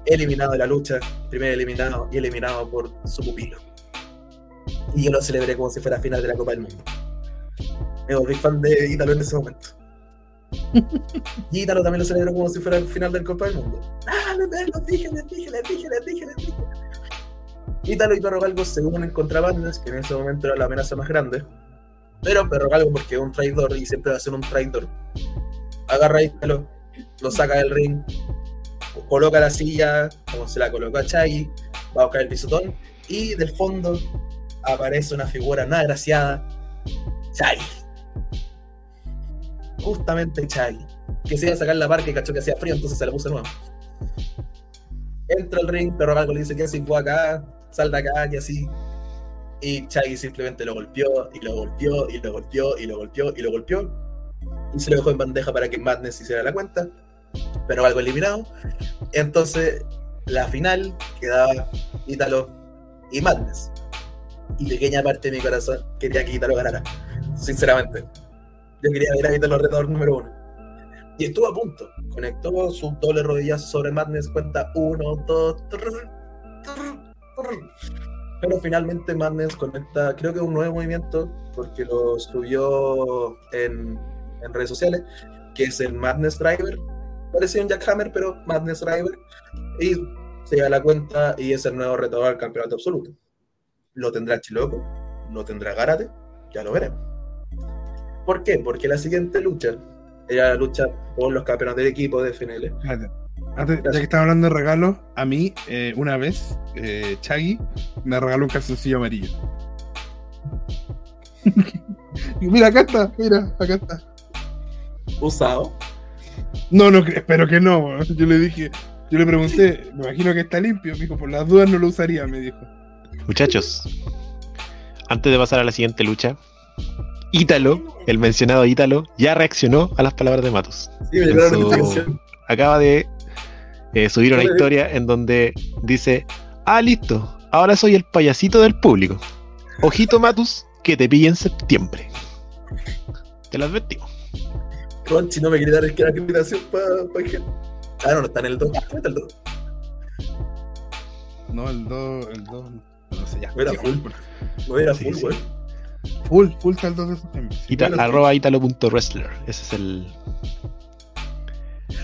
eliminado de la lucha, primer eliminado y eliminado por su pupilo. Y yo lo celebré como si fuera final de la Copa del Mundo. Me volví fan de Italo en ese momento. (laughs) Y Ítalo también lo celebró como si fuera el final del Copa del Mundo. ¡Ah, les dije, les dije, les dije, les! Ítalo y Perro Galgo se unen contra Bandes, que en ese momento era la amenaza más grande. Pero Perro Galgo, porque es un traidor y siempre va a ser un traidor, agarra a Ítalo, lo saca del ring, coloca la silla, como se la colocó a Chaggy, va a buscar el pisotón, y del fondo aparece una figura nada graciada, Chaggy justamente Chaggy, que se iba a sacar la barca y cachó que hacía frío, entonces se la puso nuevo. Entra al ring, pero algo le dice que fue acá, sal de acá y así. Y Chaggy simplemente lo golpeó y lo golpeó y lo golpeó y lo golpeó y lo golpeó. Y se lo dejó en bandeja para que Madness hiciera la cuenta. Pero algo eliminado. Entonces, la final quedaba Ítalo y Madness. Y pequeña parte de mi corazón quería que Ítalo ganara. Sinceramente. Yo quería ver a Ítalo retador número uno. Y estuvo a punto. Conectó su doble rodilla sobre Madness, cuenta uno, dos, pero finalmente Madness conecta, creo que un nuevo movimiento, porque lo subió en, en redes sociales, que es el Madness Driver. Parecía un Jackhammer, pero Madness Driver. Y se da la cuenta y es el nuevo retador al campeonato absoluto. Lo tendrá Chiloco, lo tendrá Garate, ya lo veremos. ¿Por qué? Porque la siguiente lucha era la lucha por los campeones del equipo de FNL. Antes, ya que estaba hablando de regalos, a mí eh, una vez eh, Chaggy me regaló un calzoncillo amarillo. (laughs) mira, acá está, mira, acá está. ¿Usado? No, no, espero que no. Yo le dije, yo le pregunté, me imagino que está limpio. Me dijo, por las dudas no lo usaría, me dijo. Muchachos, antes de pasar a la siguiente lucha, Ítalo, el mencionado Ítalo, ya reaccionó a las palabras de Matos. Sí, me su... Acaba de eh, subieron una historia en donde dice, ah, listo, ahora soy el payasito del público. Ojito Matus, que te pille en septiembre. Te lo advertimos. Ronchi no me quiere dar es que la invitación para pa que... Ah, no, no está en el 2. ¿Cómo está el 2? No, el 2, el 2, no sé ya. Era full. No era full, Sí, güey. Full, full 2 de septiembre. Sí, Ita- arroba italo.wrestler. Ese es el.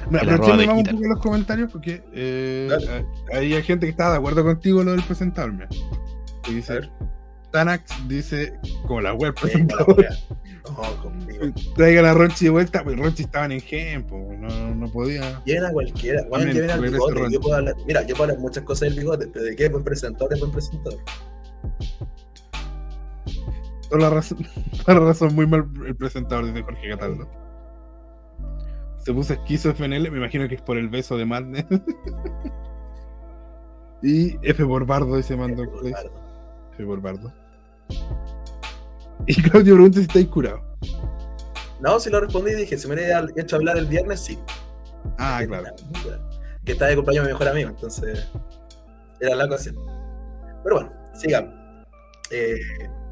Mira, el pero vamos un poco en los comentarios porque eh, hay hay gente que está de acuerdo contigo en lo del presentarme. Y A dice, ver. Tanax dice, como la web wea. No, conmigo. traigan a Ronchi de vuelta, pues Ronchi estaba en pues, no, no podía. Llena cualquiera. Bueno, lleven al bigote. Yo puedo hablar, mira, yo puedo hablar muchas cosas del bigote, pero de qué buen presentador es buen presentador. Toda la razón, (laughs) toda la razón muy mal el presentador, dice Jorge Cataldo. Se puso esquizo FNL, me imagino que es por el beso de Madness. (laughs) y F por Bardo, dice Mando. F por Bardo. Y Claudio pregunta si estáis curado. No, si lo respondí dije, si me hubiera hecho hablar el viernes, sí. Ah, Que- claro. Que está de cumpleaños mi mejor amigo, entonces era la ocasión. Pero bueno, sigamos. Eh,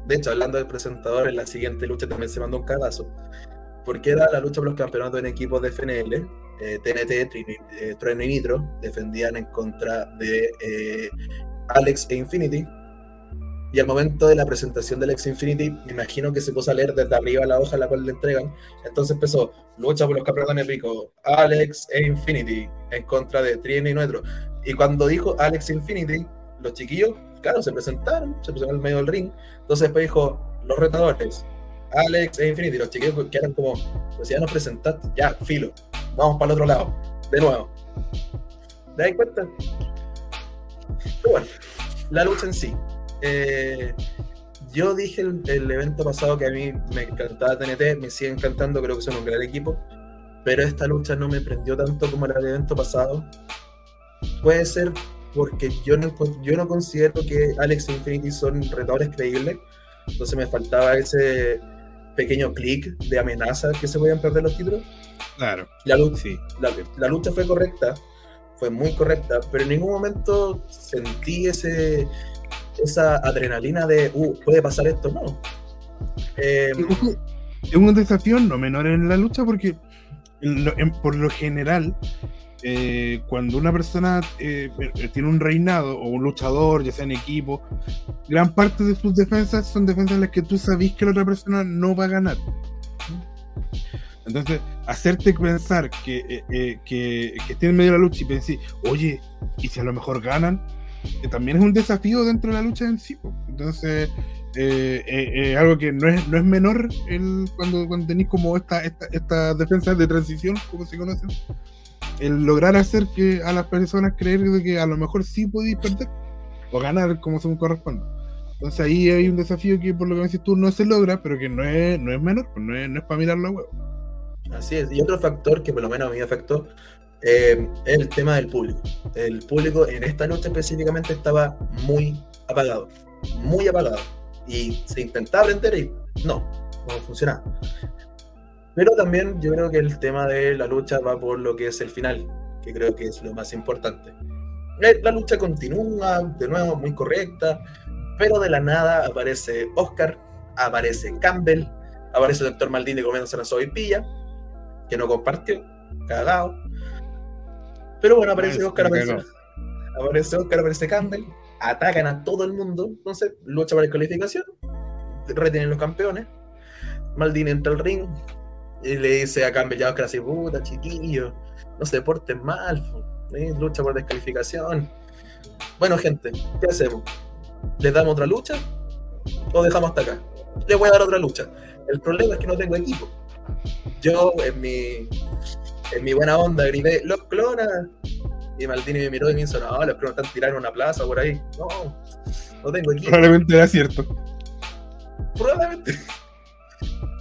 de hecho, hablando del presentador, en la siguiente lucha también se mandó un cagazo. Porque era la lucha por los campeonatos en equipos de FNL. eh, TNT, Trini- eh, Trueno y Nitro defendían en contra de eh, Alex e Infinity. Y al momento de la presentación del Alex Infinity, me imagino que se puso a leer desde arriba la hoja a la cual le entregan. Entonces empezó, lucha por los campeonatos en Pico, Alex e Infinity en contra de Trino y Nuestro. Y cuando dijo Alex Infinity, los chiquillos, claro, se presentaron, se pusieron en medio del ring. Entonces después dijo, los retadores, Alex e Infinity, los chiquillos quedaron como, pues ya nos presentaste, ya, filo, vamos para el otro lado, de nuevo. ¿Te das cuenta? Pero bueno, la lucha en sí. Eh, yo dije el, evento pasado que a mí me encantaba TNT, me sigue encantando, creo que son un gran equipo, pero esta lucha no me prendió tanto como era el evento pasado. Puede ser porque yo no, yo no considero que Alex e Infinity son retadores creíbles, entonces me faltaba ese pequeño clic de amenaza que se podían perder los títulos. Claro, La lucha, sí. la, la lucha fue correcta, fue muy correcta, pero en ningún momento sentí ese esa adrenalina de, uh, puede pasar esto, no. Eh, Es un desafío no menor en la lucha porque en lo- en- por lo general, eh, cuando una persona eh, eh, tiene un reinado o un luchador, ya sea en equipo, gran parte de sus defensas son defensas en las que tú sabes que la otra persona no va a ganar. Entonces, hacerte pensar que, eh, eh, que, que esté en medio de la lucha y pensé, oye, ¿y si a lo mejor ganan? Que también es un desafío dentro de la lucha en sí. Entonces, eh, eh, eh, algo que no es, no es menor el, cuando, cuando tenéis como esta, esta, estas defensas de transición, como se conocen, el lograr hacer que a las personas creer de que a lo mejor sí podéis perder o ganar como según corresponde. Entonces ahí hay un desafío que por lo que me dices tú no se logra, pero que no es, no es menor, pues no es, no es para mirarlo a huevo. Así es. Y otro factor que por lo menos a mí me afectó eh, es el tema del público. El público en esta lucha específicamente estaba muy apagado. Muy apagado. Y se intentaba prender y no, no funcionaba. Pero también yo creo que el tema de la lucha va por lo que es el final, que creo que es lo más importante. Eh, La lucha continúa, de nuevo, muy correcta, pero de la nada aparece Oscar, aparece Campbell, aparece el doctor Maldini comiéndose la sopaipilla, que no compartió, cagado. Pero bueno, aparece Ah, Oscar, aparece, cagó. aparece Oscar, aparece Campbell, atacan a todo el mundo, entonces lucha para la calificación, retienen los campeones. Maldini entra al ring y le dice a Campbell ya así, puta chiquillo, no se porten mal, ¿eh? lucha por descalificación. Bueno, gente, ¿qué hacemos? ¿Les damos otra lucha? ¿O dejamos hasta acá? Le voy a dar otra lucha. El problema es que no tengo equipo. Yo, en mi, en mi buena onda, grité, ¡Los clonas! Y Maldini me miró y me hizo, no, los clonas están tirando una plaza por ahí. No, no tengo equipo. Probablemente era cierto. Probablemente.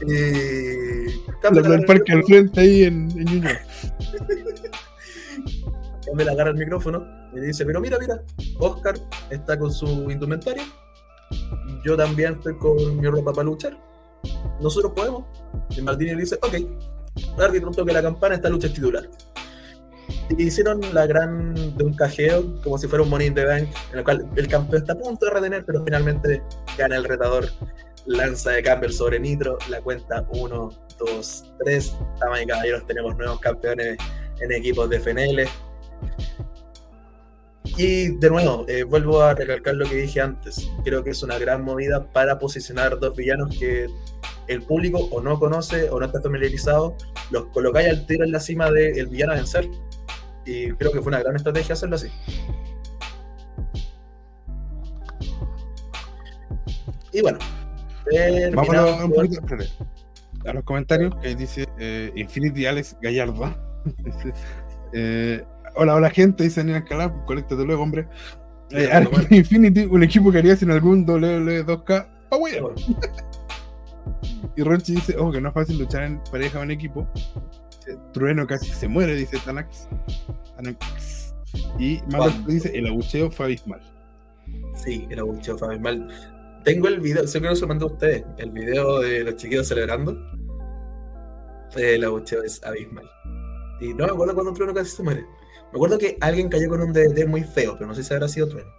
Eh, Campbell del parque al frente ahí en, en Ñuñoa. (laughs) Campbell agarra el micrófono y dice, pero mira, mira, Oscar está con su indumentaria. Yo también estoy con mi ropa para luchar. Nosotros podemos. Y Maldini dice, ok. El árbitro toque la campana, esta lucha es titular. hicieron la gran de un cajeo, como si fuera un Money in the Bank, en el cual el campeón está a punto de retener, pero finalmente gana el retador. Lanza de Campbell sobre Nitro, la cuenta 1, 2, 3. Damas y caballeros, tenemos nuevos campeones en equipos de FNL. Y de nuevo, eh, vuelvo a recalcar lo que dije antes. Creo que es una gran movida para posicionar dos villanos que el público o no conoce o no está familiarizado. Los colocáis al tiro en la cima del villano a vencer. Y creo que fue una gran estrategia hacerlo así. Y bueno, vamos a, un poquito, a los comentarios que dice eh, Infinity Alex Gallardo. (laughs) eh, hola, hola gente, dice Daniel Alcalá, conéctate luego, hombre. Eh, Infinity, un equipo que haría sin algún WWE2K. ¡Pa (laughs) y Ronchi dice, ojo que no es fácil luchar en pareja o en equipo. Trueno casi se muere, dice Tanax. Tanax. Y Malo dice, el abucheo fue abismal. Sí, el abucheo fue abismal. Tengo el video, sé que no se lo mandó a ustedes, el video de los chiquitos celebrando. El abucheo es abismal. Y no me acuerdo cuando Trueno casi se muere. Me acuerdo que alguien cayó con un DD muy feo, pero no sé si habrá sido Trueno.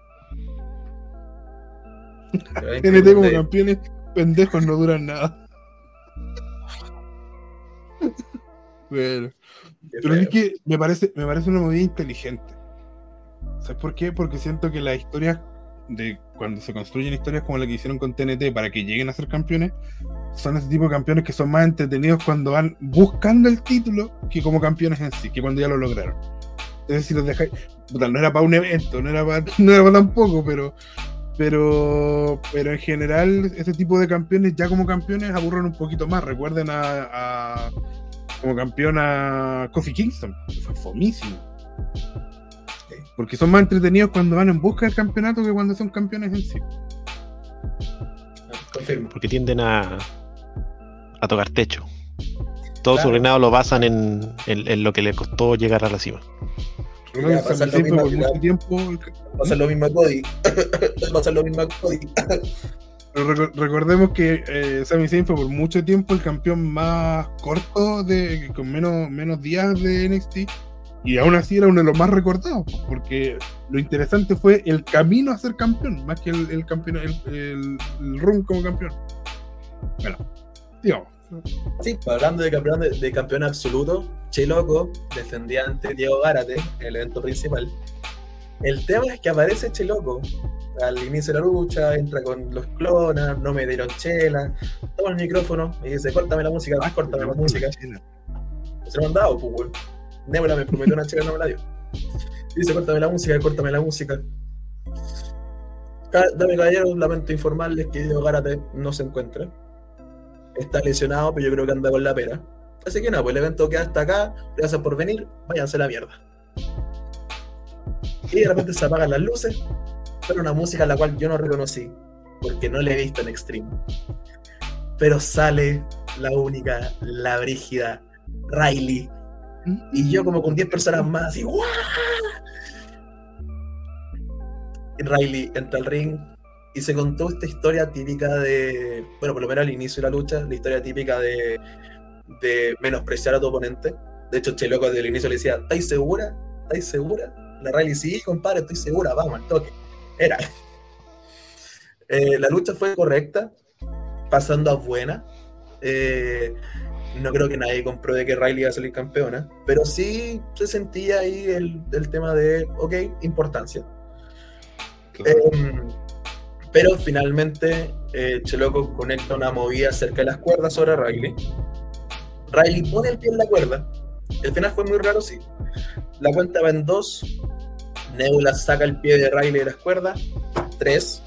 TNT (laughs) como campeones pendejos no duran nada. pero, pero es que me parece, me parece una movida inteligente. ¿Sabes por qué? Porque siento que las historias de cuando se construyen historias como la que hicieron con TNT para que lleguen a ser campeones, son ese tipo de campeones que son más entretenidos cuando van buscando el título que como campeones en sí, que cuando ya lo lograron. Entonces, si los dejáis, no era para un evento, no era para, (laughs) no era para tampoco, pero, pero, pero en general, ese tipo de campeones, ya como campeones, aburren un poquito más. Recuerden a, como campeón a Kofi Kingston, fue fomísimo. Porque son más entretenidos cuando van en busca del campeonato que cuando son campeones en sí. Confirmo. Porque tienden a, a tocar techo. Todo su reinado lo basan en, lo que le costó llegar a la cima. pasa lo mismo, por mucho tiempo. Pasa lo mismo a Cody. (coughs) pasa lo mismo a Cody. Pero recordemos que eh, Sami Zayn fue por mucho tiempo el campeón más corto de con menos, menos días de NXT y aún así era uno de los más recordados porque lo interesante fue el camino a ser campeón más que el, campeón el, el, el run como campeón bueno digamos Sí, pues, hablando de campeón, de, campeón absoluto, Che Loco defendía ante Diego Gárate en el evento principal. El tema es que aparece Che Loco al inicio de la lucha, entra con los clonas, no me dieron chela, toma el micrófono y dice, córtame la música, ah, córtame la música. Se lo han dado, pues. Nebula me prometió una chela, no me la dio. Dice, córtame la música, córtame la música. Dame caballero, lamento informarles que Diego Gárate no se encuentra está lesionado, pero yo creo que anda con la pera. Así que nada, pues el evento queda hasta acá. Gracias por venir, váyanse a la mierda. Y de repente se apagan las luces, pero una música la cual yo no reconocí, porque no la he visto en Extreme. Pero sale la única, la brígida, Riley. Y yo como con 10 personas más, y Riley entra al ring, y se contó esta historia típica de, bueno, por lo menos al inicio de la lucha, la historia típica de, de menospreciar a tu oponente. De hecho, Cheloco desde el inicio le decía, ¿estáis segura? ¿Estáis segura? La Riley, sí, compadre, estoy segura, vamos al toque. Era. Eh, la lucha fue correcta, pasando a buena. Eh, no creo que nadie compruebe que Riley iba a salir campeona, pero sí se sentía ahí el, el tema de, ok, importancia. Em, pero finalmente eh, Cheloco conecta una movida cerca de las cuerdas sobre Riley. Riley pone el pie en la cuerda. El final fue muy raro, sí. La cuenta va en dos. Nebula saca el pie de Riley de las cuerdas. Tres.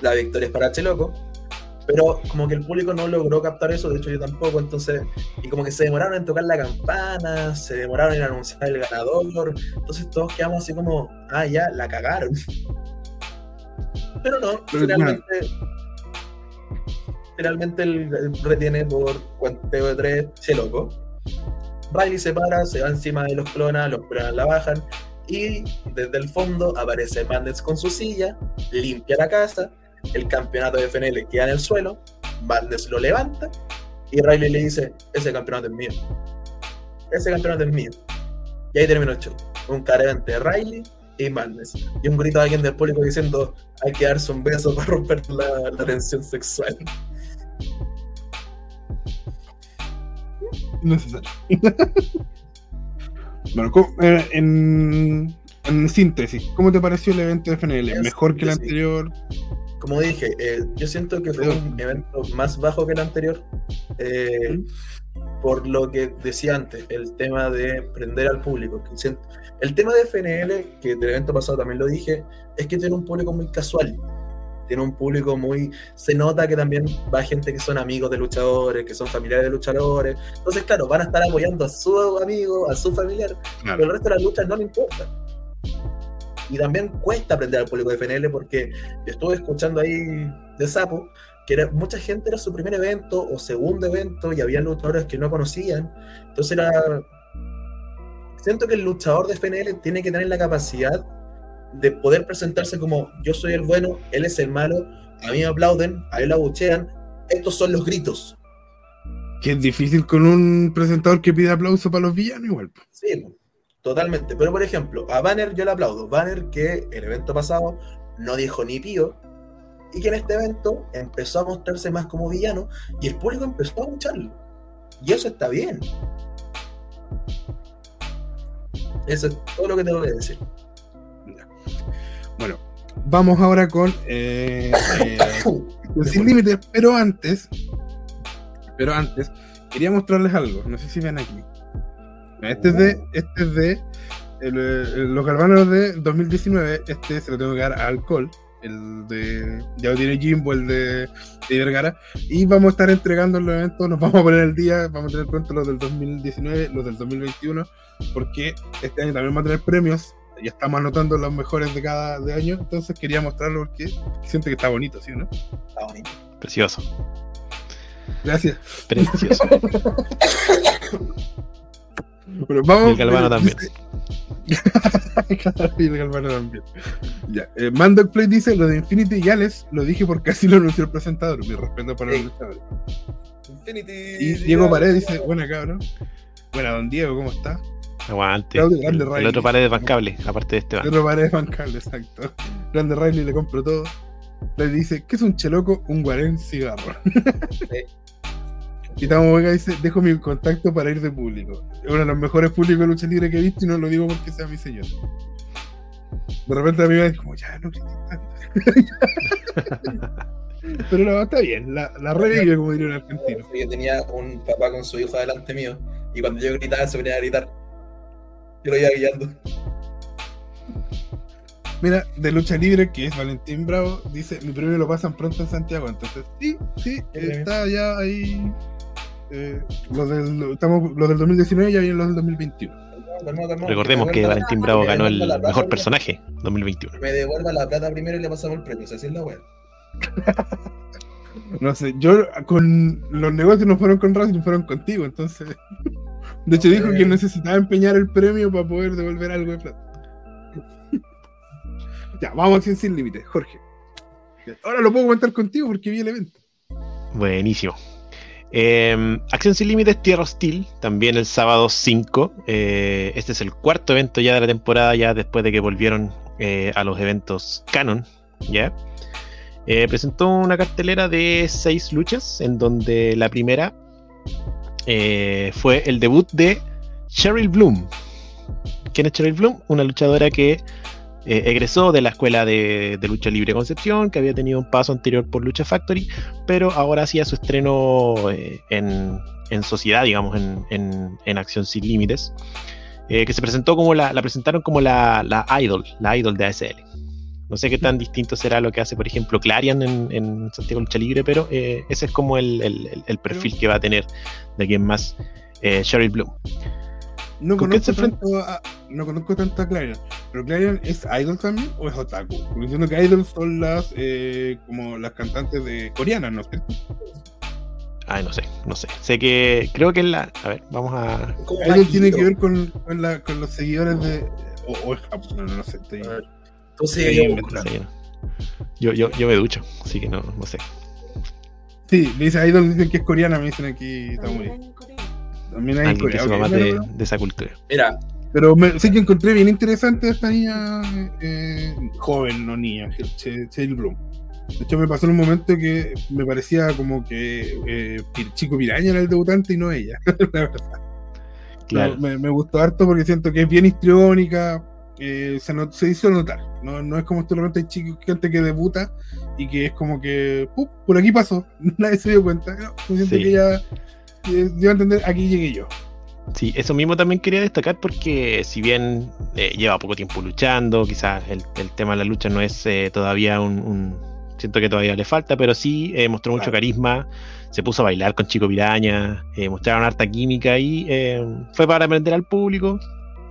La victoria es para Cheloco. Pero como que el público no logró captar eso, de hecho yo tampoco, entonces, y como que se demoraron en tocar la campana, se demoraron en anunciar el ganador, entonces todos quedamos así como, ah, ya, la cagaron. Pero no, finalmente, finalmente el, retiene por cuanteo de tres, se loco. Riley se para, se va encima de los clonas, los clonas la bajan y desde el fondo aparece Bandits con su silla, limpia la casa, el campeonato de FNL queda en el suelo, Bandits lo levanta y Riley le dice, ese campeonato es mío. Ese campeonato es mío. Y ahí terminó el show. Un cara de Riley y Madness. Y un grito de alguien del público diciendo hay que darse un beso para romper la, la tensión sexual. Necesario. bueno, eh, en, en, síntesis, ¿cómo te pareció el evento de FNL? ¿Mejor que el anterior? Como dije, eh, yo siento que fue un evento más bajo que el anterior. Eh, por lo que decía antes, el tema de prender al público. El tema de FNL, que del evento pasado también lo dije, es que tiene un público muy casual. Tiene un público muy. Se nota que también va gente que son amigos de luchadores, que son familiares de luchadores. Entonces, claro, van a estar apoyando a su amigo, a su familiar, pero el resto de las luchas no le importa. Y también cuesta aprender al público de FNL porque estuve escuchando ahí de Sapo que era, mucha gente era su primer evento o segundo evento y había luchadores que no conocían. Entonces era... Siento que el luchador de FNL tiene que tener la capacidad de poder presentarse como yo soy el bueno, él es el malo, a mí me aplauden, a él lo abuchean, estos son los gritos. Que es difícil con un presentador que pide aplauso para los villanos igual. Sí, totalmente. Pero por ejemplo, a Banner yo le aplaudo. Banner que el evento pasado no dijo ni pío, y que en este evento empezó a mostrarse más como villano y el público empezó a lucharlo. Y eso está bien. Eso es todo lo que tengo que decir. Bueno, vamos ahora con eh, (coughs) eh, Sin Límites, pero antes, pero antes, quería mostrarles algo. No sé si ven aquí. Este es de, este es de los galvanos de 2019. Este se lo tengo que dar a alcohol el de ya tiene Jimbo, el de, Vergara, y vamos a estar entregando los eventos, nos vamos a poner el día, vamos a tener cuenta los del 2019, los del 2021, porque este año también vamos a tener premios, ya estamos anotando los mejores de cada de año, entonces quería mostrarlo porque siento que está bonito, ¿sí no? Está bonito. Precioso. Gracias. Precioso. (laughs) Pero vamos. el Galvano también. (laughs) y el Galvano también. Ya. Eh, Mando Play dice: Lo de Infinity y Alex lo dije porque así lo anunció el presentador. Mi respeto para los luchadores. Infinity. Y Diego Pared dice: Buena cabrón. Buena, don Diego, ¿cómo está? Aguante. el, el, otro pared es bancable, aparte de este. El otro pared es bancable, exacto. Grande Riley le compro todo. Le dice: ¿Qué es un cheloco? Un guarén cigarro. Y Tamo Vega dice, dejo mi contacto para ir de público. Es uno de los mejores públicos de lucha libre que he visto y no lo digo porque sea mi señor. De repente a mí me dice como, ya, no tanto. (laughs) Pero no, está bien, la, la revive, como diría un argentino. Yo tenía un papá con su hijo delante mío, y cuando yo gritaba se venía a gritar. Yo lo iba guiando. Mira, de lucha libre, que es Valentín Bravo, dice, mi premio lo pasan pronto en Santiago. Entonces, sí, sí, está ya ahí eh, los, del, estamos, los del 2019 ya vienen los del 2021. Recordemos que Valentín Bravo ganó el mejor personaje 2021. Me devuelva la plata primero y le pasamos el premio. Así es la web. no sé, yo con los negocios no fueron con Racing, fueron contigo, entonces. (laughs) De hecho, dijo que necesitaba empeñar el premio para poder devolver algo de plata. (laughs) ya, vamos a sin límites, Jorge. Ahora lo puedo comentar contigo porque vi el evento. Buenísimo. Eh, Acción Sin Límites Tierra Hostil, también el sábado 5. Eh, este es el cuarto evento ya de la temporada, ya después de que volvieron eh, a los eventos canon. ¿ya? Eh, presentó una cartelera de seis luchas, en donde la primera fue el debut de Cheryl Bloom. ¿Quién es Cheryl Bloom? Una luchadora que eh, egresó de la escuela de, lucha libre Concepción, que había tenido un paso anterior por Lucha Factory, pero ahora hacía su estreno eh, en, sociedad, digamos, en, Acción Sin Límites, eh, que se presentó como la, la presentaron como la, idol, la idol de ASL. No sé qué tan distinto será lo que hace, por ejemplo, Clarion en, Santiago Lucha Libre, pero ese es como el, perfil que va a tener de quien más Cheryl Bloom. No conozco, tanto a, no conozco tanto a Clarion, pero Clarion es idol también o es otaku? Porque entiendo que idol son las eh, como las cantantes de coreanas, ¿no sé? Ay, no sé, no sé. Sé que creo que es la. A ver, vamos a. Idol tiene que ver con, con, la, con los seguidores de. O, es Japón, no, no sé. Estoy, sí, yo, yo, yo me ducho, así que no, no sé. Sí, me dice Idol, dicen que es coreana, me dicen aquí, está muy bien. También hay Alguien que de, de, esa cultura. Mira, Pero sé que encontré bien interesante esta niña eh, joven, no niña, Cheryl Bloom. De hecho, me pasó en un momento que me parecía como que eh, Chico Piraña era el debutante y no ella, (laughs) la verdad. Claro. Me, me, gustó harto porque siento que es bien histriónica, eh, se, se, hizo notar. No, no es como repente hay chicos, gente que debuta y que es como que, por aquí pasó, (laughs) nadie se dio cuenta. No, siento que ya, dio a entender, aquí llegué yo. Sí, eso mismo también quería destacar porque si bien eh, lleva poco tiempo luchando, quizás el, el, tema de la lucha no es eh, todavía un, Siento que todavía le falta, pero sí eh, mostró mucho carisma, se puso a bailar con Chico Piraña, mostraron harta química y fue para aprender al público,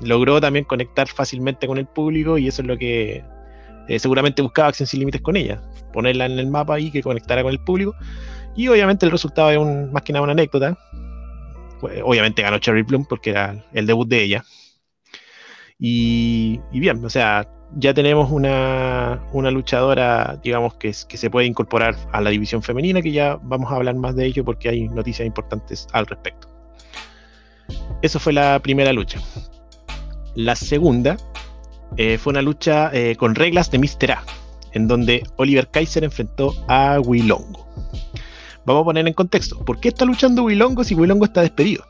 logró también conectar fácilmente con el público y eso es lo que seguramente buscaba Acción Sin Límites con ella, ponerla en el mapa y que conectara con el público. Y obviamente el resultado es un, más que nada una anécdota, pues, obviamente ganó Cherry Plum porque era el debut de ella. Y, bien, o sea, ya tenemos una, luchadora, digamos, que, se puede incorporar a la división femenina, que ya vamos a hablar más de ello porque hay noticias importantes al respecto. Eso fue la primera lucha. La segunda eh, fue una lucha eh, con reglas de Mr. A, en donde Oliver Kaiser enfrentó a Wilongo. Vamos a poner en contexto. ¿Por qué está luchando Wilongo si Wilongo está despedido?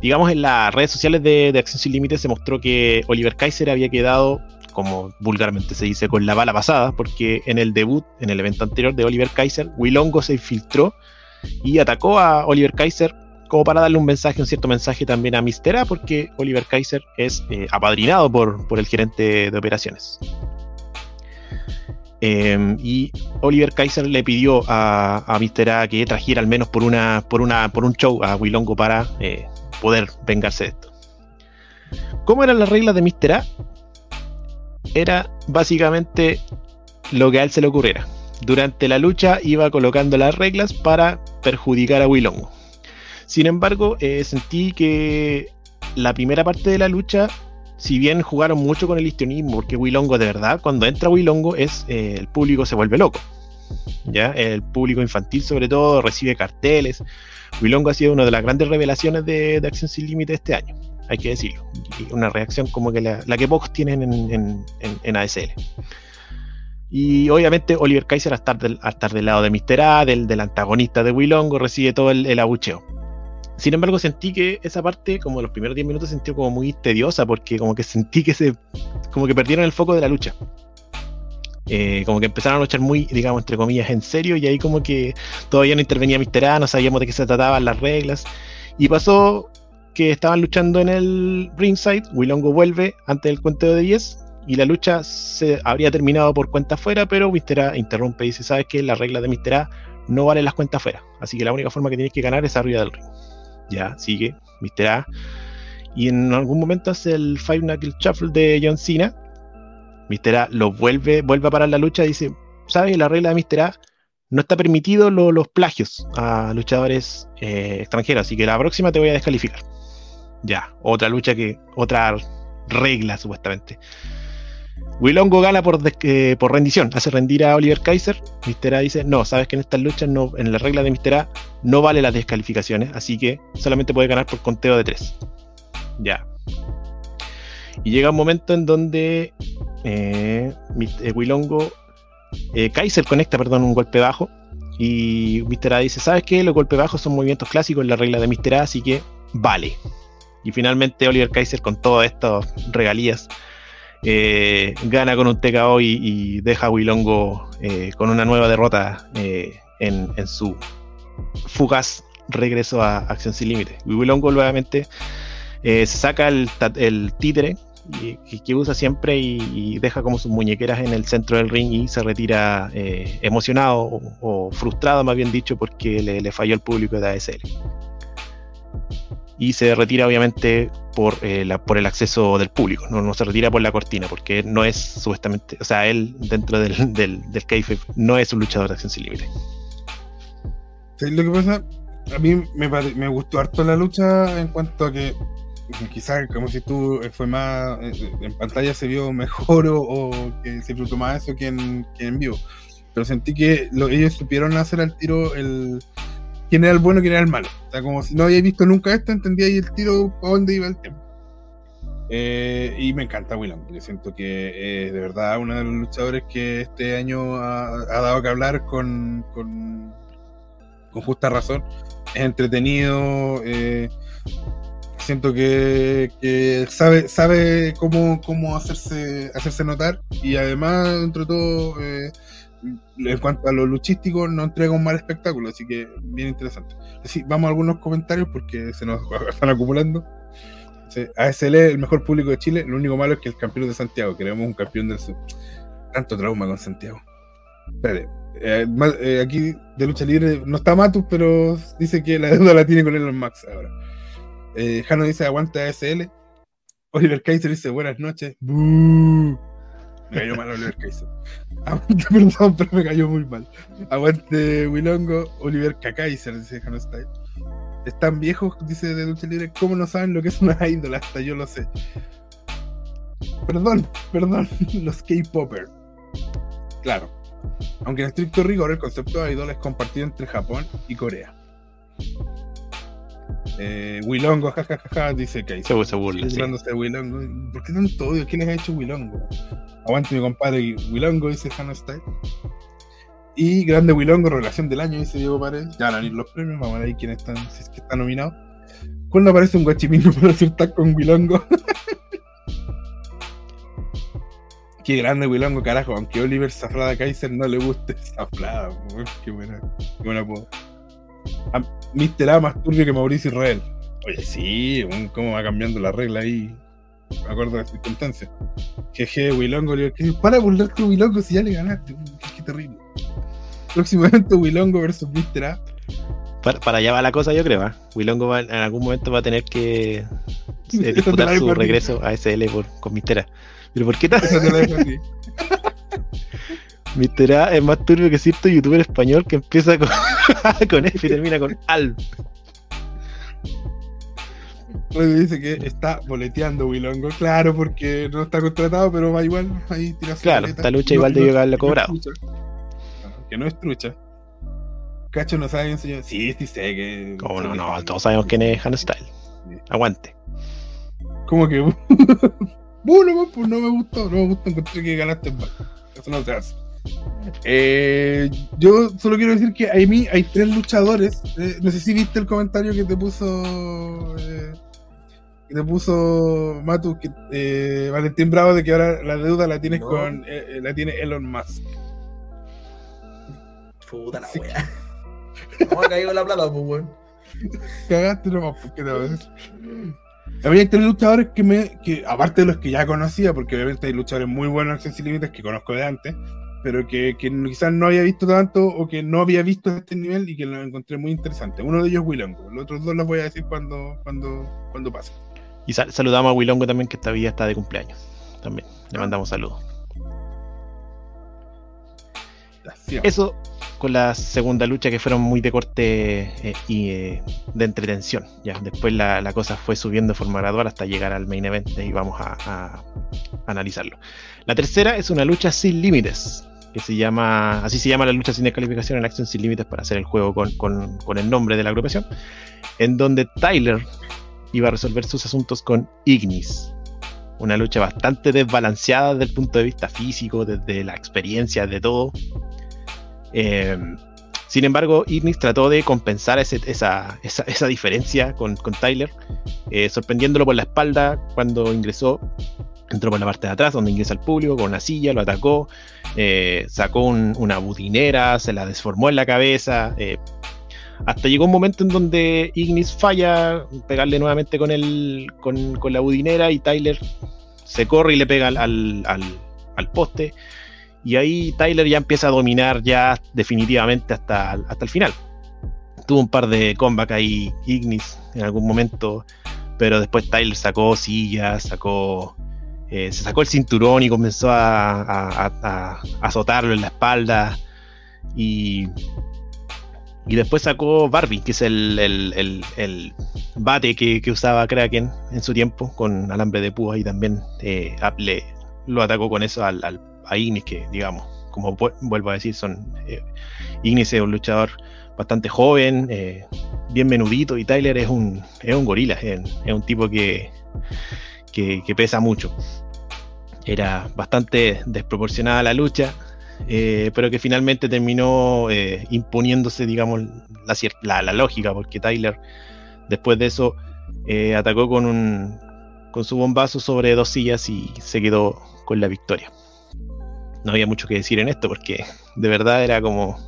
Digamos, en las redes sociales de, Acción Sin Límites se mostró que Oliver Kaiser había quedado, como vulgarmente se dice, con la bala pasada, porque en el debut, en el evento anterior de Oliver Kaiser, Wilongo se infiltró y atacó a Oliver Kaiser como para darle un mensaje, un cierto mensaje también a Mistera, porque Oliver Kaiser es eh, apadrinado por, por el gerente de operaciones. Em, y Oliver Kaiser le pidió a, Mr. A que trajera al menos por una, por una, por un show a Wilongo para eh, poder vengarse de esto. ¿Cómo eran las reglas de Mr. A? Era básicamente lo que a él se le ocurriera. Durante la lucha iba colocando las reglas para perjudicar a Wilongo. Sin embargo, eh, sentí que la primera parte de la lucha si bien jugaron mucho con el histrionismo, porque Wilongo de verdad, cuando entra Wilongo, es, eh, el público se vuelve loco. ¿ya? El público infantil, sobre todo, recibe carteles. Wilongo ha sido una de las grandes revelaciones de, Acción Sin Límite este año, hay que decirlo. una reacción como que la, que pocos tienen en, en, ASL. Y obviamente Oliver Kaiser, a estar del, estar del lado de Mr. A, del, del antagonista de Wilongo, recibe todo el, el abucheo. Sin embargo, sentí que esa parte, como los primeros 10 minutos, sentí como muy tediosa, porque como que sentí que se. como que perdieron el foco de la lucha. Eh, como que empezaron a luchar muy, digamos, entre comillas, en serio, y ahí como que todavía no intervenía Mr. A, no sabíamos de qué se trataban las reglas. Y pasó que estaban luchando en el ringside, Wilongo vuelve antes del cuento de 10, y la lucha se habría terminado por cuenta afuera, pero Mr. A interrumpe y dice, ¿sabes qué? La regla de Mr. A no vale las cuentas afuera, así que la única forma que tienes que ganar es arriba del ring ya sigue, Mr. A. Y en algún momento hace el Five Knuckle Shuffle de John Cena. Mr. A lo vuelve, vuelve a parar la lucha dice, ¿sabes? La regla de Mr. A no está permitido los plagios a luchadores eh, extranjeros, así que la próxima te voy a descalificar. Ya, otra lucha que, otra regla supuestamente. Willongo gana por, eh, por rendición, hace rendir a Oliver Kaiser. Mr. A dice: No, sabes que en estas luchas, no, en la regla de Mr. A, no vale las descalificaciones, así que solamente puede ganar por conteo de 3. Ya. Y llega un momento en donde eh, eh Willongo, eh, Kaiser conecta, perdón, un golpe bajo. Y Mr. A dice: ¿Sabes qué? Los golpes bajos son movimientos clásicos en la regla de Mr. A, así que vale. Y finalmente Oliver Kaiser, con todas estas regalías, eh, gana con un TKO y, deja a Wilongo eh, con una nueva derrota eh, en, su fugaz regreso a Acción Sin Límite. Wilongo nuevamente se saca el, títere que, usa siempre y, deja como sus muñequeras en el centro del ring y se retira emocionado o, frustrado, más bien dicho, porque le, le falló el público de ASL y se retira obviamente por, eh, por el acceso del público, no, no, se retira por la cortina, porque no es supuestamente, o sea, él dentro del, del, del no es un luchador de acción sin límite. lo que pasa? A mí me, me, gustó harto la lucha en cuanto a que quizás como si tú eh, fue más eh, en pantalla se vio mejor o, que se disfrutó más eso que en, que en vivo pero sentí que ellos supieron hacer al tiro el, quién era el bueno y quién era el malo. O sea, como si no había visto nunca esto, entendía ahí el tiro a dónde iba el tema. Eh, y me encanta Willem, yo siento que es de verdad uno de los luchadores que este año ha, dado que hablar con, con, justa razón. Es entretenido, eh, siento que, sabe, sabe cómo, cómo hacerse, hacerse notar y además, entre todo, eh, en cuanto a lo luchístico, no entrega un mal espectáculo, así que bien interesante. Así, vamos a algunos comentarios porque se nos (laughs) están acumulando. ASL el mejor público de Chile. Lo único malo es que el campeón de Santiago. Queremos un campeón del sur. Tanto trauma con Santiago. Espérate. Eh, eh, aquí de lucha libre no está Matus, pero dice que la (laughs) deuda la tiene con Elon Max ahora. Eh, Jano dice aguanta ASL. Oliver Kaiser dice buenas noches. Me cayó mal Oliver Kaiser. (laughs) Perdón, pero me cayó muy mal. Aguante Wilongo. Oliver Kaiser dice Jano Style están viejos, dice de Lucha Libre, ¿cómo no saben lo que es una ídola? Hasta yo lo sé. Perdón, perdón, (laughs) los K-Popper. Claro. Aunque en estricto rigor el concepto de ídola es compartido entre Japón y Corea. Eh, Wilongo, jajajaja, dice que se, se burla. Sí. De Wilongo. ¿Por qué tanto odio? ¿Quién ha hecho Wilongo? Aguante mi compadre Wilongo, dice Hannah Style. Y Grande Wilongo, Relación del Año, dice Diego Paredes. Ya van a ir los premios, vamos a ver quién está, si es que está nominado. ¿Cuándo aparece un guachimino para hacer tag con Wilongo? (laughs) Qué grande Wilongo, carajo. Aunque Oliver Zafrada Kaiser no le guste Zafrada, qué buena, qué buena puedo. Mr. A más turbio que Mauricio Israel. Oye, sí, cómo va cambiando la regla ahí. Me acuerdo de las circunstancias. Jeje, Wilongo, Oliver Para burlarte Wilongo si ya le ganaste. qué terrible. Próximo evento Wilongo versus Mr. A. Para, allá va la cosa, yo creo. ¿eh? Willongo en algún momento va a tener que (laughs) eh, disputar su regreso a SL por, con Mr. A. Pero ¿por qué tal? (laughs) Mr. A es más turbio que cierto youtuber español que empieza con, (laughs) con F y termina con AL. dice que está boleteando Wilongo, claro, porque no está contratado, pero va igual, ahí tira Claro, esta lucha igual de haberla cobrado no es trucha. Cacho no sabe enseñar. Sí, sí sé que. ¿Cómo no? No, todos sabemos quién es Han Style. Aguante. ¿Cómo que? (laughs) bueno, pues no me gustó, no me gustó, encontré que ganaste mal. Eso no se hace. Eh, yo solo quiero decir que a mí hay tres luchadores. Eh, no sé si viste el comentario que te puso. Eh, que te puso Matu, que, eh, Valentín Bravo, de que ahora la deuda la tienes con. la tiene Elon Musk. Puta la wea. Vamos a caer la plata, pues, weón. Cagaste nomás, porque te decir. Había tres luchadores que me. que aparte de los que ya conocía, porque obviamente hay luchadores muy buenos en Sin Límites que conozco de antes, pero que, que, quizás no había visto tanto o que no había visto a este nivel y que lo encontré muy interesante. Uno de ellos es Willongo, los otros dos los voy a decir cuando, cuando, cuando pase. Y saludamos a Willongo también, que esta vida está de cumpleaños. También, le mandamos saludos. Eso con la segunda lucha que fueron muy de corte eh, y eh, de entretención. Ya después la, cosa fue subiendo de forma gradual hasta llegar al main event y vamos a, analizarlo. La tercera es una lucha sin límites, que se llama, así se llama la lucha sin descalificación en acción sin límites para hacer el juego con, con el nombre de la agrupación, en donde Tyler iba a resolver sus asuntos con Ignis. Una lucha bastante desbalanceada desde el punto de vista físico, desde la experiencia, de todo eh, sin embargo, Ignis trató de compensar esa, diferencia con, Tyler, eh, sorprendiéndolo por la espalda cuando ingresó. Entró por la parte de atrás, donde ingresa el público, con una silla, lo atacó, eh, sacó una budinera, se la desformó en la cabeza. hasta llegó un momento en donde Ignis falla, pegarle nuevamente con, el, con, la budinera y Tyler se corre y le pega al, al poste y ahí Tyler ya empieza a dominar ya definitivamente hasta, hasta el final. Tuvo un par de comeback ahí Ignis en algún momento, pero después Tyler sacó sillas, sacó, eh, se sacó el cinturón y comenzó a, azotarlo en la espalda. Y, y después sacó Barbie, que es el, el, bate que, usaba Kraken en su tiempo, con alambre de púa y también eh, lo atacó con eso al a Ignis, que digamos, como vuelvo a decir, son eh, Ignis es un luchador bastante joven, eh, bien menudito, y Tyler es un, es un gorila, es, un tipo que, que, pesa mucho. Era bastante desproporcionada la lucha, eh, pero que finalmente terminó eh, imponiéndose, digamos, la, la, lógica, porque Tyler después de eso eh, atacó con, un, con su bombazo sobre dos sillas y se quedó con la victoria. No había mucho que decir en esto, porque de verdad era como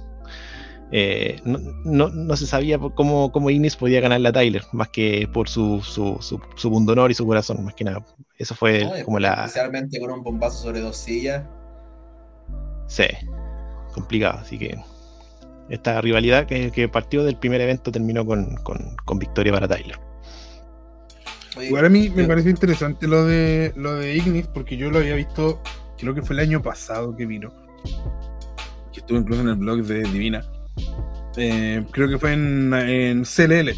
eh, no, no, se sabía cómo, cómo Ignis podía ganar a Tyler, más que por su, su, su, su y su corazón, más que nada. Eso fue como la. Especialmente con un bombazo sobre dos sillas. Sí, complicado. Así que esta rivalidad que, partió del primer evento terminó con, con, victoria para Tyler. Igual a mí me pareció interesante lo de lo de Ignis, porque yo lo había visto, creo que fue el año pasado que vino. Que estuvo incluso en el blog de Divina eh, creo que fue en, en, CLL.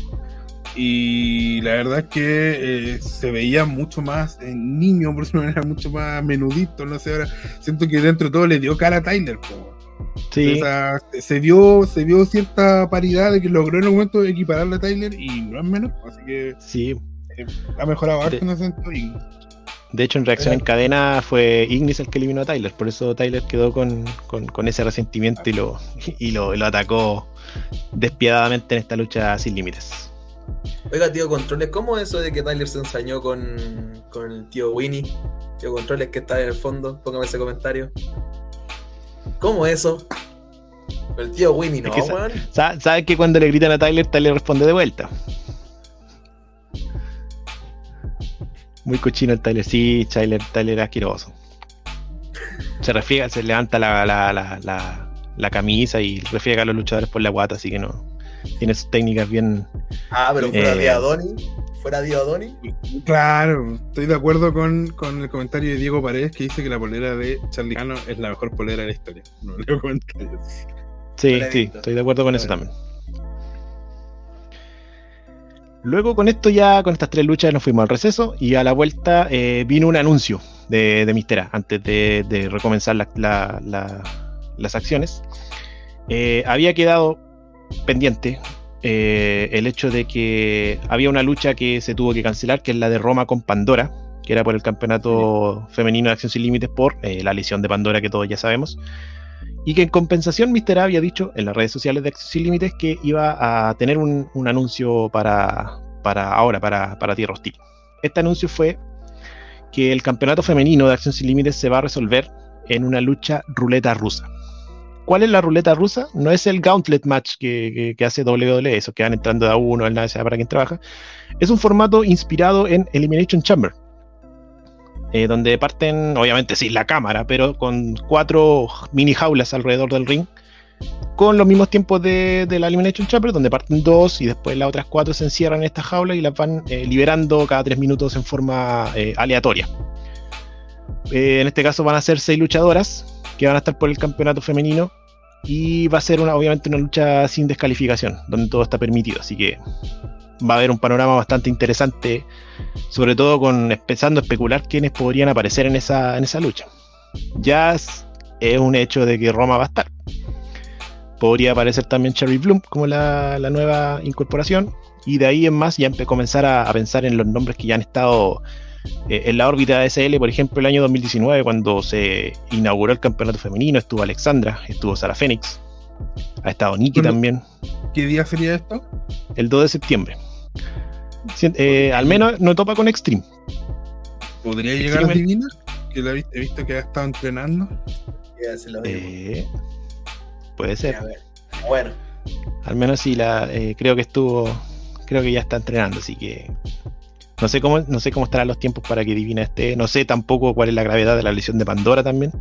Y la verdad es que eh, se veía mucho más en niño, por eso era mucho más menudito, no sé, ahora siento que dentro de todo le dio cara a Tyler. Sí. se vio, se vio cierta paridad de que logró en el momento equipararle a Tyler y no es menos, así que sí. Eh, ha mejorado harto en ese. De hecho, en reacción en cadena fue Ignis el que eliminó a Tyler, por eso Tyler quedó con, ese resentimiento y lo, y lo, atacó despiadadamente en esta lucha sin límites. Oiga, tío Controles, ¿cómo es eso de que Tyler se ensañó con, el tío Winnie? Tío Controles que está en el fondo, póngame ese comentario. ¿Cómo eso? El tío Winnie, ¿no? ¿Sabes que cuando le gritan a Tyler, Tyler responde de vuelta? Muy cochino el Tyler. Sí, Tyler, Tyler asqueroso. Se refiega, se levanta la, la, la, la, camisa y refiega a los luchadores por la guata, así que no. Tiene sus técnicas bien. Ah, pero fuera de Adoni. Fuera de Adoni. Claro, estoy de acuerdo con, con, el comentario de Diego Paredes que dice que la polera de Charlie Cano es la mejor polera de la historia. No leo comentarios. Sí, sí, estoy de acuerdo con eso también. Luego con esto ya, con estas tres luchas nos fuimos al receso y a la vuelta eh, vino un anuncio de, de Mistera antes de, recomenzar las acciones. Eh, había quedado pendiente eh, el hecho de que había una lucha que se tuvo que cancelar, que es la de Roma con Pandora, que era por el campeonato femenino de Acción Sin Límites por la lesión de Pandora que todos ya sabemos y que en compensación Mr. había dicho en las redes sociales de Acción Sin Límites que iba a tener un, anuncio para, para ahora, para, para Tierra Hostil. Este anuncio fue que el campeonato femenino de Acción Sin Límites se va a resolver en una lucha ruleta rusa. ¿Cuál es la ruleta rusa? No es el gauntlet match que, hace WWE, eso que van entrando de a uno, el nada para quien trabaja. Es un formato inspirado en Elimination Chamber, eh, donde parten, obviamente sin la cámara, pero con cuatro mini jaulas alrededor del ring, con los mismos tiempos de, la Elimination Chamber, donde parten dos y después las otras cuatro se encierran en esta jaula y las van eh, liberando cada tres minutos en forma eh, aleatoria. en este caso van a ser seis luchadoras que van a estar por el campeonato femenino y va a ser una, obviamente una lucha sin descalificación, donde todo está permitido, así que va a haber un panorama bastante interesante, sobre todo con empezando a especular quiénes podrían aparecer en esa, en esa lucha. Ya es, un hecho de que Roma va a estar. Podría aparecer también Cherry Bloom como la, nueva incorporación. Y de ahí en más ya comenzar a, pensar en los nombres que ya han estado eh, en la órbita de SL. Por ejemplo, el año 2019, cuando se inauguró el campeonato femenino, estuvo Alexandra, estuvo Sara Fénix, ha estado Nikki también. ¿Qué día sería esto? El 2 de septiembre. Eh, al menos no topa con Extreme. ¿Podría llegar a Divina? Que la he visto que ha estado entrenando. Eh, puede ser. Bueno. Al menos sí, la, eh, creo que estuvo. Creo que ya está entrenando, así que. No sé cómo, no sé cómo estarán los tiempos para que Divina esté. No sé tampoco cuál es la gravedad de la lesión de Pandora también.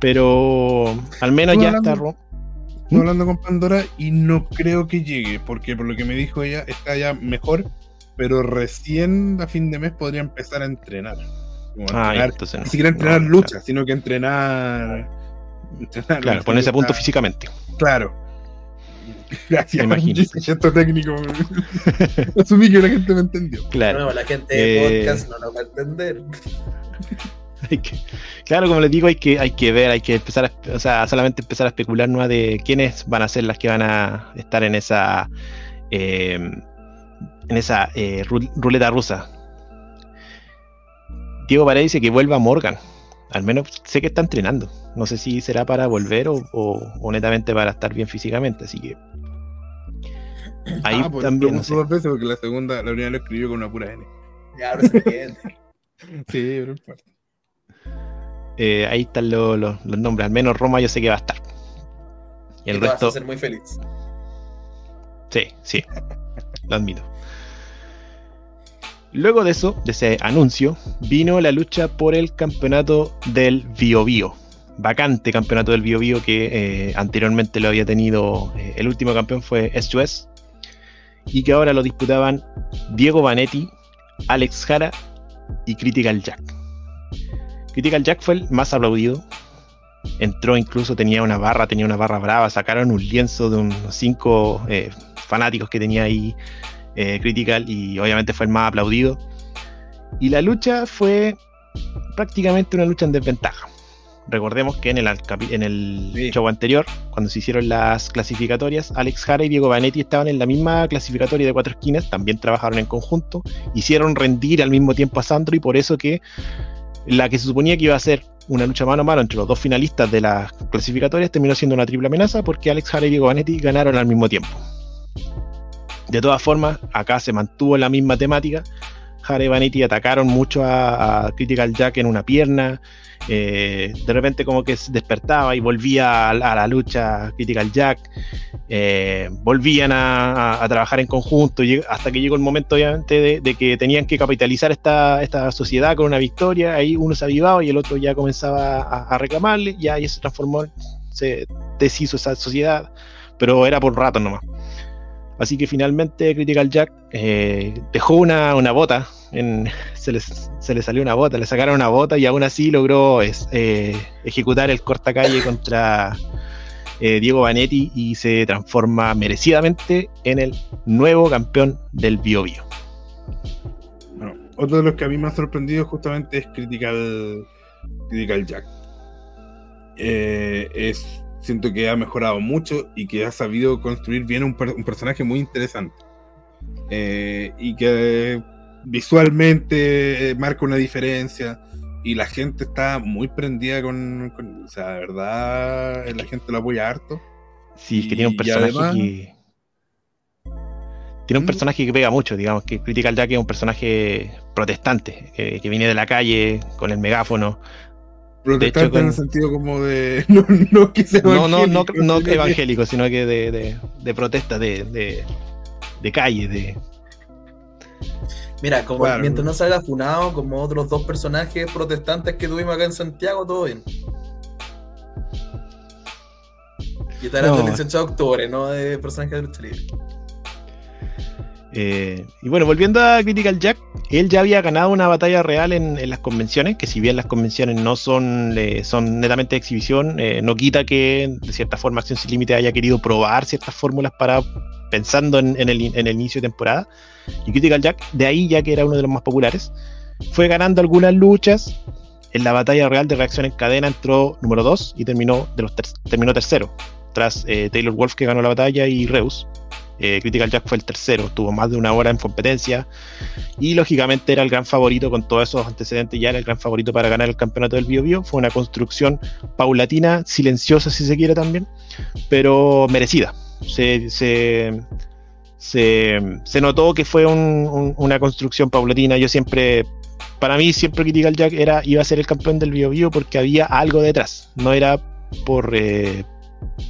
Pero al menos ya está Estoy hablando con Pandora y no creo que llegue, porque por lo que me dijo ella, está ya mejor, pero recién a fin de mes podría empezar a entrenar. ah, ni siquiera entrenar lucha, sino que entrenar. claro, ponerse a punto físicamente. Claro. Gracias, imagínate. técnico. (laughs) Asumí que la gente me entendió. Claro. No, la gente de eh, podcast no lo va a entender. (laughs) claro, como les digo, hay que, hay que ver, hay que empezar a, o sea, solamente empezar a especular ¿no? de quiénes van a ser las que van a estar en esa eh, en esa eh, ruleta rusa. Diego Paredes dice que vuelva Morgan. Al menos sé que está entrenando. No sé si será para volver o, o, netamente para estar bien físicamente. Así que. Ahí ah, pues, también. No sé. dos veces porque la segunda, la primera lo escribió con una pura N. Ya, ahora se entiende. (laughs) sí, pero eh, ahí están los nombres. Al menos Roma yo sé que va a estar. Y el resto. Vas a ser muy feliz. Sí, sí. lo admito. Luego de eso, de ese anuncio, vino la lucha por el campeonato del Bio Bio. Vacante campeonato del Bio Bio que eh, anteriormente lo había tenido. Eh, el último campeón fue S2S. Y que ahora lo disputaban Diego Vanetti, Alex Jara y Critical Jack. Critical Jack fue el más aplaudido. Entró incluso, tenía una barra, tenía una barra brava. Sacaron un lienzo de unos cinco eh, fanáticos que tenía ahí eh, Critical y obviamente fue el más aplaudido. Y la lucha fue prácticamente una lucha en desventaja. Recordemos que en el, en el show anterior, cuando se hicieron las clasificatorias, Alex Jara y Diego Vanetti estaban en la misma clasificatoria de cuatro esquinas, también trabajaron en conjunto, hicieron rendir al mismo tiempo a Sandro y por eso que la que se suponía que iba a ser una lucha mano a mano entre los dos finalistas de las clasificatorias terminó siendo una triple amenaza porque Alex Jara y Diego Vanetti ganaron al mismo tiempo. De todas formas, acá se mantuvo la misma temática. Harry Vanity atacaron mucho a, Critical Jack en una pierna. Eh, de repente como que se despertaba y volvía a, la lucha Critical Jack. Eh, volvían a, trabajar en conjunto hasta que llegó el momento obviamente de, que tenían que capitalizar esta, esta, sociedad con una victoria. Ahí uno se avivaba y el otro ya comenzaba a, reclamarle. Y ahí se transformó, se deshizo esa sociedad. Pero era por rato nomás. Así que finalmente Critical Jack eh, dejó una, bota, se, le salió una bota, le sacaron una bota y aún así logró eh, ejecutar el cortacalle contra eh, Diego Vanetti y se transforma merecidamente en el nuevo campeón del Bio Bio. Bueno, otro de los que a mí me ha sorprendido justamente es Critical, Critical Jack. es siento que ha mejorado mucho y que ha sabido construir bien un, personaje muy interesante. Eh, y que visualmente marca una diferencia y la gente está muy prendida con, o sea, de verdad la gente lo apoya harto. Sí, es que tiene un personaje que tiene un ¿Mm? personaje que pega mucho, digamos, que Critical Jack es un personaje protestante, que, que viene de la calle con el megáfono, Protestante en el sentido como de. (laughs) No, no que sea no, no, no, no, evangélico, sino que de, de, de protesta, de, de, de, calle, de. Mira, como mientras no salga funado, como otros dos personajes protestantes que tuvimos acá en Santiago, todo bien. Y estará no. el 18 de octubre, no de personajes de lucha libre. Eh, y bueno, volviendo a Critical Jack, él ya había ganado una batalla real en, las convenciones, que si bien las convenciones no son, son netamente de exhibición, eh, no quita que de cierta forma Acción Sin Límite haya querido probar ciertas fórmulas para pensando en, el, inicio de temporada. Y Critical Jack, de ahí ya que era uno de los más populares, fue ganando algunas luchas. En la batalla real de reacción en cadena entró número 2 y terminó, de los terminó tercero, tras eh, Taylor Wolf que ganó la batalla y Reus. Eh, Critical Jack fue el tercero, tuvo más de una hora en competencia y lógicamente era el gran favorito con todos esos antecedentes, ya era el gran favorito para ganar el campeonato del Bio Bio. Fue una construcción paulatina, silenciosa si se quiere también, pero merecida. Se, se, se, notó que fue una construcción paulatina. Yo siempre, para mí, siempre Critical Jack era, iba a ser el campeón del Bio Bio porque había algo detrás, no era por, eh,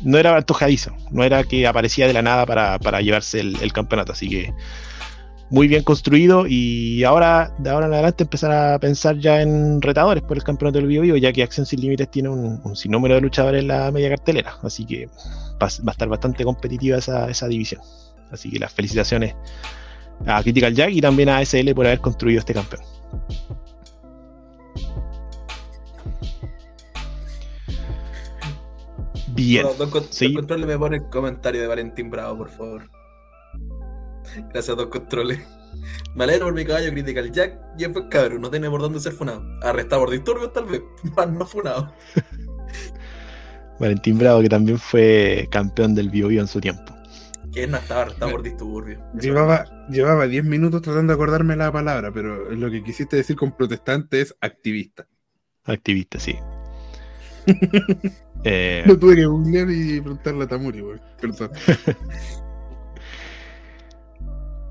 no era antojadizo, no era que aparecía de la nada para, llevarse el, campeonato, así que muy bien construido y ahora de ahora en adelante empezar a pensar ya en retadores por el campeonato del Bio, ya que Acción Sin Límites tiene un, sinnúmero de luchadores en la media cartelera, así que va, a estar bastante competitiva esa, esa división. Así que las felicitaciones a Critical Jack y también a SL por haber construido este campeón. Bien. don, Controles me pone el comentario de Valentín Bravo, por favor. Gracias, Don Controles. (laughs) Me alegro por mi caballo Critical Jack. Y pues cabrón, no tiene por dónde ser funado. Arrestado por disturbios, tal vez. (laughs) Más no funado. (laughs) Valentín Bravo, que también fue campeón del Bio, Bio en su tiempo. Que no estaba arrestado por disturbio. Llevaba, llevaba 10 minutos tratando de acordarme la palabra, pero lo que quisiste decir con protestante es activista. Activista, sí. Eh... Lo tuve que googlear y preguntarle a Tamuri, Perdón. (laughs)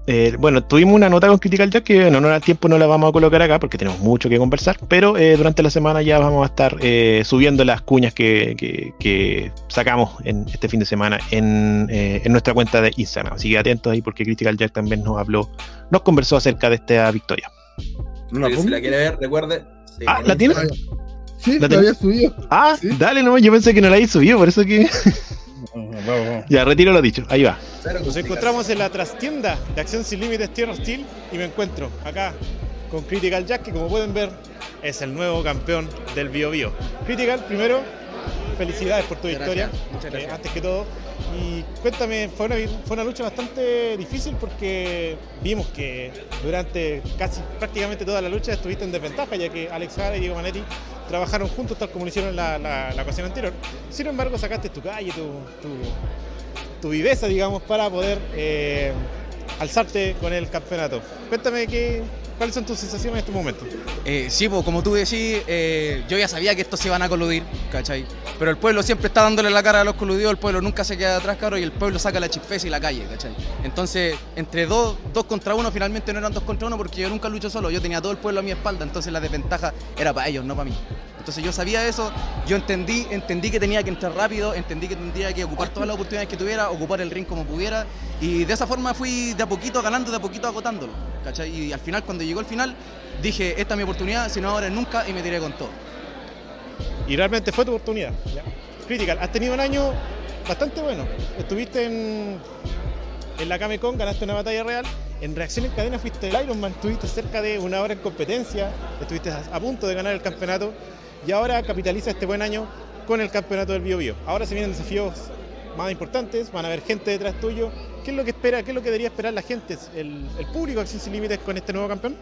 Eh, bueno, tuvimos una nota con Critical Jack que en honor al tiempo no la vamos a colocar acá porque tenemos mucho que conversar, pero eh, durante la semana ya vamos a estar eh, subiendo las cuñas que, sacamos en este fin de semana en, nuestra cuenta de Instagram. Así que atentos ahí porque Critical Jack también nos habló, nos conversó acerca de esta victoria. ¿No la si la quiere ver, recuerde. ah, ¿la tienes? Sí, la, había subido. Ah, dale, no, yo pensé que no la había subido, por eso que. (laughs) Ya, retiro lo dicho, ahí va. Nos encontramos en la trastienda de Acción Sin Límites Tierra Steel y me encuentro acá con Critical Jack, que como pueden ver es el nuevo campeón del Bio Bio. Critical, primero, felicidades por tu victoria, eh, antes que todo. Y cuéntame, fue una, fue una lucha bastante difícil porque vimos que durante casi prácticamente toda la lucha estuviste en desventaja, ya que Alex Jara y Diego Manetti trabajaron juntos tal como lo hicieron en la, la, ocasión anterior. Sin embargo, sacaste tu calle, tu, tu, viveza, digamos, para poder eh, alzarte con el campeonato. Cuéntame qué, ¿Cuáles son tus sensaciones en este momento? Eh, sí, pues como tú decís, eh, yo ya sabía que estos se iban a coludir, ¿cachai? Pero el pueblo siempre está dándole la cara a los coludidos, el pueblo nunca se queda atrás, caro, y el pueblo saca la chifesa y la calle, ¿cachai? Entonces, entre dos, dos contra uno, finalmente no eran dos contra uno porque yo nunca lucho solo, yo tenía todo el pueblo a mi espalda, entonces la desventaja era para ellos, no para mí. Entonces yo sabía eso, yo entendí, entendí que tenía que entrar rápido, entendí que tendría que ocupar todas las oportunidades que tuviera, ocupar el ring como pudiera, y de esa forma fui de a poquito ganando, de a poquito agotándolo, Y al final, cuando llegó el final, dije, esta es mi oportunidad, si no ahora es nunca, y me tiré con todo. Y realmente fue tu oportunidad. Critical, has tenido un año bastante bueno. Estuviste en, en la Camecon, ganaste una batalla real. En reacción en cadena fuiste el Ironman, estuviste cerca de una hora en competencia, estuviste a punto de ganar el campeonato y ahora capitaliza este buen año con el campeonato del Bio Bio. Ahora se vienen desafíos más importantes, van a haber gente detrás tuyo. ¿Qué es lo que espera, qué es lo que debería esperar la gente, el, público Acción Sin Límites con este nuevo campeón?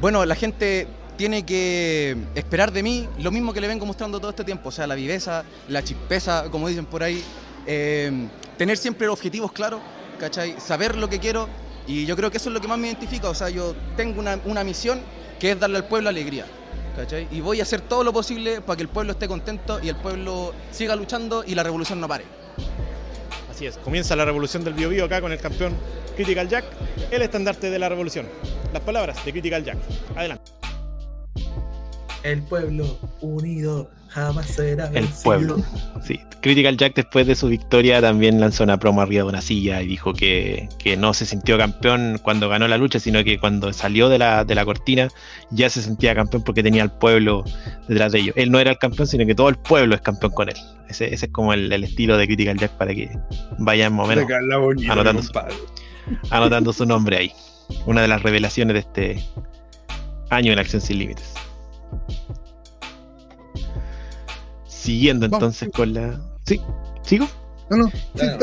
Bueno, la gente tiene que esperar de mí lo mismo que le vengo mostrando todo este tiempo, o sea, la viveza, la chispeza, como dicen por ahí, eh, tener siempre objetivos claros, ¿cachai? Saber lo que quiero y yo creo que eso es lo que más me identifica, o sea, yo tengo una, una misión que es darle al pueblo alegría. Y voy a hacer todo lo posible para que el pueblo esté contento y el pueblo siga luchando y la revolución no pare. Así es, comienza la revolución del Bio, acá con el campeón Critical Jack, el estandarte de la revolución. Las palabras de Critical Jack. Adelante. El pueblo unido jamás será El pueblo. Sí. Critical Jack después de su victoria también lanzó una promo arriba de una silla y dijo que, no se sintió campeón cuando ganó la lucha, sino que cuando salió de la, de la cortina ya se sentía campeón porque tenía al pueblo detrás de ellos. Él no era el campeón, sino que todo el pueblo es campeón con él. Ese, es como el, estilo de Critical Jack para que vayan más anotando, su, anotando su nombre ahí. Una de las revelaciones de este año en Acción Sin Límites. Siguiendo entonces con la. ¿Sí? ¿Sigo? No, no. (laughs)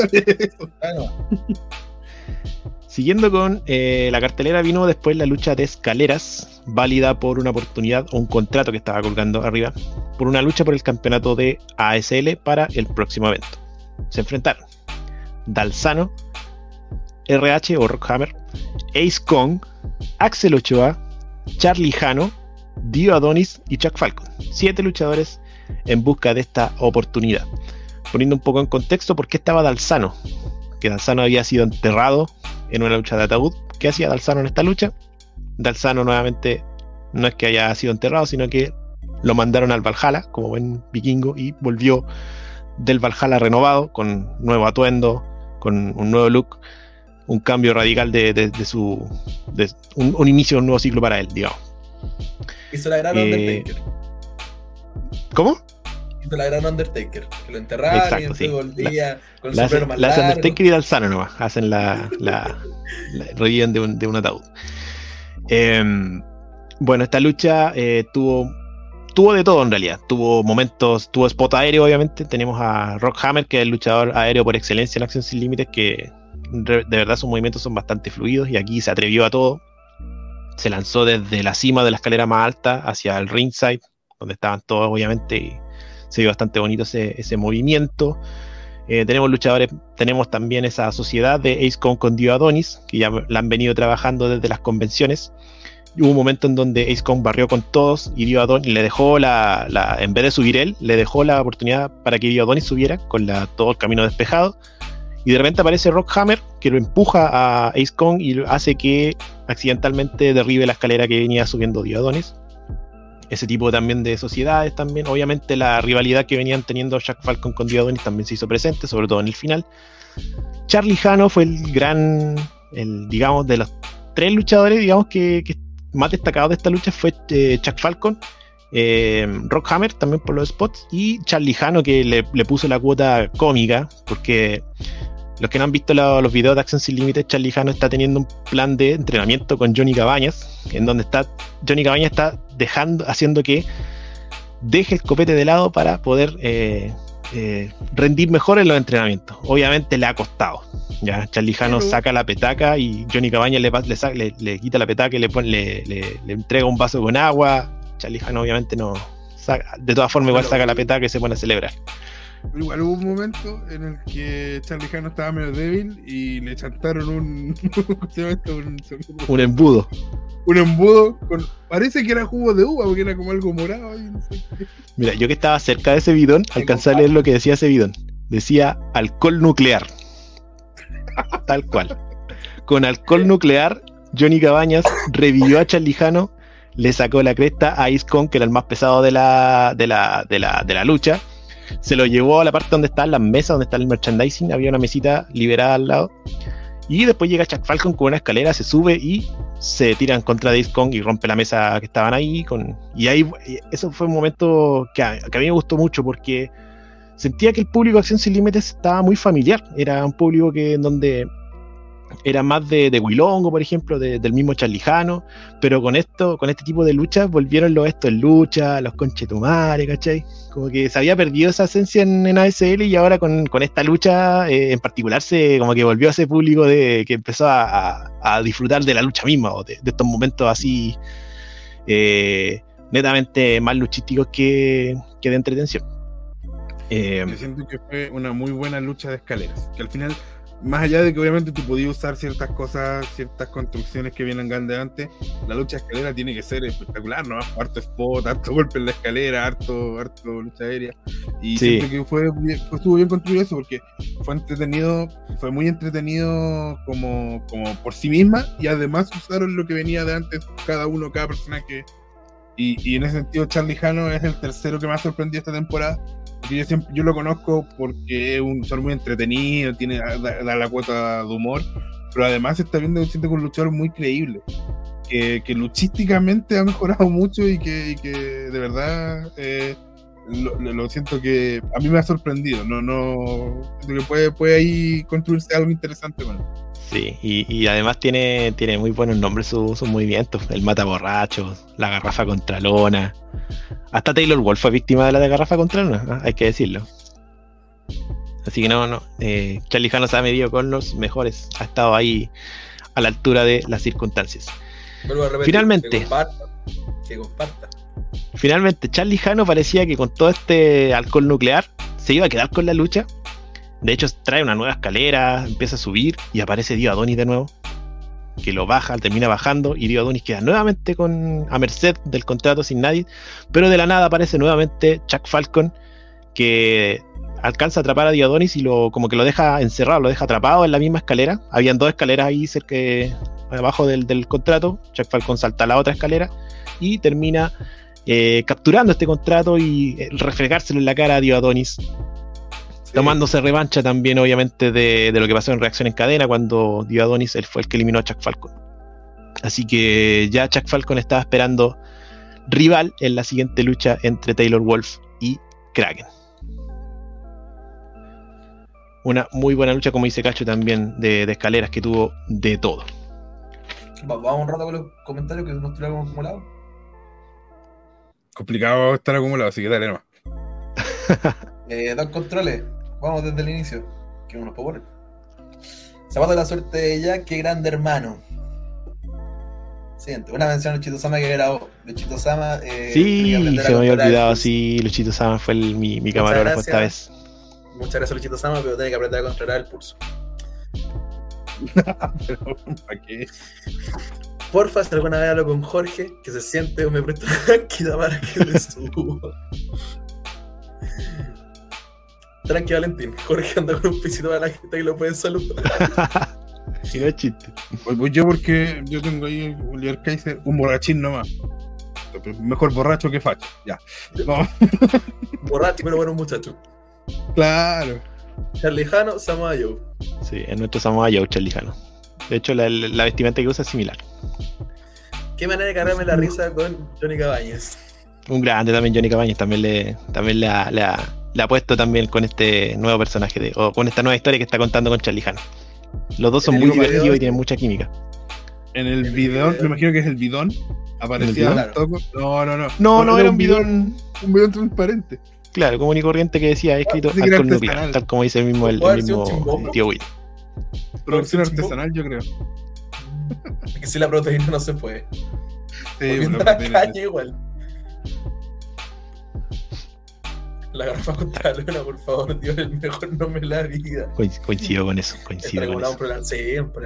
Siguiendo con eh, la cartelera vino después la lucha de escaleras, válida por una oportunidad o un contrato que estaba colgando arriba, por una lucha por el campeonato de ASL para el próximo evento. Se enfrentaron Dalsano, RH o Rockhammer, Ace Kong, Axel Ochoa, Charlie Jano, Dio Adonis y Chuck Falcon. Siete luchadores en busca de esta oportunidad. Poniendo un poco en contexto, ¿por qué estaba Dalsano? Que Dalsano había sido enterrado en una lucha de ataúd. ¿Qué hacía Dalsano en esta lucha? Dalsano nuevamente no es que haya sido enterrado, sino que lo mandaron al Valhalla como buen vikingo y volvió del Valhalla renovado, con nuevo atuendo, con un nuevo look, un cambio radical de, su. un, un, inicio de un nuevo ciclo para él, digamos. Hizo la gran eh, Undertaker. ¿Cómo? Hizo la gran Undertaker. Que lo enterraron y sí. volvía con la, más la Undertaker y Dalsano nomás. Hacen la. la, reviven de un, de un ataúd. Em, bueno, esta lucha eh, tuvo tuvo de todo en realidad. Tuvo momentos, tuvo spot aéreo, obviamente. Tenemos a Rock Hammer, que es el luchador aéreo por excelencia en Acción Sin Límites, que de verdad sus movimientos son bastante fluidos y aquí se atrevió a todo se lanzó desde la cima de la escalera más alta hacia el ringside, donde estaban todos obviamente, y se vio bastante bonito ese, movimiento. Eh, tenemos luchadores, tenemos también esa sociedad de Ace Con con Dio Adonis, que ya la han venido trabajando desde las convenciones. hubo un momento en donde Ace Con barrió con todos y Dio Adonis le dejó la, en vez de subir él, le dejó la oportunidad para que Dio Adonis subiera con la, todo el camino despejado. Y de repente aparece Rockhammer que lo empuja a Ace Kong y hace que accidentalmente derribe la escalera que venía subiendo Dio Adonis ese tipo también de sociedades también. Obviamente la rivalidad que venían teniendo Jack Falcon con Diodonis también se hizo presente, sobre todo en el final. Charlie Hano fue el gran, el, digamos, de los tres luchadores, digamos, que, más destacados de esta lucha fue eh, Chuck Falcon, eh, Rockhammer también por los spots y Charlie Hano que le, le puso la cuota cómica porque los que no han visto los videos de Action Sin Límites, Charlie Hano está teniendo un plan de entrenamiento con Johnny Cabañas, en donde está Johnny Cabañas está dejando, haciendo que deje el copete de lado para poder eh, eh, rendir mejor en los entrenamientos. Obviamente le ha costado. Ya Charlie Hano saca la petaca y Johnny Cabañas le, le, quita la petaca y le, le, entrega un vaso con agua. Charlie Hano obviamente no saca, de todas formas igual saca la petaca y se pone a celebrar. Pero igual hubo un momento en el que Charlie Hano estaba medio débil y le chantaron (laughs) un. un, embudo. Un embudo con. Parece que era jugo de uva porque era como algo morado. Mira, yo que estaba cerca de ese bidón, alcancé a leer lo que decía ese bidón. Decía alcohol nuclear. Tal cual. Con alcohol nuclear, Johnny Cabañas revivió a Charlie Hano, le sacó la cresta a Kong, que era el más pesado de la, de la, de la, de la lucha se lo llevó a la parte donde están las mesas, donde está el merchandising, había una mesita liberada al lado. Y después llega Chuck Falcon con una escalera, se sube y se tiran contra Days Kong y rompe la mesa que estaban ahí. Con, y ahí, eso fue un momento que a, mí me gustó mucho porque sentía que el público de Acción Sin Límites estaba muy familiar. Era un público que en donde era más de, de Wilongo, por ejemplo, del mismo Charlijano, pero con esto, con este tipo de luchas, volvieron los estos en lucha, los conchetumares, ¿cachai? Como que se había perdido esa esencia en, ASL y ahora con, esta lucha eh, en particular se como que volvió a ese público de que empezó a, disfrutar de la lucha misma, o de, estos momentos así eh, netamente más luchísticos que, de entretención. Eh, Yo siento que fue una muy buena lucha de escaleras, que al final más allá de que obviamente tú podías usar ciertas cosas, ciertas construcciones que vienen de antes, la lucha de escalera tiene que ser espectacular, ¿no? Harto spot, harto golpe en la escalera, harto, harto lucha aérea. Y siento que fue, estuvo bien construido eso porque fue entretenido, fue muy entretenido como, como por sí misma y además usaron lo que venía de antes, cada uno, cada personaje. Y, y en ese sentido, Charlie Hano es el tercero que me ha sorprendido esta temporada yo, lo conozco porque es un ser muy entretenido, tiene da, la cuota de humor, pero además está viendo siento un luchador muy creíble, que, que luchísticamente ha mejorado mucho y que, de verdad eh, lo, siento que a mí me ha sorprendido, no, no, que puede, puede ahí construirse algo interesante bueno. Sí, y, además tiene, tiene muy buenos nombres sus movimientos. El mata borracho, la garrafa contra lona. Hasta Taylor Wolf fue víctima de la de garrafa contra lona, hay que decirlo. Así que no, no. Eh, Charlie Hano se ha medido con los mejores. Ha estado ahí a la altura de las circunstancias. Finalmente. Que comparta, Finalmente, Charlie Hano parecía que con todo este alcohol nuclear se iba a quedar con la lucha de hecho, trae una nueva escalera, empieza a subir y aparece Dio Adonis de nuevo. Que lo baja, termina bajando y Dio Adonis queda nuevamente con, a merced del contrato sin nadie. Pero de la nada aparece nuevamente Chuck Falcon que alcanza a atrapar a Dio Adonis y lo, como que lo deja encerrado, lo deja atrapado en la misma escalera. Habían dos escaleras ahí cerca, abajo del, contrato. Chuck Falcon salta a la otra escalera y termina eh, capturando este contrato y eh, refregárselo en la cara a Dio Adonis tomándose revancha también, obviamente, de, lo que pasó en reacción en cadena cuando Dio Adonis él fue el que eliminó a Chuck Falcon. Así que ya Chuck Falcon estaba esperando rival en la siguiente lucha entre Taylor Wolf y Kraken. Una muy buena lucha, como dice Cacho, también de, escaleras que tuvo de todo. Vamos un rato con los comentarios que nos traemos acumulados. Complicado estar acumulado, así que dale nomás. (laughs) eh, dos controles. Vamos desde el inicio. Que uno puede poner. Zapato de la suerte de ella, qué grande hermano. Siguiente, una mención a Luchito Sama que grabó. Luchito Sama. Eh, sí, se me había olvidado, sí. Luchito Sama fue mi, mi camarógrafo esta vez. muchas gracias Luchito Sama, pero tiene que aprender a controlar el pulso. (laughs) pero, ¿para qué? Porfa, si alguna vez hablo con Jorge, que se siente o me presta (laughs) una para que le suba. Tranqui Valentín, (laughs) Jorge anda con un pisito para la gente que lo pueden saludar. (laughs) y no es chiste. Pues, pues yo porque yo tengo ahí Oliver Kaiser, un borrachín nomás. Mejor borracho que facho. Ya. Vamos. (laughs) Borracho, pero bueno, muchacho. Claro. Charlijano, Samoa Joe. Sí, es nuestro Samoa Joe, Charlijano. De hecho, la, la, vestimenta que usa es similar. Qué manera de cargarme la risa con Johnny Cabañas. Un grande también, Johnny Cabañas. También le, también le ha, le, le ha puesto también con este nuevo personaje, de, o con esta nueva historia que está contando con Charlijano. Los dos son muy divertidos y tienen mucha química. En el bidón, me imagino que es el bidón. Aparecía ¿El bidón? No, no, no. No, no, era un bidón. Un bidón transparente. Claro, común y corriente que decía escrito Ah, sí, alcohol nuclear, tal como dice el mismo, el, ¿Puede el haber sido un mismo tío Will. Producción artesanal, yo creo. Que si la proteína no se puede. Sí, la calle igual. La garrafa (laughs) contra la luna, por favor, Dios, el mejor nombre de la vida. Coinc- Coincido con eso, coincido con eso.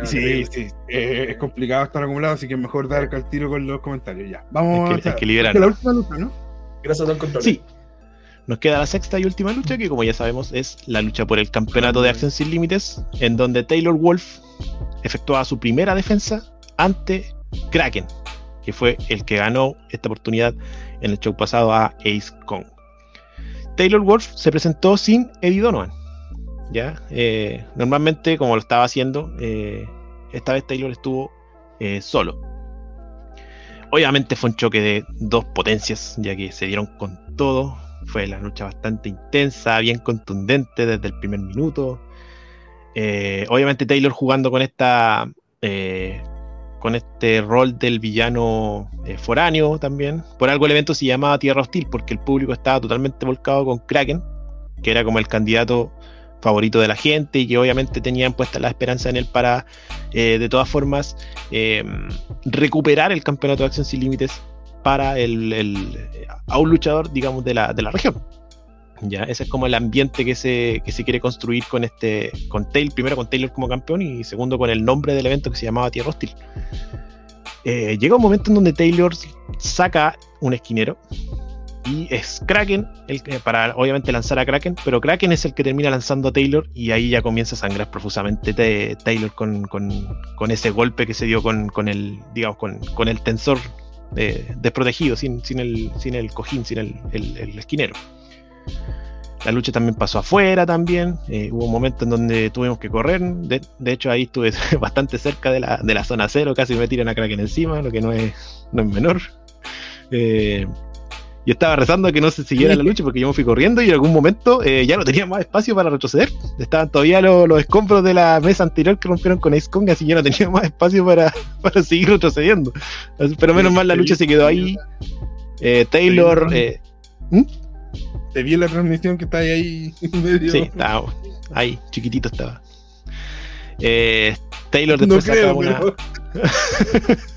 Sí, Sí, eh, es complicado estar acumulado, así que es mejor dar al tiro con los comentarios. Ya. Vamos Hay que- a que liberar. La última lucha, ¿no? Gracias a Don Control. Sí. Nos queda la sexta y última lucha, que como ya sabemos es la lucha por el campeonato de Acción Sin Límites, en donde Taylor Wolf efectuaba su primera defensa ante Kraken, que fue el que ganó esta oportunidad en el show pasado a Ace Kong. Taylor Wolf se presentó sin Eddie Donovan. ¿ya? Eh, normalmente, como lo estaba haciendo, eh, esta vez Taylor estuvo eh, solo. Obviamente fue un choque de dos potencias, ya que se dieron con todo. Fue la lucha bastante intensa, bien contundente desde el primer minuto. Obviamente Taylor jugando con esta con este rol del villano eh, foráneo también. Por algo el evento se llamaba Tierra Hostil, porque el público estaba totalmente volcado con Kraken, que era como el candidato favorito de la gente y que obviamente tenían puesta la esperanza en él para, eh, de todas formas, eh, recuperar el campeonato de Acción Sin Límites para el, el- a un luchador, digamos, de la, de la región. Ya, ese es como el ambiente que se, que se quiere construir con este, con Taylor, primero con Taylor como campeón y segundo con el nombre del evento que se llamaba Tierra Hostil. Eh, llega un momento en donde Taylor saca un esquinero y es Kraken el para obviamente lanzar a Kraken, pero Kraken es el que termina lanzando a Taylor y ahí ya comienza a sangrar profusamente te- Taylor con, con- con ese golpe que se dio con, con el, digamos, con, con el tensor eh, desprotegido, sin, sin, el, sin el cojín, sin el- el esquinero. La lucha también pasó afuera también. eh, hubo un momento en donde tuvimos que correr. De, de hecho, ahí estuve (laughs) bastante cerca de la, de la zona cero. Casi me tiran a Kraken encima, lo que no es, no es menor. Eh, yo estaba rezando a que no se siguiera la lucha porque yo me fui corriendo y en algún momento eh, ya no tenía más espacio para retroceder. Estaban todavía lo- los escombros de la mesa anterior que rompieron con Ace Kong, así que ya no tenía más espacio para, (laughs) para seguir retrocediendo. Pero menos mal la lucha se quedó ahí. Eh, Taylor, eh, Te vi en la transmisión que está ahí medio. Sí, estaba ahí, chiquitito estaba. Eh, Taylor no después saca creo, una. (laughs)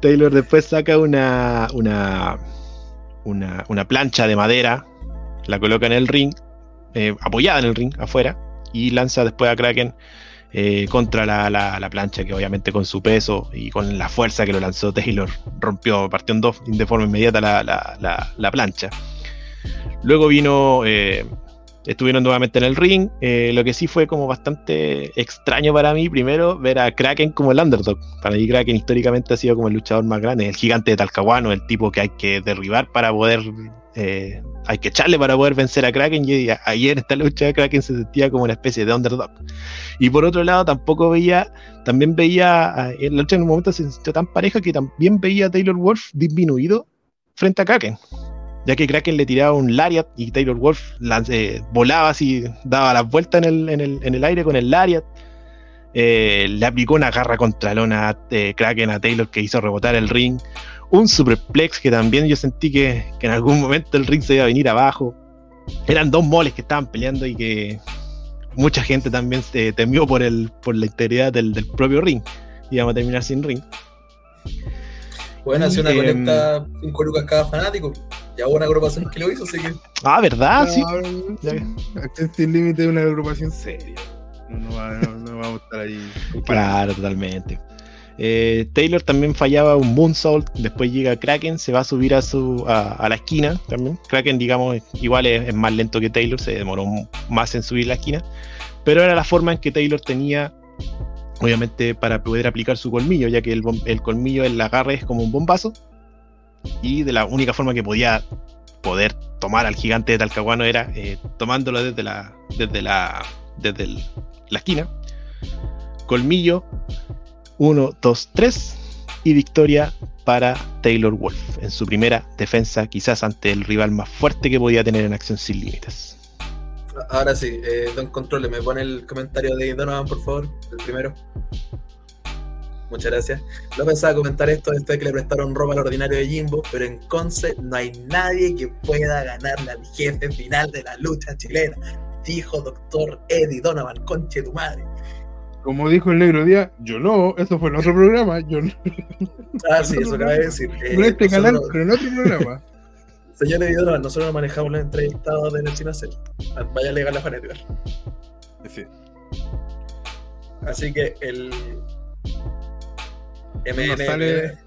Taylor después saca una, una, una, una plancha de madera, la coloca en el ring, eh, apoyada en el ring afuera, y lanza después a Kraken eh, contra la, la- la plancha, que obviamente con su peso y con la fuerza que lo lanzó Taylor, rompió, partió en dos de forma inmediata la- la plancha. Luego vino, eh, estuvieron nuevamente en el ring, eh, lo que sí fue como bastante extraño para mí, primero ver a Kraken como el underdog. Para mí Kraken históricamente ha sido como el luchador más grande, el gigante de Talcahuano, el tipo que hay que derribar para poder, eh, hay que echarle para poder vencer a Kraken. Y ayer en esta lucha Kraken se sentía como una especie de underdog. Y por otro lado tampoco veía, también veía, en la lucha en un momento se sintió tan pareja que también veía a Taylor Wolf disminuido frente a Kraken. Ya que Kraken le tiraba un lariat y Taylor Wolf eh, volaba así, daba las vueltas en el, en el- en el aire con el lariat. Eh, le aplicó una garra contra lona eh, Kraken a Taylor que hizo rebotar el ring. Un superplex que también yo sentí que, que en algún momento el ring se iba a venir abajo. Eran dos moles que estaban peleando y que mucha gente también se temió por, el, por la integridad del, del propio ring. Íbamos a terminar sin ring. Bueno, hace una Em, colecta 5 lucas cada fanático. Ya hubo una agrupación que lo hizo, así que. Ah, ¿verdad? sí. Acción Sin Límite es una agrupación seria. No, no, va, no, vamos a estar ahí. (laughs) Claro, totalmente. Eh, Taylor también fallaba un moonsault, después llega Kraken, se va a subir a su a, la esquina también. Kraken, digamos, igual es, más lento que Taylor, se demoró más en subir la esquina, pero era la forma en que Taylor tenía, obviamente, para poder aplicar su colmillo, ya que el, el colmillo, el agarre es como un bombazo, y de la única forma que podía poder tomar al gigante de Talcahuano era eh, tomándolo desde la desde la desde la esquina. Colmillo 1, 2, 3 y victoria para Taylor Wolf en su primera defensa, quizás ante el rival más fuerte que podía tener en Acción Sin Límites. Ahora sí, eh, Don Controle, me pone el comentario de Donovan, por favor, el primero. Muchas gracias. No pensaba comentar esto después de que le prestaron ropa al ordinario de Jimbo, pero en Conce no hay nadie que pueda ganarle al jefe final de la lucha chilena. Dijo doctor Eddie Donovan, conche tu madre. Como dijo el negro día, yo no, eso fue en otro programa, yo no. Ah, sí, eso acaba de decir. en este canal, pero en otro programa. (laughs) Señor Evidora, nosotros no manejamos los entrevistados de Nelson Acel. Vaya a legal la fanática. Sí. Así que el. MN. Sale...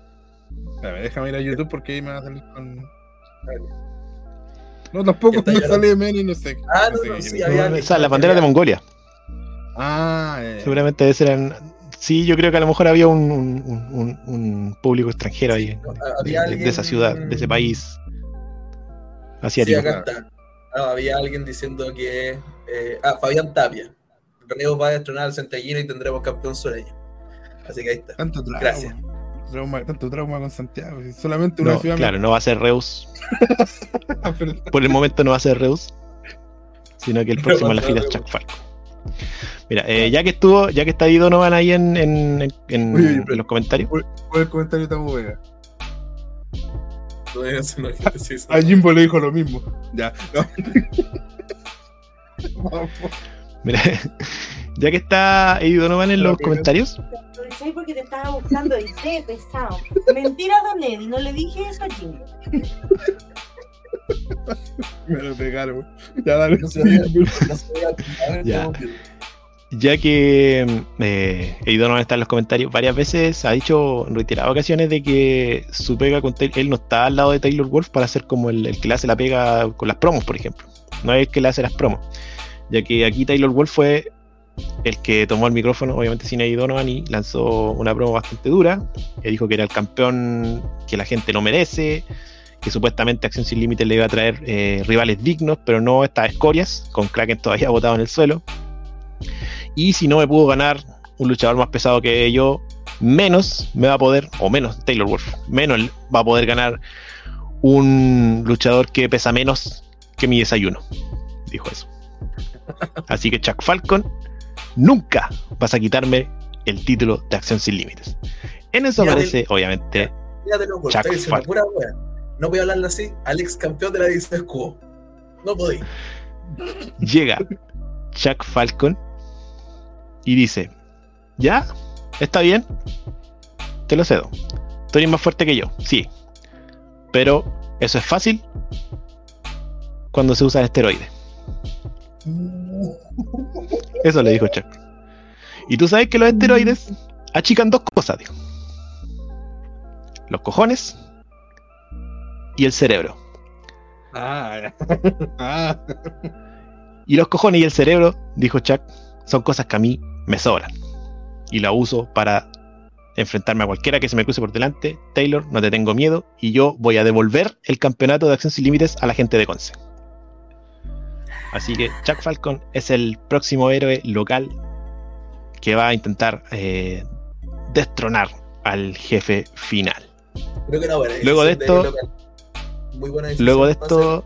déjame ir a YouTube porque ahí me va a salir con. No, tampoco me sale MN, no sé. Ah, no, no, sí, había. la bandera de Mongolia. Ah, eh. Seguramente eran. Sí, yo creo que a lo mejor había un, un, un, público extranjero ahí, de, esa ciudad, de ese país asiático. Sí, acá está. Ah, había alguien diciendo que. Eh, ah, Fabián Tapia. René va a estrenar al Centellino y tendremos campeón sureño. Así que ahí está. Tanto trauma. Gracias. tanto trauma con Santiago. Solamente una no, Claro, no va a ser Reus. (laughs) Por el momento no va a ser Reus. Sino que el próximo a la fila es Chuck Falco. Mira, eh, ya que estuvo, ya que está ahí Donovan ahí en, en, en, los comentarios. ¿Cuál el comentario está (laughs) muy A Jimbo le dijo lo mismo. Ya. (laughs) Mira, ya que está Eddie Donovan en los comentarios. porque te estaba buscando y sé pesado. Mentira, Don Eddie, no le dije eso a Jimbo. Me lo pegaron. Ya dale. ya. ya que eh, Donovan está en los comentarios, varias veces ha dicho en reiteradas ocasiones de que su pega con él no está al lado de Taylor Wolf para ser como el, el, que le hace la pega con las promos, por ejemplo. No es el que le hace las promos. Ya que aquí Taylor Wolf fue el que tomó el micrófono, obviamente sin Eddie Donovan, y lanzó una promo bastante dura. Que dijo que era el campeón que la gente no merece, que supuestamente Acción Sin Límites le iba a traer eh, rivales dignos, pero no estas escorias, con Kraken todavía (laughs) botado en el suelo. Y si no me pudo ganar un luchador más pesado que yo, menos me va a poder, o menos Taylor Wolf, menos va a poder ganar un luchador que pesa menos que mi desayuno. Dijo eso. Así que Chuck Falcon, nunca vas a quitarme el título de Acción Sin Límites. En eso aparece, obviamente, Chuck no voy a hablarle así, al ex campeón de la división Cubo. No podía. Llega Chuck Falcon y dice: Ya, está bien, te lo cedo. Tú eres más fuerte que yo, sí. Pero eso es fácil cuando se usa esteroides. (laughs) Eso le dijo Chuck. Y tú sabes que los esteroides achican dos cosas, dijo. Los cojones y el cerebro. Ah, (laughs) ah. Y los cojones y el cerebro, dijo Chuck, son cosas que a mí me sobran. Y la uso para enfrentarme a cualquiera que se me cruce por delante. Taylor, no te tengo miedo. Y yo voy a devolver el campeonato de Acción Sin Límites a la gente de Conce. Así que Chuck Falcon es el próximo héroe local que va a intentar eh, destronar al jefe final. Luego de esto, Luego de esto,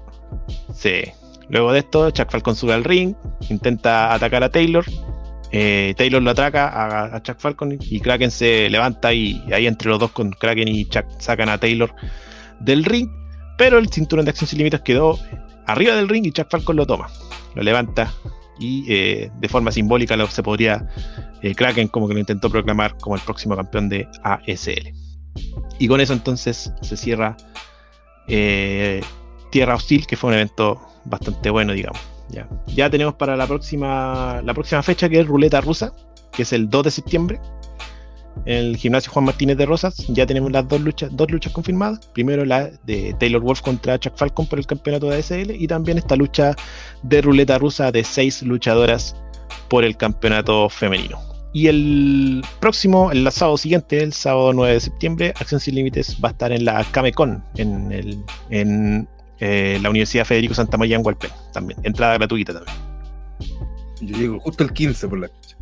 sí. Luego de esto, Chuck Falcon sube al ring, intenta atacar a Taylor. Eh, Taylor lo ataca a, Chuck Falcon y Kraken se levanta y ahí entre los dos con Kraken y Chuck sacan a Taylor del ring. Pero el cinturón de acción sin límites quedó arriba del ring y Chuck Falcon lo toma. Lo levanta y eh, de forma simbólica lo, se podría eh, Kraken como que lo intentó proclamar como el próximo campeón de ASL. Y con eso entonces se cierra eh, Tierra Hostil, que fue un evento bastante bueno, digamos. Ya, ya tenemos para la próxima, la próxima fecha que es Ruleta Rusa, que es el 2 de septiembre. El gimnasio Juan Martínez de Rosas ya tenemos las dos luchas, dos luchas confirmadas. Primero la de Taylor Wolf contra Chuck Falcon por el campeonato de ASL y también esta lucha de ruleta rusa de seis luchadoras por el campeonato femenino. Y el próximo, el sábado siguiente, el sábado 9 de septiembre, Acción Sin Límites va a estar en la Camecon, en, el, en eh, la Universidad Federico Santa María en Hualpén, también. Entrada gratuita también. Yo llego justo el 15 por la fecha.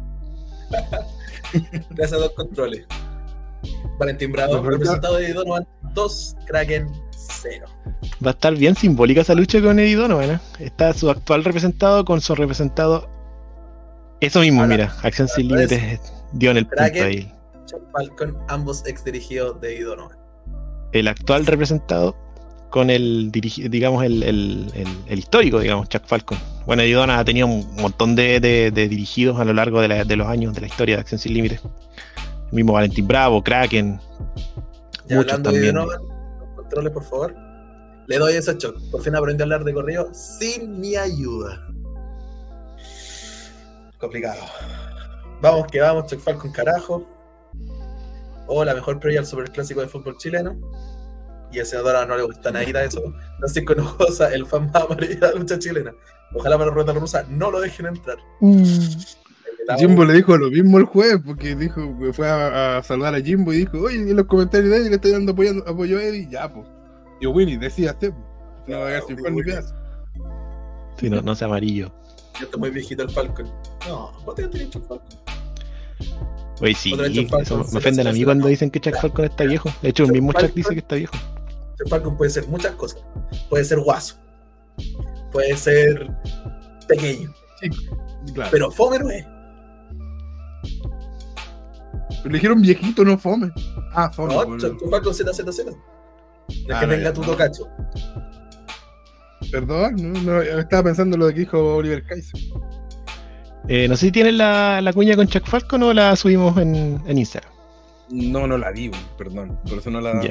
(laughs) (laughs) Gracias a dos controles. Valentín Bravo, representado de Donovan 2, Kraken 0. Va a estar bien simbólica esa lucha con Eddie Donovan. ¿eh? Está su actual representado con su representado. Eso mismo, mira, Acción Sin Límites dio en el punto ahí. Falcon, ambos ex dirigidos de Eddie Donovan. El actual representado con el, digamos, el, el, el, histórico, digamos, Chuck Falcon. Bueno, Donovan ha tenido un montón de, de, de dirigidos a lo largo de, la, de, los años de la historia de Acción Sin Límites. El mismo Valentín Bravo, Kraken. Ya muchos también. De controles, por favor. Le doy ese shock. Por fin aprendí a hablar de correo sin mi ayuda. Complicado. Vamos que vamos, Chuck Falcon, carajo. O la mejor previa al superclásico de fútbol chileno y el senador no le gusta nada eso. No se enojosa, el fan más amarillo de la lucha chilena. Ojalá para la rueda rusa no lo dejen entrar. Mm. Jimbo le dijo lo mismo el jueves, porque dijo que fue a, saludar a Jimbo y dijo, oye, en los comentarios de Eddie le estoy dando apoyo a Eddie, ya, pues. Yo, Winnie, decía usted, no va a ni Sí, no, no sea amarillo. Yo estoy muy viejito el Falcon. No, vos tenés derecho el Falcon. Oye, sí, me ofenden a mí cuando dicen que Chuck Falcon está viejo. De hecho, el mismo Chuck dice que está viejo. Chuck Falcon puede ser muchas cosas. Puede ser guaso. Puede ser pequeño. Pero fome no es. Pero le dijeron viejito, no fome. Ah, fome. No, Chuck Falcon ZZZ. Es ah, que tenga tu tocacho. Perdón, no, no, estaba pensando lo que dijo Oliver Kaiser. Eh, no sé si tienen la, la, cuña con Chuck Falcon o la subimos en, en Instagram. No, no la vi, perdón. Por eso no la.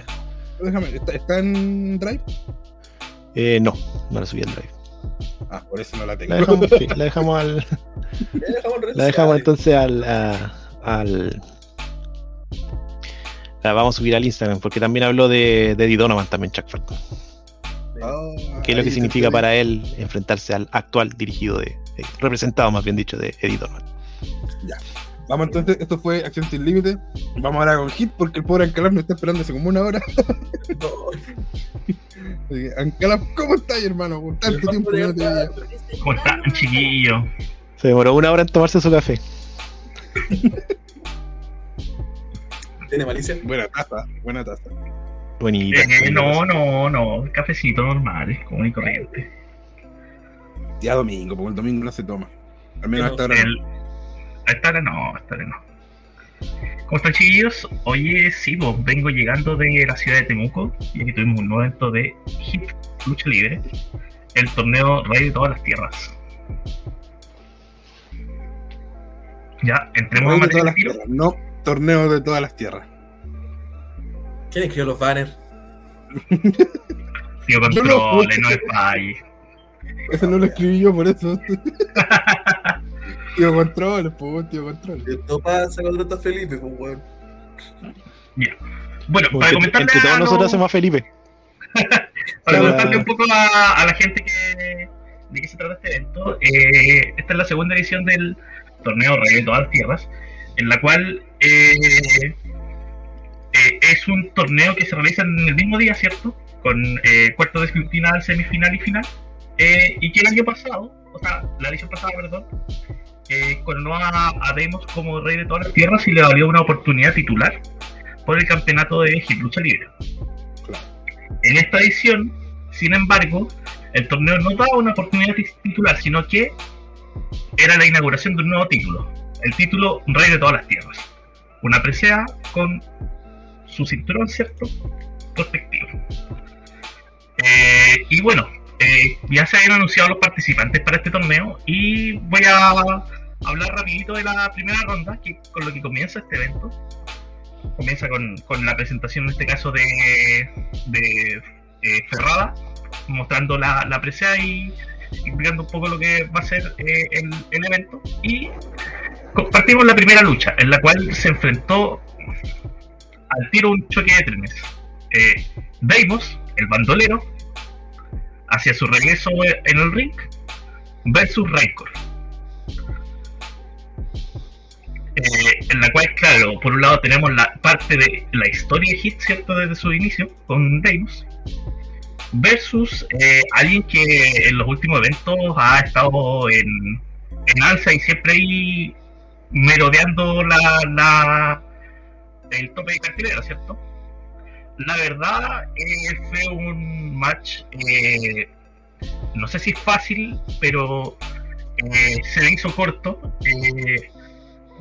Déjame, ¿está, en Drive? Eh, no, no la subí en Drive. Ah, por eso no la tengo. La dejamos, (laughs) sí, la dejamos al. la dejamos entonces al. al la vamos a subir al Instagram porque también habló de, de Eddie Donovan también Chuck Falcon. Oh, ¿Qué es lo que significa para él enfrentarse al actual dirigido de, representado más bien dicho, de Eddie Donovan. Ya. Vamos entonces, esto fue Acción Sin Límite. Vamos ahora con Hit porque el pobre Ancalaf me está esperando hace como una hora. (laughs) Ancalaf, ¿cómo estás, hermano? Por tanto tiempo que no te veía. ¿Cómo estás, chiquillo? Se demoró una hora en tomarse su café. (laughs) ¿Tiene malicia? Buena taza, buena taza. Bonita. Eh, no, no, no, cafecito normal, común y corriente día domingo, porque el domingo no se toma. Al menos hasta ahora. A esta hora no, hasta ahora no. ¿Cómo están chiquillos? Oye, sí, vos vengo llegando de la ciudad de Temuco y aquí tuvimos un nuevo evento de Hip Lucha Libre, el torneo Rey de todas las tierras. Ya, entremos a materia de tiro. No, torneo de todas las tierras. ¿Quién escribió los banners? (laughs) Tío, controle, no es país. Eso no lo escribí yo por eso. (laughs) tío control, pues, tío control. Esto pasa cuando está Felipe, pues, weón. Bien. Bueno, para comentarle. Entre todos nosotros hacemos a Felipe. (laughs) para comentarle un poco a, a, la gente que, de qué se trata este evento. Eh, esta es la segunda edición del torneo Rey de todas las tierras, en la cual eh, eh, es un torneo que se realiza en el mismo día, ¿cierto? Con eh, cuarto de final, semifinal y final. Eh, y que el año pasado, o sea, la edición pasada, perdón, eh, coronó a, a Demos como rey de todas las tierras y le valió una oportunidad titular por el campeonato de Hip Lucha Libre. En esta edición, sin embargo, el torneo no daba una oportunidad titular, sino que era la inauguración de un nuevo título, el título Rey de todas las tierras. Una presea con su cinturón, ¿cierto? Respectivo. Eh, y bueno, eh, ya se habían anunciado los participantes para este torneo y voy a hablar rapidito de la primera ronda, que con lo que comienza este evento. Comienza con, con la presentación en este caso de, de eh, cerrada, mostrando la, la presea y explicando un poco lo que va a ser eh, el, el, evento. Y compartimos la primera lucha, en la cual se enfrentó al tiro un choque de trenes. Eh, Deimos, el bandolero, hacia su regreso en el ring, versus Rancor. Eh, en la cual, claro, por un lado tenemos la parte de la historia Hit, ¿cierto? Desde su inicio, con Deimos, versus eh, alguien que en los últimos eventos ha estado en, en alza y siempre ahí merodeando la, la, el tope de cartelera, ¿cierto? La verdad eh, fue un match, eh, no sé si fácil, pero eh, se le hizo corto.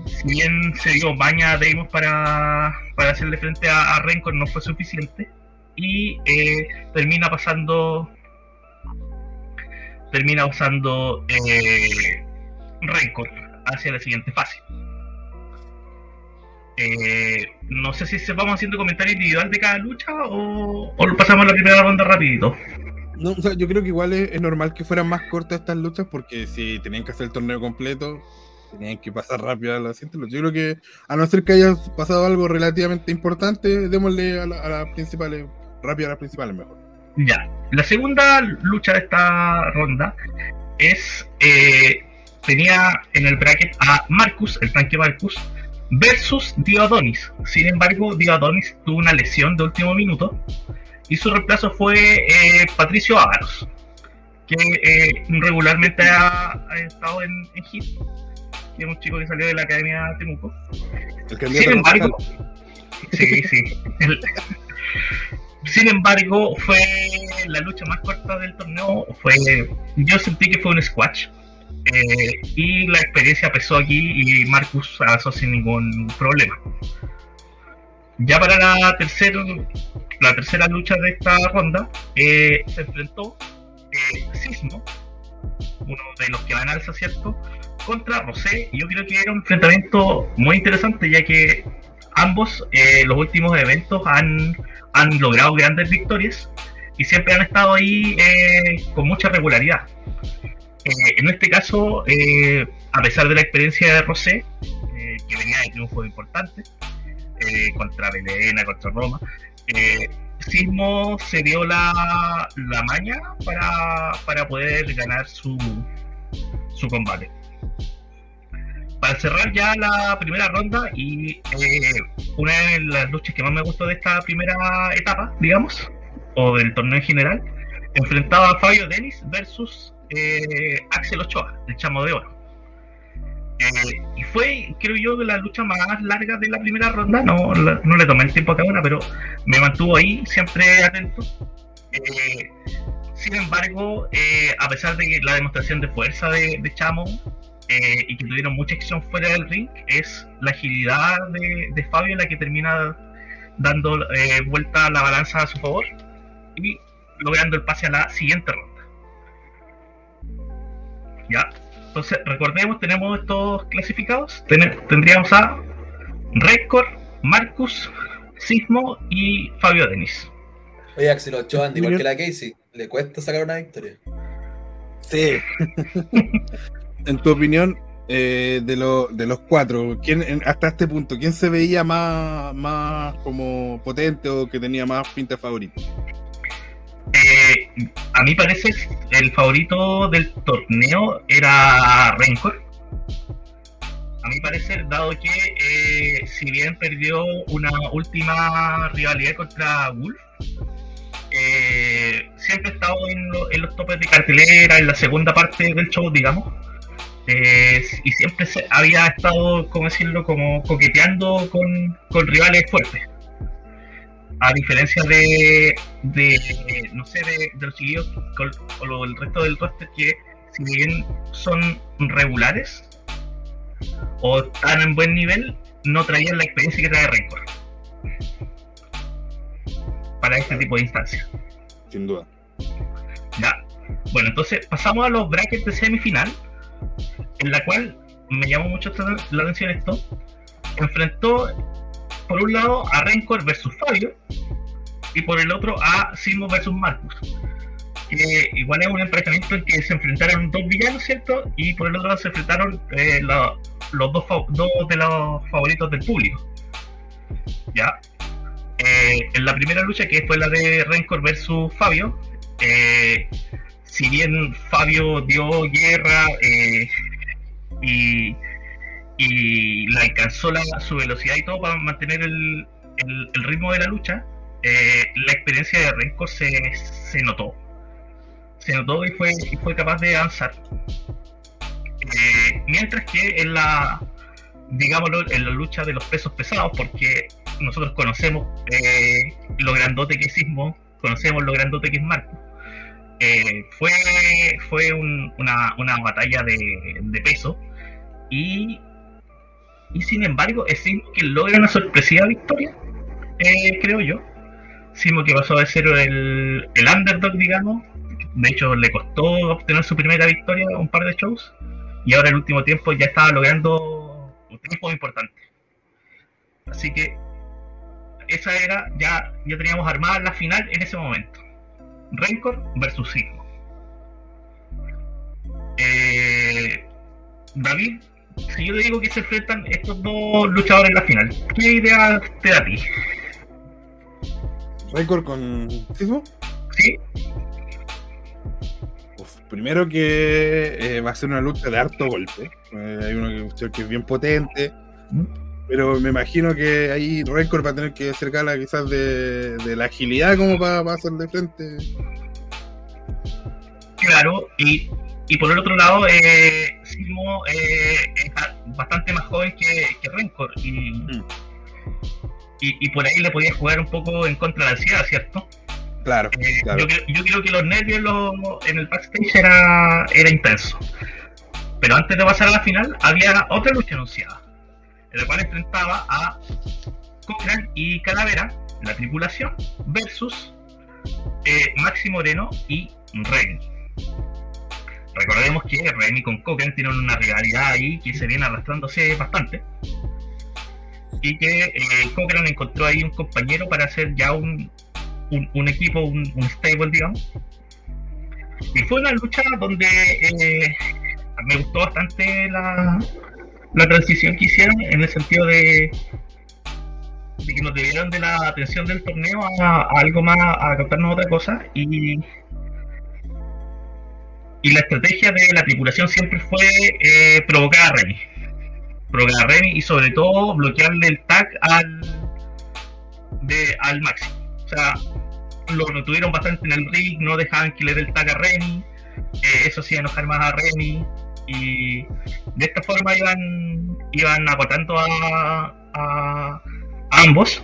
Si bien se dio baña a Deimos para, para hacerle frente a, a no fue suficiente. Y termina pasando. Termina usando Rencor hacia la siguiente fase. Eh, no sé si se vamos haciendo comentario individual de cada lucha o, o lo pasamos a la primera ronda rapidito. No, o sea, yo creo que igual es, es, normal que fueran más cortas estas luchas porque si tenían que hacer el torneo completo, tenían que pasar rápido a la siguiente lucha. Yo creo que a no ser que haya pasado algo relativamente importante, démosle a, la, a las principales, rápido a las principales mejor. Ya, la segunda lucha de esta ronda es, eh, tenía en el bracket a Marcus, el tanque Marcus, versus Diodonis. Sin embargo, Diodonis tuvo una lesión de último minuto y su reemplazo fue eh, Patricio Ávaros, que eh, regularmente ha, ha, estado en, en Hit, que es un chico que salió de la Academia Temuco. Sin embargo, sí, sí. El, sin embargo, fue la lucha más corta del torneo. Fue, yo sentí que fue un squash. Eh, y la experiencia pesó aquí y Marcus avanzó sin ningún problema. Ya para la tercera la tercera lucha de esta ronda eh, se enfrentó eh, Sismo, uno de los que van al ¿cierto? Contra Rosé. Yo creo que era un enfrentamiento muy interesante, ya que ambos, los últimos eventos, han, han logrado grandes victorias y siempre han estado ahí con mucha regularidad. Eh, en este caso, eh, a pesar de la experiencia de Rosé, eh, que venía de triunfos importantes, contra Belena, contra Roma, Sismo se dio la, la maña para, para, poder ganar su, su combate. Para cerrar ya la primera ronda y una de las luchas que más me gustó de esta primera etapa, digamos, o del torneo en general, enfrentaba a Fabio Denis versus eh, Axel Ochoa, el chamo de oro. Eh, y fue, creo yo, la lucha más larga de la primera ronda. No, no le tomé el tiempo a cada una, pero me mantuvo ahí, siempre atento. Eh, sin embargo, a pesar de la demostración de fuerza de, de Chamo y que tuvieron mucha acción fuera del ring, es la agilidad de, de Fabio la que termina dando vuelta la balanza a su favor y logrando el pase a la siguiente ronda. Ya, entonces recordemos, tenemos estos clasificados. Ten tendríamos a Record, Marcus, Sismo y Fabio Denis. Oye, Axel Ochoa, igual que la Casey, ¿le cuesta sacar una victoria? Sí. (laughs) en tu opinión, eh, de, lo, de los cuatro, ¿quién, hasta este punto, ¿quién se veía más, más como potente o que tenía más pinta favorita? Eh, a mí parece el favorito del torneo era Rencor. A mi parecer, dado que eh, si bien perdió una última rivalidad contra Wolf, eh, siempre ha estado en, lo, en, los topes de cartelera, en la segunda parte del show, digamos. Y siempre se, había estado, como decirlo, como coqueteando con rivales fuertes a diferencia de, de no sé, de, de los chiquillos o lo, el resto del roster que si bien son regulares o están en buen nivel, no traían la experiencia que trae Rencor para este tipo de instancias. Sin duda. Ya. Bueno, entonces pasamos a los brackets de semifinal, en la cual me llamó mucho la atención esto. Enfrentó por un lado a Rencor versus Fabio y por el otro a Simo versus Marcus. Que igual es un enfrentamiento en que se enfrentaron dos villanos, ¿cierto? Y por el otro lado se enfrentaron eh, los dos, dos de los favoritos del público. ¿Ya? Eh, en la primera lucha, que fue la de Rencor versus Fabio, eh, si bien Fabio dio guerra y, y le alcanzó la, su velocidad y todo para mantener el, ritmo de la lucha, eh, la experiencia de Renko se, se, notó. Se notó y fue, y fue capaz de avanzar. Eh, mientras que en la, digámoslo, en la lucha de los pesos pesados, porque nosotros conocemos eh, lo grandote que es Sismo, conocemos lo grandote que es Marco. fue fue una, una, batalla de peso y y sin embargo es Simo que logra una sorpresiva victoria, eh, creo yo. Simo que pasó a ser el, el underdog, digamos. De hecho, le costó obtener su primera victoria un par de shows. Y ahora el último tiempo ya estaba logrando un tiempo importante. Así que esa era, ya, ya teníamos armada la final en ese momento. Rencor versus Simo. Eh, David, si yo le digo que se enfrentan estos dos luchadores en la final, ¿qué idea te da a ti? ¿Récord con Sismo? Sí. primero que eh, va a ser una lucha de harto golpe. Eh, hay uno que, es bien potente. Pero me imagino que ahí Record va a tener que acercarla quizás de, de la agilidad como para, para hacer de frente. Claro, y y por el otro lado, eh, Simo eh, es bastante más joven que, que Rencor. Mm. Y, y, por ahí le podía jugar un poco en contra de la ansiedad, ¿cierto? Claro. Eh, yo, yo, creo que los nervios en el backstage era, era intenso. Pero antes de pasar a la final, había otra lucha anunciada, en la cual enfrentaba a Cochrane y Calavera, la tripulación, versus eh, Maxi Moreno y Rey. Recordemos que Remy con Cochran tienen una rivalidad ahí que se viene arrastrándose bastante. Y que eh, encontró ahí un compañero para hacer ya un, un, equipo, un, stable, digamos. Y fue una lucha donde eh, me gustó bastante la, la transición que hicieron en el sentido de, que nos debieron de la atención del torneo a, algo más, a captarnos otra cosa. Y y la estrategia de la tripulación siempre fue eh, provocar a Remy. Provocar a Remy y sobre todo bloquearle el tag al, de, al máximo. O sea, lo retuvieron bastante en el ring, no dejaban que le dé el tag a Remy. Eh, eso hacía enojar más a Remy. Y de esta forma iban, iban agotando a, a, ambos.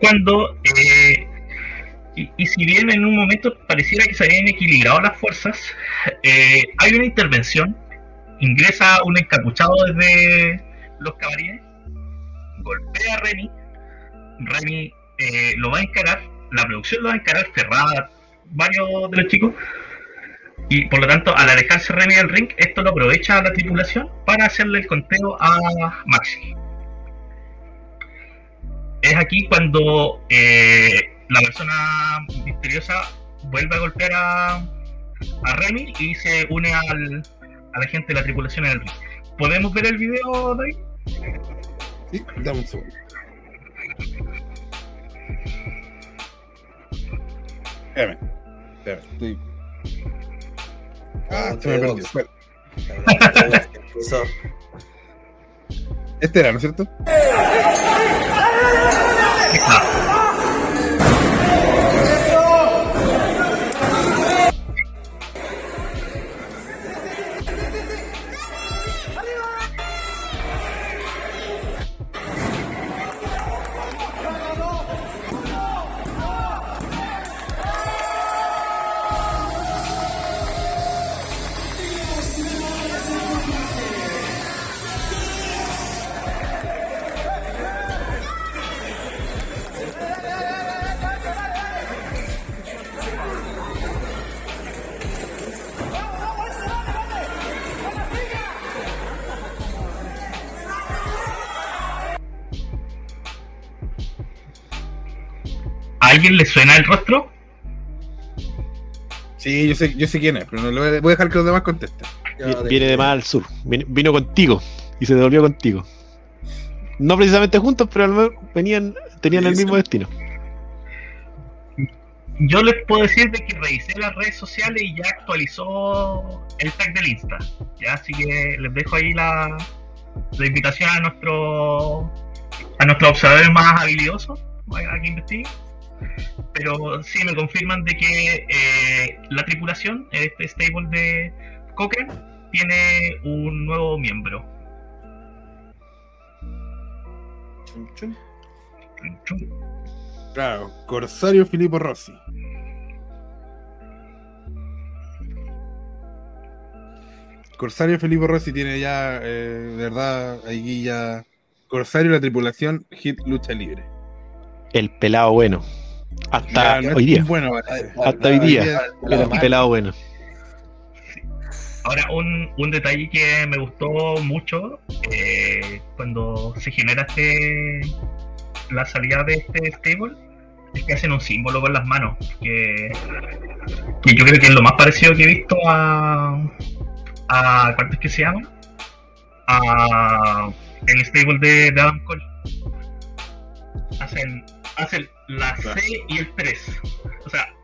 Cuando eh, y, si bien en un momento pareciera que se habían equilibrado las fuerzas, eh, hay una intervención, ingresa un encapuchado desde los caballeros, golpea a Remy, Remy eh, lo va a encarar, la producción lo va a encarar cerrada, varios de los chicos, y por lo tanto al alejarse Remy del ring, esto lo aprovecha la tripulación para hacerle el conteo a Maxi. Es aquí cuando eh, la persona misteriosa vuelve a golpear a, a Remy y se une al, a la gente de la tripulación en el ring. ¿Podemos ver el video, David? Sí, dame un segundo. Espérame, espérame, estoy. Ah, se me perdió. Este era, ¿no es cierto? Alguien le suena el rostro? Sí, yo sé, yo sé quién es, pero no lo voy a dejar que los demás contesten. Viene de más al sur. Vino, vino contigo y se devolvió contigo. No precisamente juntos, pero al menos venían, tenían el mismo destino. Yo les puedo decir de que revisé las redes sociales y ya actualizó el tag del Insta. Ya, así que les dejo ahí la, la invitación a nuestro a nuestros observadores más habilidosos a que investiguen. Pero sí me confirman de que eh, la tripulación, este stable de Cochrane, tiene un nuevo miembro. Chum, chum. Claro, Corsario Filippo Rossi. Corsario Filippo Rossi tiene ya, eh, de verdad, ahí ya. Corsario la tripulación, hit lucha libre. El pelado bueno. Hasta no hoy día. Bueno, parece. Hasta hoy día. Era pelado bueno. Ahora, un, un detalle que me gustó mucho eh, cuando se genera este la salida de este stable es que hacen un símbolo con las manos que, que yo creo que es lo más parecido que he visto a a ¿cuánto es que se llama? a el stable de, de Adam Cole hacen hacen la C y el 3 o sea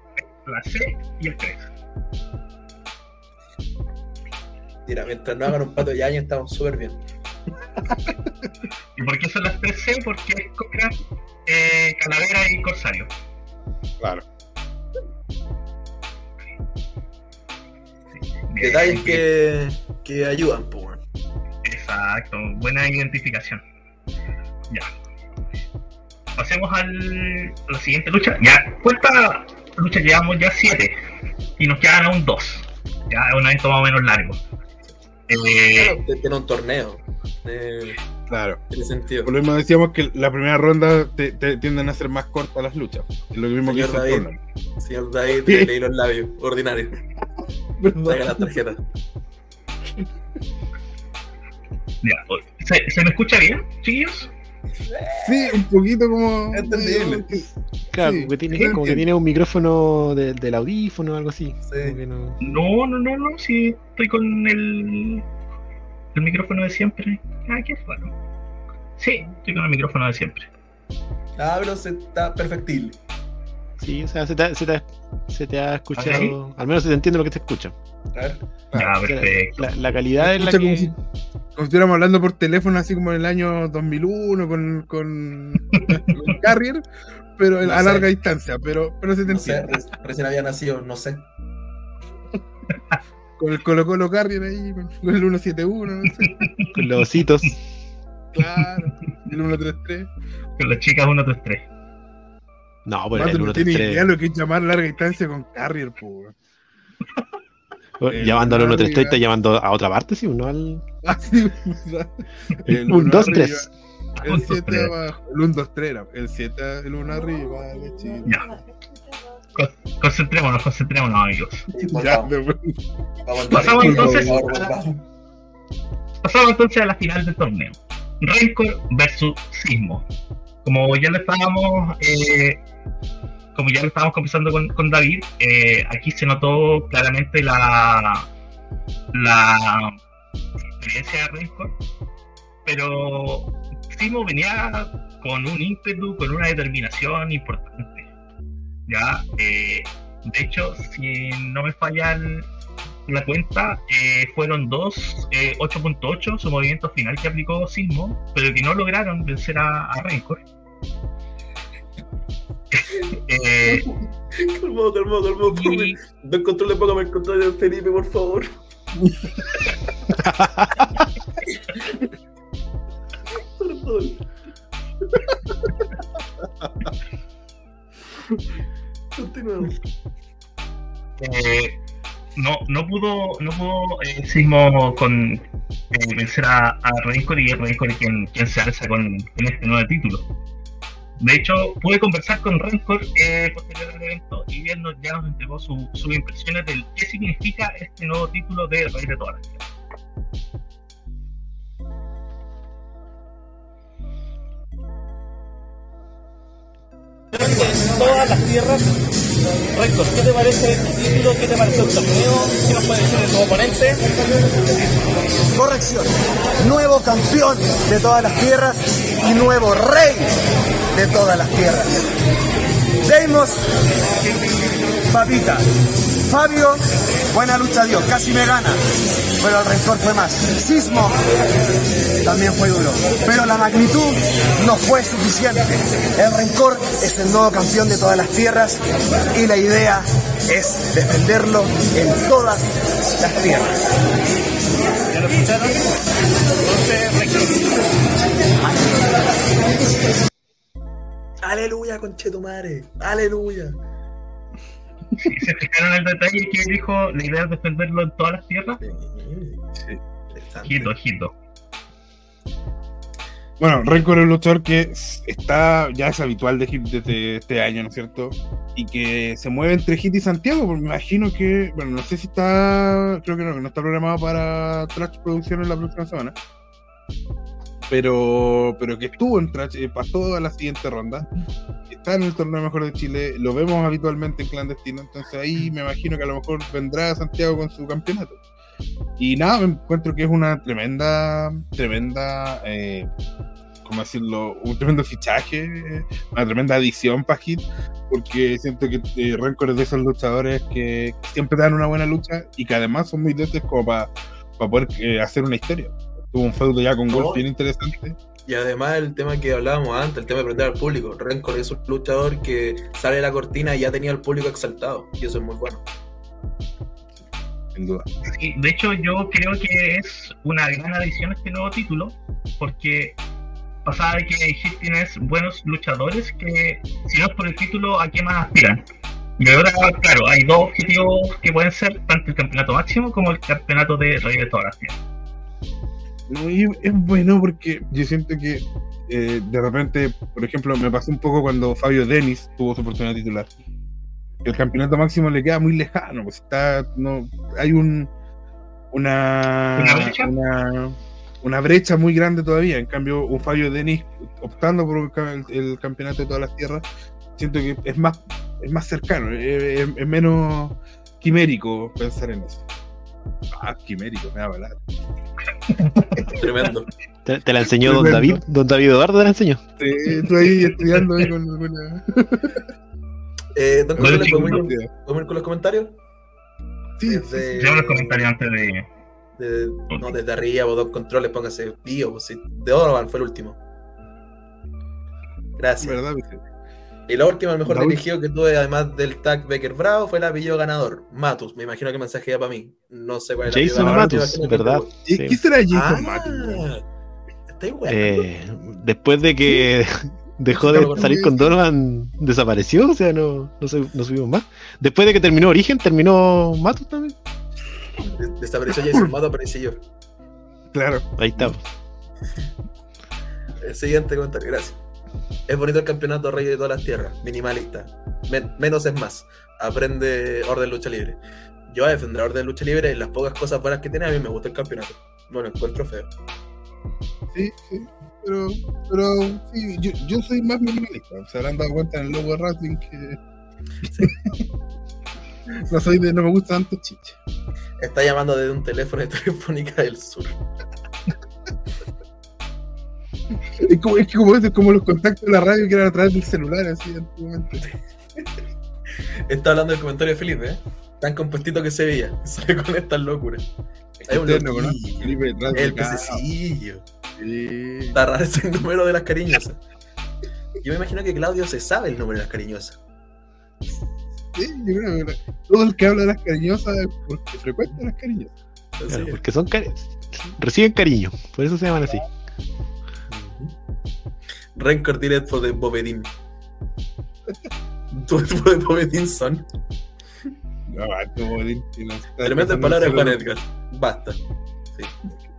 la C y el 3 Mira, mientras no hagan un pato de año estamos súper bien. ¿Y por qué son las 3C? Porque es Cochrane, eh, Calavera y Corsario. Claro. Detalles que, que ayudan, pues. weón. Exacto, buena identificación. Ya. Pasemos al, a la siguiente lucha. Ya, ¿cuántas luchas llevamos? Ya 7. Y nos quedan aún 2. Ya es un evento más o menos largo. Eh, Claro, tiene un torneo. eh, Claro. tiene sentido. Por lo mismo decíamos que la primera ronda te, te tienden a ser más cortas las luchas. Es lo mismo que Señor el David. tournament. Señor David, le leí los labios. Ordinario. Saca la tarjeta. ya. ¿Se, se me escucha bien, chiquillos? Sí, un poquito como. Entendible. Claro, Sí, como que tiene, yo como que entiendo. tiene un micrófono de- del audífono o algo así. Sí. No- No, no, no, no, sí, estoy con el, el micrófono de siempre. Ah, qué raro. Sí, estoy con el micrófono de siempre. Ah, pero se está perfectible. Sí, o sea, se te, ha- se te ha- se te ha escuchado. Al menos se te entiende lo que te escucha. A ver. Sea, perfecto. La, la calidad es la como que. si- Como si estuviéramos hablando por teléfono, así como en el año 2001 con, con, (laughs) con Carrier, pero No a sé. larga distancia. Pero, pero se te No sé, recién había nacido, no sé. (laughs) Con el Colo Colo Carrier ahí, con, el 171, no sé. (laughs) Con los ositos. Claro, el 133. Con las chicas 1, 3, 3. No, pues Mato, el no tiene 133. idea lo que es llamar larga distancia con Carrier, po. El Llamando al Larry, 133, está ya. llamando a otra parte, sí, no al. Así, (laughs) el Un, uno dos, arriba, tres. El Un, dos, 7 tres. abajo. El 1, 2, 3 era. El 7, el 1 arriba. el chico. Ya. Con- concentrémonos, concentrémonos, amigos. Ya, vamos al Pasamos entonces. Pasamos entonces a la final del torneo. Rancor versus Sismo. Como ya lo estábamos, eh, como ya lo estábamos conversando con, David, eh, aquí se notó claramente la, la experiencia de Rancor, pero Sismo venía con un ímpetu, con una determinación importante. Ya, eh, de hecho, si no me falla el- la cuenta, eh, fueron dos eh, 8.8, su movimiento final que aplicó Sismo, pero que no lograron vencer a, a. Eh, Calmado, calmado, calmado. y- Póngame- Dos controles, póngame el control de Felipe, por favor. (laughs) Perdón. Continuamos. eh, no, no pudo, no pudo eh, Sismo con eh, vencer a, a Rancor y es Rancor quien, quien se alza con, con este nuevo título. De hecho, pude conversar con Rancor eh, posterior al evento y él nos- ya nos entregó su- sus impresiones del qué significa este nuevo título de Rey de todas todas las tierras. Rector, ¿qué te parece el título? ¿Qué te parece el torneo? ¿Qué nos puede decir de tu oponente? Corrección. Nuevo campeón de todas las tierras y nuevo rey de todas las tierras. Deimos, papita. Fabio, buena lucha Dios, casi me gana, pero el rencor fue más. Sismo también fue duro, pero la magnitud no fue suficiente. El rencor es el nuevo campeón de todas las tierras y la idea es defenderlo en todas las tierras. ¿Ya lo escucharon? Aleluya, conchetumare. Aleluya. Sí, se fijaron el detalle que dijo la idea es defenderlo en todas las tierras. Sí. Ojito, ojito. Bueno, Rencor es un luchador que está, ya es habitual de Hit desde este año, ¿no es cierto? Y que se mueve entre Hit y Santiago, porque me imagino que, bueno, no sé si está, creo que no, que no está programado para Trash Producciones la próxima semana. Pero, pero que estuvo en eh, pasó a la siguiente ronda, está en el torneo mejor de Chile, lo vemos habitualmente en clandestino, entonces ahí me imagino que a lo mejor vendrá Santiago con su campeonato. Y nada, me encuentro que es una tremenda, tremenda, eh, ¿cómo decirlo? Un tremendo fichaje, una tremenda adición para Hit, porque siento que eh, Rancor es de esos luchadores que siempre dan una buena lucha y que además son muy débiles como para poder eh, hacer una historia. Tuvo un feudo ya con Wolf Oh. bien interesante. Y además el tema que hablábamos antes, el tema de aprender al público. Rencor es un luchador que sale de la cortina y ya tenía al público exaltado. Y eso es muy bueno. Sin duda. Sí, de hecho, yo creo que es una gran adición a este nuevo título, porque pasaba de que Hit tienes buenos luchadores que, si no es por el título, ¿a qué más aspiran? Y ahora, claro, hay dos objetivos que pueden ser tanto el campeonato máximo como el campeonato de Rey de todas las. No, y es bueno porque yo siento que eh, de repente, por ejemplo, me pasó un poco cuando Fabio Denis tuvo su oportunidad titular. El campeonato máximo le queda muy lejano, pues está, no, hay un una ¿Una brecha? una, una brecha muy grande todavía. En cambio, un Fabio Denis optando por el, el campeonato de todas las tierras, siento que es más, es más cercano, es, es- es menos quimérico pensar en eso. Ah, quimérico, me va a hablar. (laughs) Tremendo. ¿Te, te la enseñó Don. David? ¿Don David Eduardo te la enseñó? Sí, tú ahí estudiando ahí con alguna. (laughs) Eh, don Bueno, Consuelo, sí, ¿podemos ir, podemos ir con los comentarios? Sí, Desde, los comentarios antes de. de- no, desde arriba, vos dos controles, póngase pues, sí. De Donovan fue el último. Gracias. ¿Verdad? Y la última, el mejor dirigido que tuve, además del tag Becker Bravo, fue el apellido ganador, Matus. Me imagino que el mensaje era para mí. No sé cuál es el Jason Matus, ¿verdad? fue- ¿Y Sí. ¿Qué será Jason Ah, Matus? está igual. Eh, después de que (laughs) dejó Claro, de salir con Donovan, desapareció, o sea, no, no, se- no subimos más. Después de que terminó Origen, terminó Matus también. De- Desapareció Jason Matus, aparecí yo. Claro. Ahí está. El siguiente comentario, gracias. Es bonito el campeonato Rey de todas las tierras, minimalista. Men- menos es más. Aprende orden lucha libre. Yo a defender orden lucha libre y las pocas cosas buenas que tiene, a mí me gusta el campeonato. No lo encuentro feo. Sí, sí. Pero, pero sí, yo, yo soy más minimalista. Se habrán dado cuenta en el logo de Wrestling que. (laughs) no soy de. No me gusta tanto chicha. Está llamando desde un teléfono de Telefónica del Sur. Es como, es como, es como los contactos de la radio que eran a través del celular, así antiguamente. (laughs) Está hablando del comentario de Felipe, ¿eh? Tan compuestito que se veía. (laughs) Sale con estas locuras. Hay un Eterno, ¿no? loquillo. Felipe detrás de El pececillo. Sí. Está raro ese número de las cariñosas. Yo me imagino que Claudio se sabe el número de las cariñosas. Sí, yo creo que todo el que habla de las cariñosas es porque frecuenta las cariñosas. Claro, porque son cari- reciben cariño, por eso se llaman así. Rencor Direct for the. Tu tipo de Bobedín son. No, como de- que no Tremenda palabra de Juan Edgar. Basta. Sí.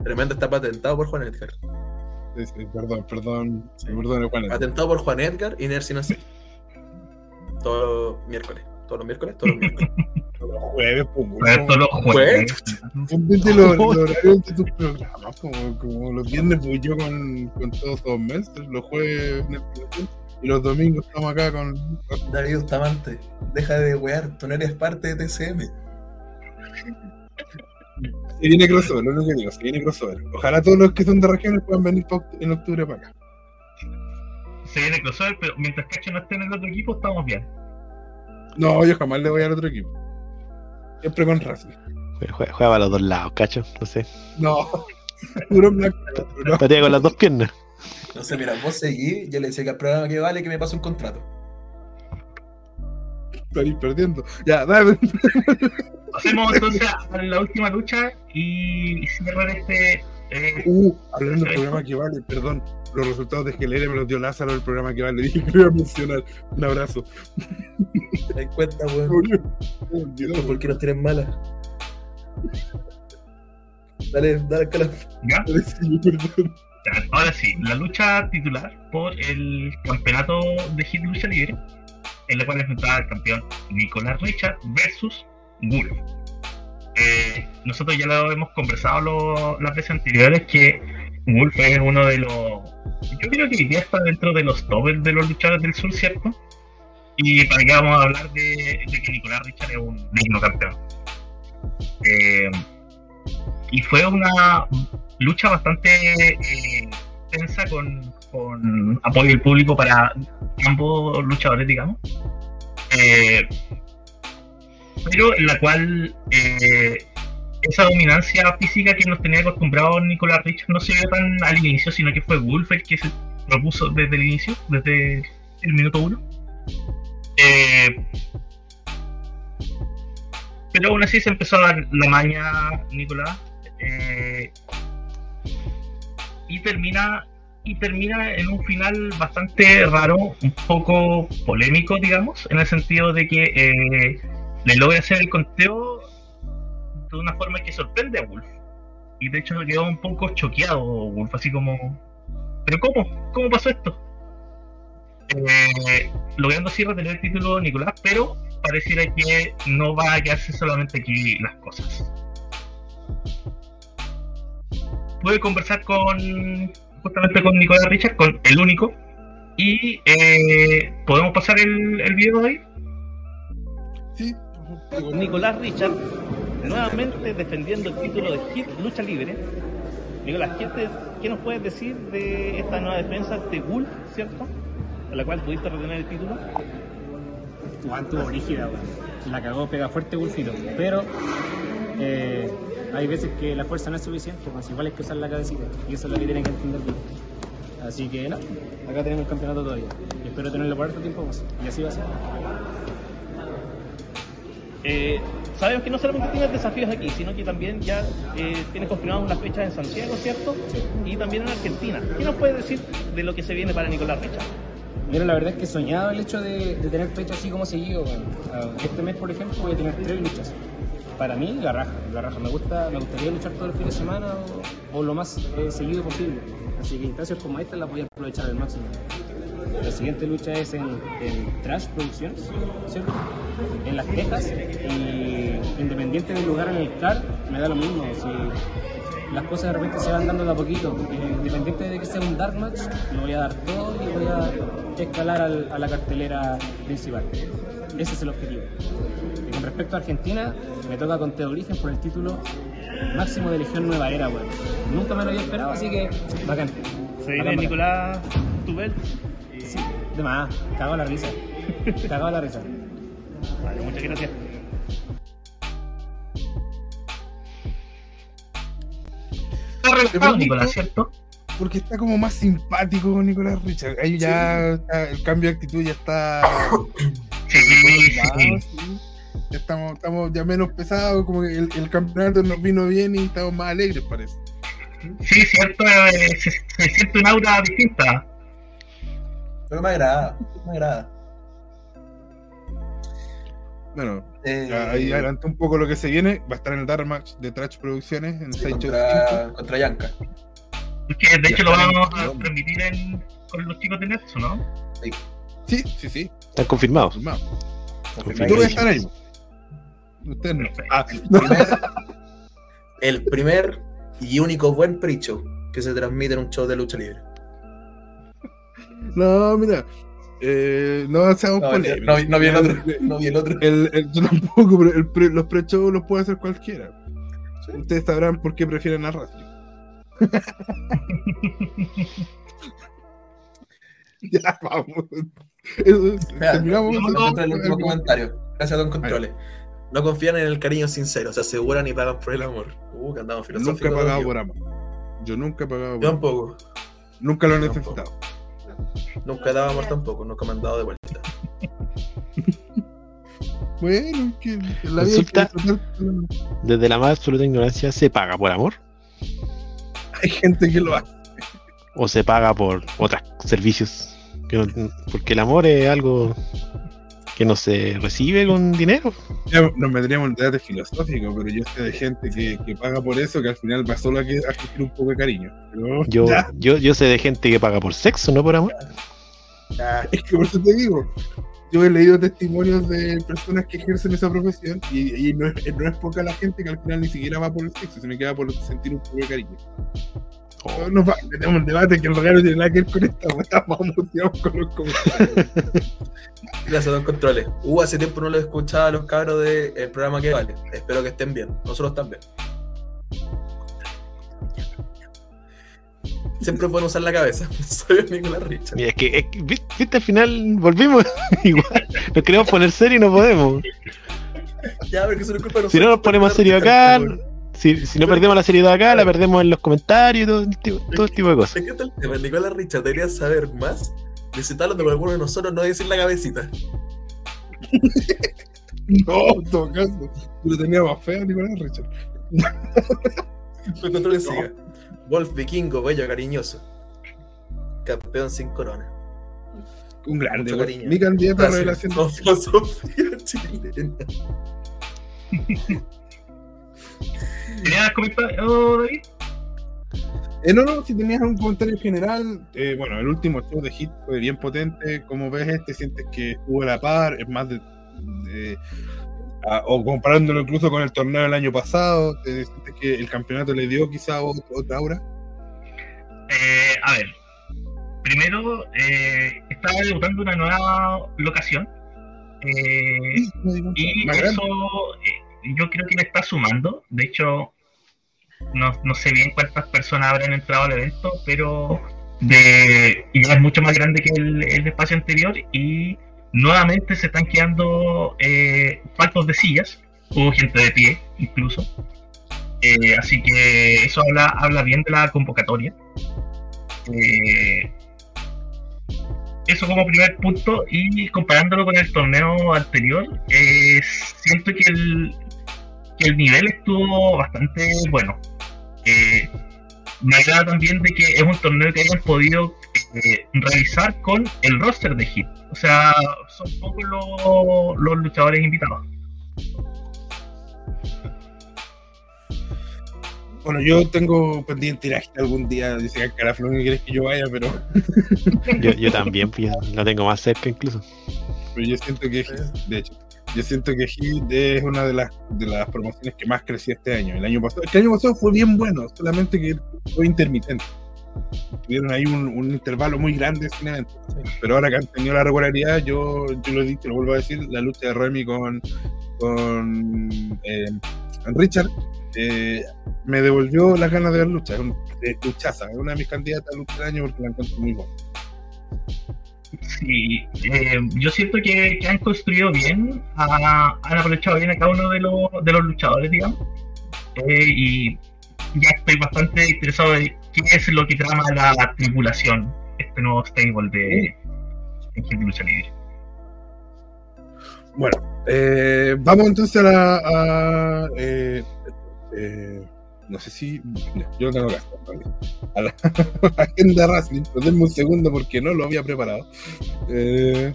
Tremenda está patentado por Juan Edgar. Sí, sí, Perdón, perdón. Perdón, Juan. Patentado por Juan Edgar y Nercy. Todos los miércoles. Todos los miércoles, todos los miércoles. (laughs) Los jueves, pues, Pero esto lo jueves. Los, los horarios de tus programas, como, como los viernes voy yo con, con todos los meses, los jueves. Y los domingos estamos acá con. David Bustamante, deja de wear, tú no eres parte de TCM. Se viene crossover, lo único que digo, se viene crossover. Ojalá todos los que son de regiones puedan venir en octubre para acá. Se viene crossover, pero mientras Cacho no esté en el otro equipo, estamos bien. No, yo jamás le voy al otro equipo. Siempre con Racing. Juega, juega para los dos lados, cacho. No sé. No, (laughs) puro blanco. No, con las dos piernas. No sé, mira, vos seguí, yo le decía que al programa que vale que me pase un contrato. estoy perdiendo. Ya, dale. Pasemos entonces a la última lucha y cierrar este. Eh, Uh, hablando del programa que vale, perdón. Los resultados de GLR me los dio Lázaro del programa que vale. (laughs) Dije que lo iba a mencionar. Un abrazo. (laughs) ¿Te cuenta, weón? Dios. ¿Por qué nos tienen malas? Dale, dale, cala. ¿Ya? (laughs) Sí, perdón. Ya, Ahora sí, la lucha titular por el campeonato de Hit Lucha Libre, en la cual enfrentaba al campeón Nicolás Richard versus Wolf. Nosotros ya lo hemos conversado las veces anteriores que Wolf es uno de los. Yo creo que día está dentro de los top de los luchadores del sur, ¿cierto? Y para que vamos a hablar de, que Nicolás Richard es un digno campeón. Eh, y fue una lucha bastante eh, tensa con, con apoyo del público para ambos luchadores, digamos. Eh, pero en la cual eh, esa dominancia física que nos tenía acostumbrados Nicolás Richard no se vio tan al inicio, sino que fue Wolf el que se propuso desde el inicio, desde el minuto uno. Eh, pero aún así se empezó a dar la maña Nicolás. eh, y termina y termina en un final bastante raro, un poco polémico, digamos, en el sentido de que eh, le logra hacer el conteo de una forma que sorprende a Wolf. Y de hecho quedó un poco choqueado Wolf, así como, ¿pero cómo? ¿Cómo pasó esto? Eh, logrando así retener el título Nicolás, pero pareciera que no va a quedarse solamente aquí las cosas. Pude conversar con justamente con Nicolás Richard, con el único, y eh, podemos pasar el, el video de ahí. Sí. Nicolás Richard, nuevamente defendiendo el título de Hit Lucha Libre. Nicolás, ¿qué, nos puedes decir de esta nueva defensa de Wolf, cierto? A la cual pudiste retener el título. Juan tuvo rígida, weón. La cagó, pega fuerte Wolfito. Pero eh, hay veces que la fuerza no es suficiente, pues igual hay que usar la cabecita. Y eso es lo que tienen que entender bien. Así que no, acá tenemos un campeonato todavía. Y espero tenerlo por harto tiempo más. Y así va a ser. Eh, sabemos que no solamente tienes desafíos aquí, sino que también ya eh, tienes confirmadas unas fechas en Santiago, ¿cierto? Y también en Argentina. ¿Qué nos puedes decir de lo que se viene para Nicolás Richard? Mira, la verdad es que soñaba el hecho de, de tener fecha así como seguido. Ah, Este mes, por ejemplo, voy a tener tres luchas. Para mí, la raja, la raja. Me, gusta, me gustaría luchar todo el fin de semana o, o lo más eh, seguido posible. Así que instancias como esta las voy a aprovechar al máximo. La siguiente lucha es en, en Trash Productions, ¿cierto? En Las Tejas. Y independiente del lugar en el CAR, me da lo mismo. Si las cosas de repente se van dando de a poquito. Independiente de que sea un dark match, lo voy a dar todo y voy a escalar al- a la cartelera principal. Ese es el objetivo. Y con respecto a Argentina, me toca con Teo Origen por el título máximo de Legión Nueva Era, weón. Nunca me lo había esperado, así que bacán. Se viene. Nicolás Tubel. De más, cagado la risa. Cagado la risa. Vale, muchas gracias. Nicolás, ¿cierto? Porque está como más simpático con Nicolás Richard. Ahí ya está- el cambio de actitud ya está. Sí, sí. Ya estamos, estamos ya menos pesados, como que el, el campeonato nos vino bien y estamos más alegres, parece. Sí, cierto, eh, se, se siente un aura distinta. Pero me agrada, me agrada. Bueno, Eh, ya ahí adelantó un poco lo que se viene. Va a estar en el Dark Match de Trash Producciones en sí, contra, contra Yanka. Que de Ya hecho lo vamos a transmitir en, con los chicos de Netsu, ¿no? Sí, sí, sí. Están confirmados. confirmado. Tú vas a estar ahí. Usted no. Ah, El primer, el primer y único buen pre-show que se transmite en un show de lucha libre. No, mira. Eh, no hacemos No, no vi- no vi el otro, no vi el otro. El- el- yo tampoco, pero el pre- los pre-shows los puede hacer cualquiera. Ustedes sabrán por qué prefieren a Wrestling. (laughs) ya, vamos. Eso es- Mira, terminamos. el último comentario. Gracias a Don Controles. No confían en el cariño sincero, se aseguran y pagan por el amor. Uh, que andamos Nunca he filosóficos. pagado por amor. Yo nunca he pagado por Yo tampoco. Nunca lo he necesitado. Nunca he dado amor tampoco, nunca me han dado de vuelta. (laughs) Bueno, que la vida que Consulta. disfrutar. Desde la más absoluta ignorancia, ¿se paga por amor? Hay gente que lo hace. ¿O se paga por otros servicios? Porque el amor es algo que no se recibe con dinero. Ya nos meteríamos en debate filosófico, pero yo sé de gente que, que paga por eso que al final va solo a, que, a sentir un poco de cariño. Pero Yo, ya, yo, yo sé de gente que paga por sexo, no por amor. (laughs) es que por eso te digo, yo he leído testimonios de personas que ejercen esa profesión y, y no, es, no es poca la gente que al final ni siquiera va por el sexo, sino que va por sentir un poco de cariño. Oh. No, tenemos un debate que el regalo no tiene nada que ver con esta weá, vamos, con los comentarios. (laughs) Gracias, Don Controles. Uh, hace tiempo no lo escuchaba a los cabros del programa que vale. Espero que estén bien. Nosotros también. Siempre pueden usar la cabeza. (laughs) Soy Nicolás Richard. Mira, es que, es que, vi- viste, al final volvimos (laughs) igual. Nos queremos poner serio y no podemos. Ya, porque eso no es culpa de Si no nos ponemos serio acá, si, si no perdemos la seriedad acá, la perdemos en los comentarios y todo, el tipo- todo el tipo de cosas. ¿De qué tal el tema? Nicolás Richard debería saber más de citarlo de alguno de nosotros, no decir la cabecita. (laughs) No, en todo caso, yo lo tenía más feo, Nicolás Richard. Don Controles (laughs) siga. Wolf Vikingo, bello, cariñoso. Campeón sin corona. Un grande, cariño. Mi candidato a revelación. No, filosofía chilena. (laughs) ¿Tenías comentado, David? Eh, no, no, si tenías un comentario general, eh, bueno, el último show de Hit fue bien potente. ¿Cómo ves este? ¿Sientes que estuvo a la par? ¿Es más de. de- a- o comparándolo incluso con el torneo del año pasado, ¿te sientes que el campeonato le dio quizá ot- otra aura? Eh, a ver, primero eh, estaba debutando una nueva locación eh, y eso yo creo que le está sumando. De hecho, no, no sé bien cuántas personas habrán entrado al evento, pero de, ya es mucho más grande que el, el espacio anterior y nuevamente se están quedando eh, faltos de sillas. Hubo gente de pie incluso. Eh, así que eso habla, habla bien de la convocatoria. Eh, eso como primer punto y comparándolo con el torneo anterior, eh, siento que el, que el nivel estuvo bastante bueno. Eh, me agrada también de que es un torneo que hayan podido eh, realizar con el roster de Hit. O sea, son pocos los, los luchadores invitados. Bueno, yo tengo pendiente ir a algún día. Dice que Caraflón que quieres que yo vaya, pero, Yo, yo también, pues, lo tengo más cerca incluso. pero yo siento que de hecho, yo siento que Hit es una de las, de las promociones que más creció este año. El año pasado, el año pasado fue bien bueno, solamente que fue intermitente. Tuvieron ahí un, un intervalo muy grande sin evento. Pero ahora que han tenido la regularidad, yo, yo lo he dicho, lo vuelvo a decir, la lucha de Remy con, con eh, Richard eh, me devolvió las ganas de ver lucha. Es luchaza, es una de mis candidatas a lucha del año porque la encuentro muy buena. Sí, eh, yo siento que, que han construido bien, ha- han aprovechado bien a cada uno de los, de los luchadores, digamos. Eh, y ya estoy bastante interesado en qué es lo que trama la tripulación, este nuevo stable de, de Lucha Libre. Bueno, eh, vamos entonces a la. a, eh, eh, no sé si. Yo no hacer, ¿vale? (laughs) A la agenda Wrestling, pero denme un segundo porque no lo había preparado. Eh,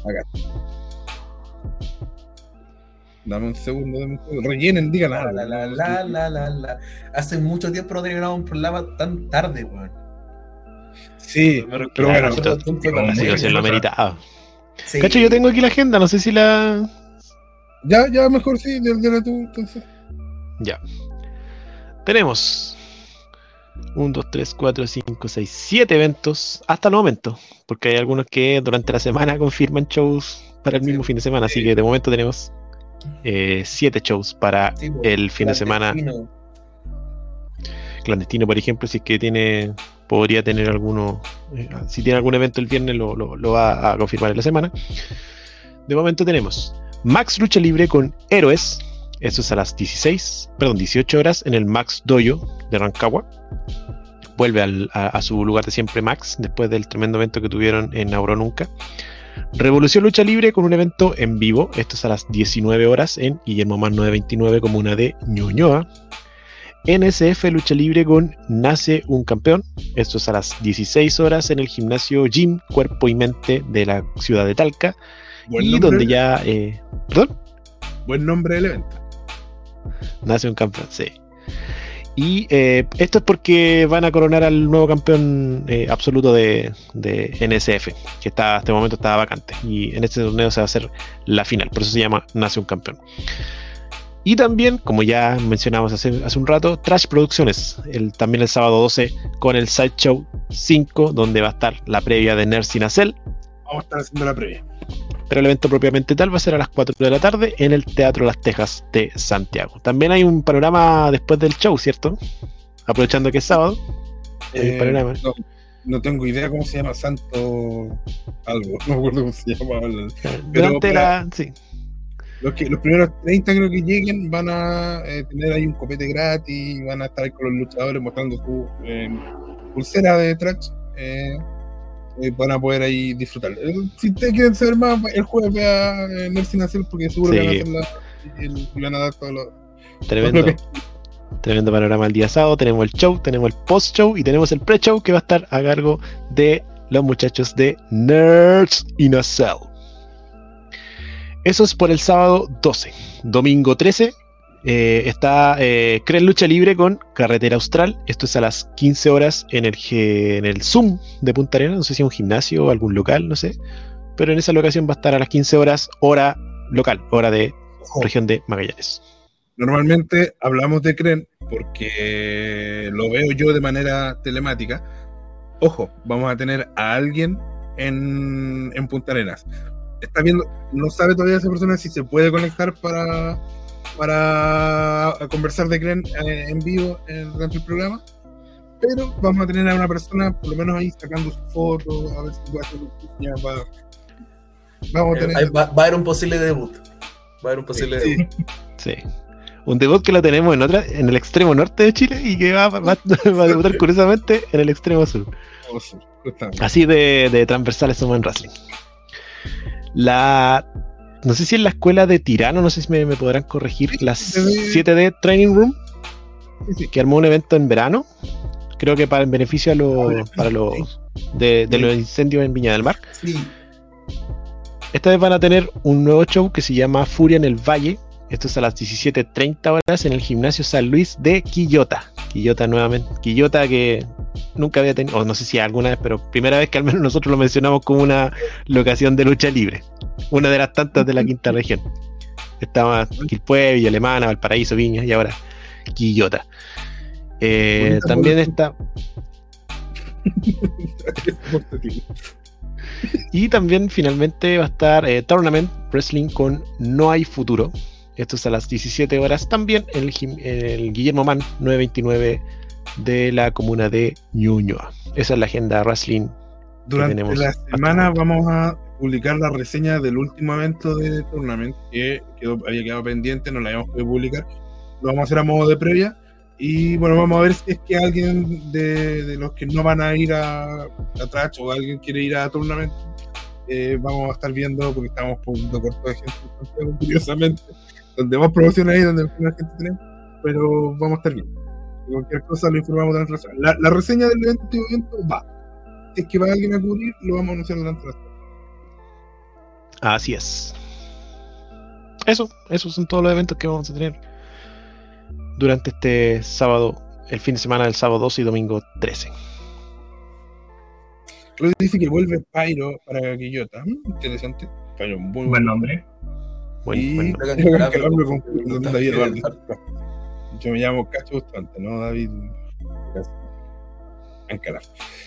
acá. Dame un segundo, dame un segundo. Rellenen, digan algo. La, la, la, la, la, la. Hace mucho tiempo no tenía grabado un programa tan tarde, weón. Sí, pero bueno. La situación lo meritaba. Sí. Cacho, yo tengo aquí la agenda, no sé si la. Ya, ya, mejor sí, de, de tú, entonces. Ya. Tenemos 1, 2, 3, 4, 5, 6, 7 eventos hasta el momento, porque hay algunos que durante la semana (laughs) confirman shows para el mismo fin de semana, así que de momento tenemos 7 eh, shows para Sí, pues, el fin de semana. clandestino. Clandestino, por ejemplo, si es que tiene, podría tener alguno, eh, si tiene algún evento el viernes, lo, lo- lo va a confirmar en la semana. De momento tenemos Max Lucha Libre con Héroes, eso es a las 16, perdón, 18 horas en el Max Dojo de Rancagua. Vuelve al- a, a su lugar de siempre Max, después del tremendo evento que tuvieron en Auro Nunca. Revolución Lucha Libre con un evento en vivo, esto es a las 19 horas en Guillermo Más 929, comuna de Ñuñoa. NSF Lucha Libre con Nace un Campeón. Esto es a las 16 horas en el gimnasio Gym Cuerpo y Mente de la ciudad de Talca. Y nombre. donde ya. eh, ¿Perdón? Buen nombre del evento. Nace un campeón, sí. Y eh, esto es porque van a coronar al nuevo campeón eh, absoluto de, de NSF, que está, hasta el momento estaba vacante. Y en este torneo se va a hacer la final, por eso se llama Nace un campeón. Y también, como ya mencionamos hace, hace un rato, Trash Producciones, el, también el sábado 12 con el Sideshow 5, donde va a estar la previa de Nerd sin Acel, Vamos a estar haciendo la previa. Pero el evento propiamente tal va a ser a las 4 de la tarde en el Teatro Las Tejas de Santiago. También hay un panorama después del show, ¿cierto? Aprovechando que es sábado. Eh, panorama. no, no tengo idea cómo se llama, Santo algo, (laughs) no me acuerdo cómo se llama. pero Durante para- la. Sí. Los, que, los primeros 30 creo que lleguen van a eh, tener ahí un copete gratis, van a estar ahí con los luchadores mostrando su eh, pulsera de tracks. Eh, van a poder ahí disfrutar. Eh, si ustedes quieren saber más, el jueves vea eh, Mercy Nacer porque seguro Sí. que van a hacer la, el- van a dar todos los. Tremendo. Lo que- Tremendo panorama el día sábado. Tenemos el show, tenemos el post-show y tenemos el pre-show que va a estar a cargo de los muchachos de Nerds in a Cell. Eso es por el sábado 12. Domingo 13 eh, está eh, Cren Lucha Libre con Carretera Austral. Esto es a las 15 horas en el, en el Zoom de Punta Arenas. No sé si es un gimnasio o algún local, no sé. Pero en esa locación va a estar a las 15 horas, hora local, hora de región de Magallanes. Normalmente hablamos de Cren porque lo veo yo de manera telemática. Ojo, vamos a tener a alguien en, en Punta Arenas. Está viendo, no sabe todavía esa persona si se puede conectar para, para conversar de Cren eh, en vivo eh, durante el programa. Pero vamos a tener a una persona, por lo menos ahí sacando su foto, a ver si puede hacer ya va- Vamos a tener. va, va a haber un posible debut. Va a haber un posible Sí. debut. Sí. Un debut que lo tenemos en otra, en el extremo norte de Chile y que va, va- va a debutar curiosamente en el extremo sur. Así de, de transversales somos en wrestling. La. No sé si en la escuela de Tirano, no sé si me, me podrán corregir, la 7D Training Room, que armó un evento en verano, creo que para en beneficio a los, para los de, de los incendios en Viña del Mar. Sí. Esta vez van a tener un nuevo show que se llama Furia en el Valle. Esto es a las 17.30 horas en el gimnasio San Luis de Quillota. Quillota nuevamente. Quillota que nunca había tenido, o no sé si alguna vez, pero primera vez que al menos nosotros lo mencionamos como una locación de lucha libre. Una de las tantas de la quinta (laughs) región. Estaba Quilpue, Villa Alemana, Valparaíso, Viña y ahora Quillota. Eh, también está (laughs) y también finalmente va a estar eh, Tournament Wrestling con No hay futuro. Esto es a las 17 horas también el, el Guillermo Man 929 de la comuna de Ñuñoa. Esa es la agenda wrestling que Durante tenemos. la semana vamos a publicar la reseña del último evento de Tournament que quedó- había quedado pendiente, no la habíamos podido publicar. Lo vamos a hacer a modo de previa. Y bueno, vamos a ver si es que alguien de, de los que no van a ir a, a Trash o alguien quiere ir a Tournament, eh, vamos a estar viendo porque estamos por un corto de gente (laughs) curiosamente, donde más promociones hay, donde más gente tenemos, pero vamos a estar bien. Cualquier cosa lo informamos durante la semana. La, la reseña del evento, último evento va. Si es que va alguien a cubrir, lo vamos a anunciar durante la semana. Así es. Eso, esos son todos los eventos que vamos a tener durante este sábado, el fin de semana del sábado 12 y domingo 13. Luego dice que vuelve Pyro para Quillota. Mm, interesante. Pyro, muy Buen nombre. Bueno, y el nombre Yo me llamo Cacho Bustamante, ¿no, David? Gracias.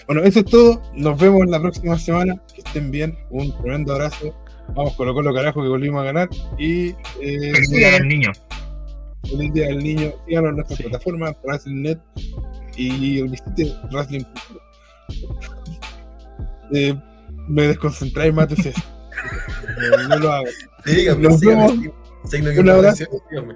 Bueno, eso es todo. Nos vemos la próxima semana. Que estén bien. Un tremendo abrazo. Vamos, Colo Colo carajo que volvimos a ganar. Y. Eh, Feliz día del niño. Feliz día del niño. Síganos en nuestras plataformas, WrestlingNet y el visite Wrestling. (laughs) Eh, me desconcentráis más de eso. No, no lo hago. Dígame, Nos vemos. Un abrazo. dígame.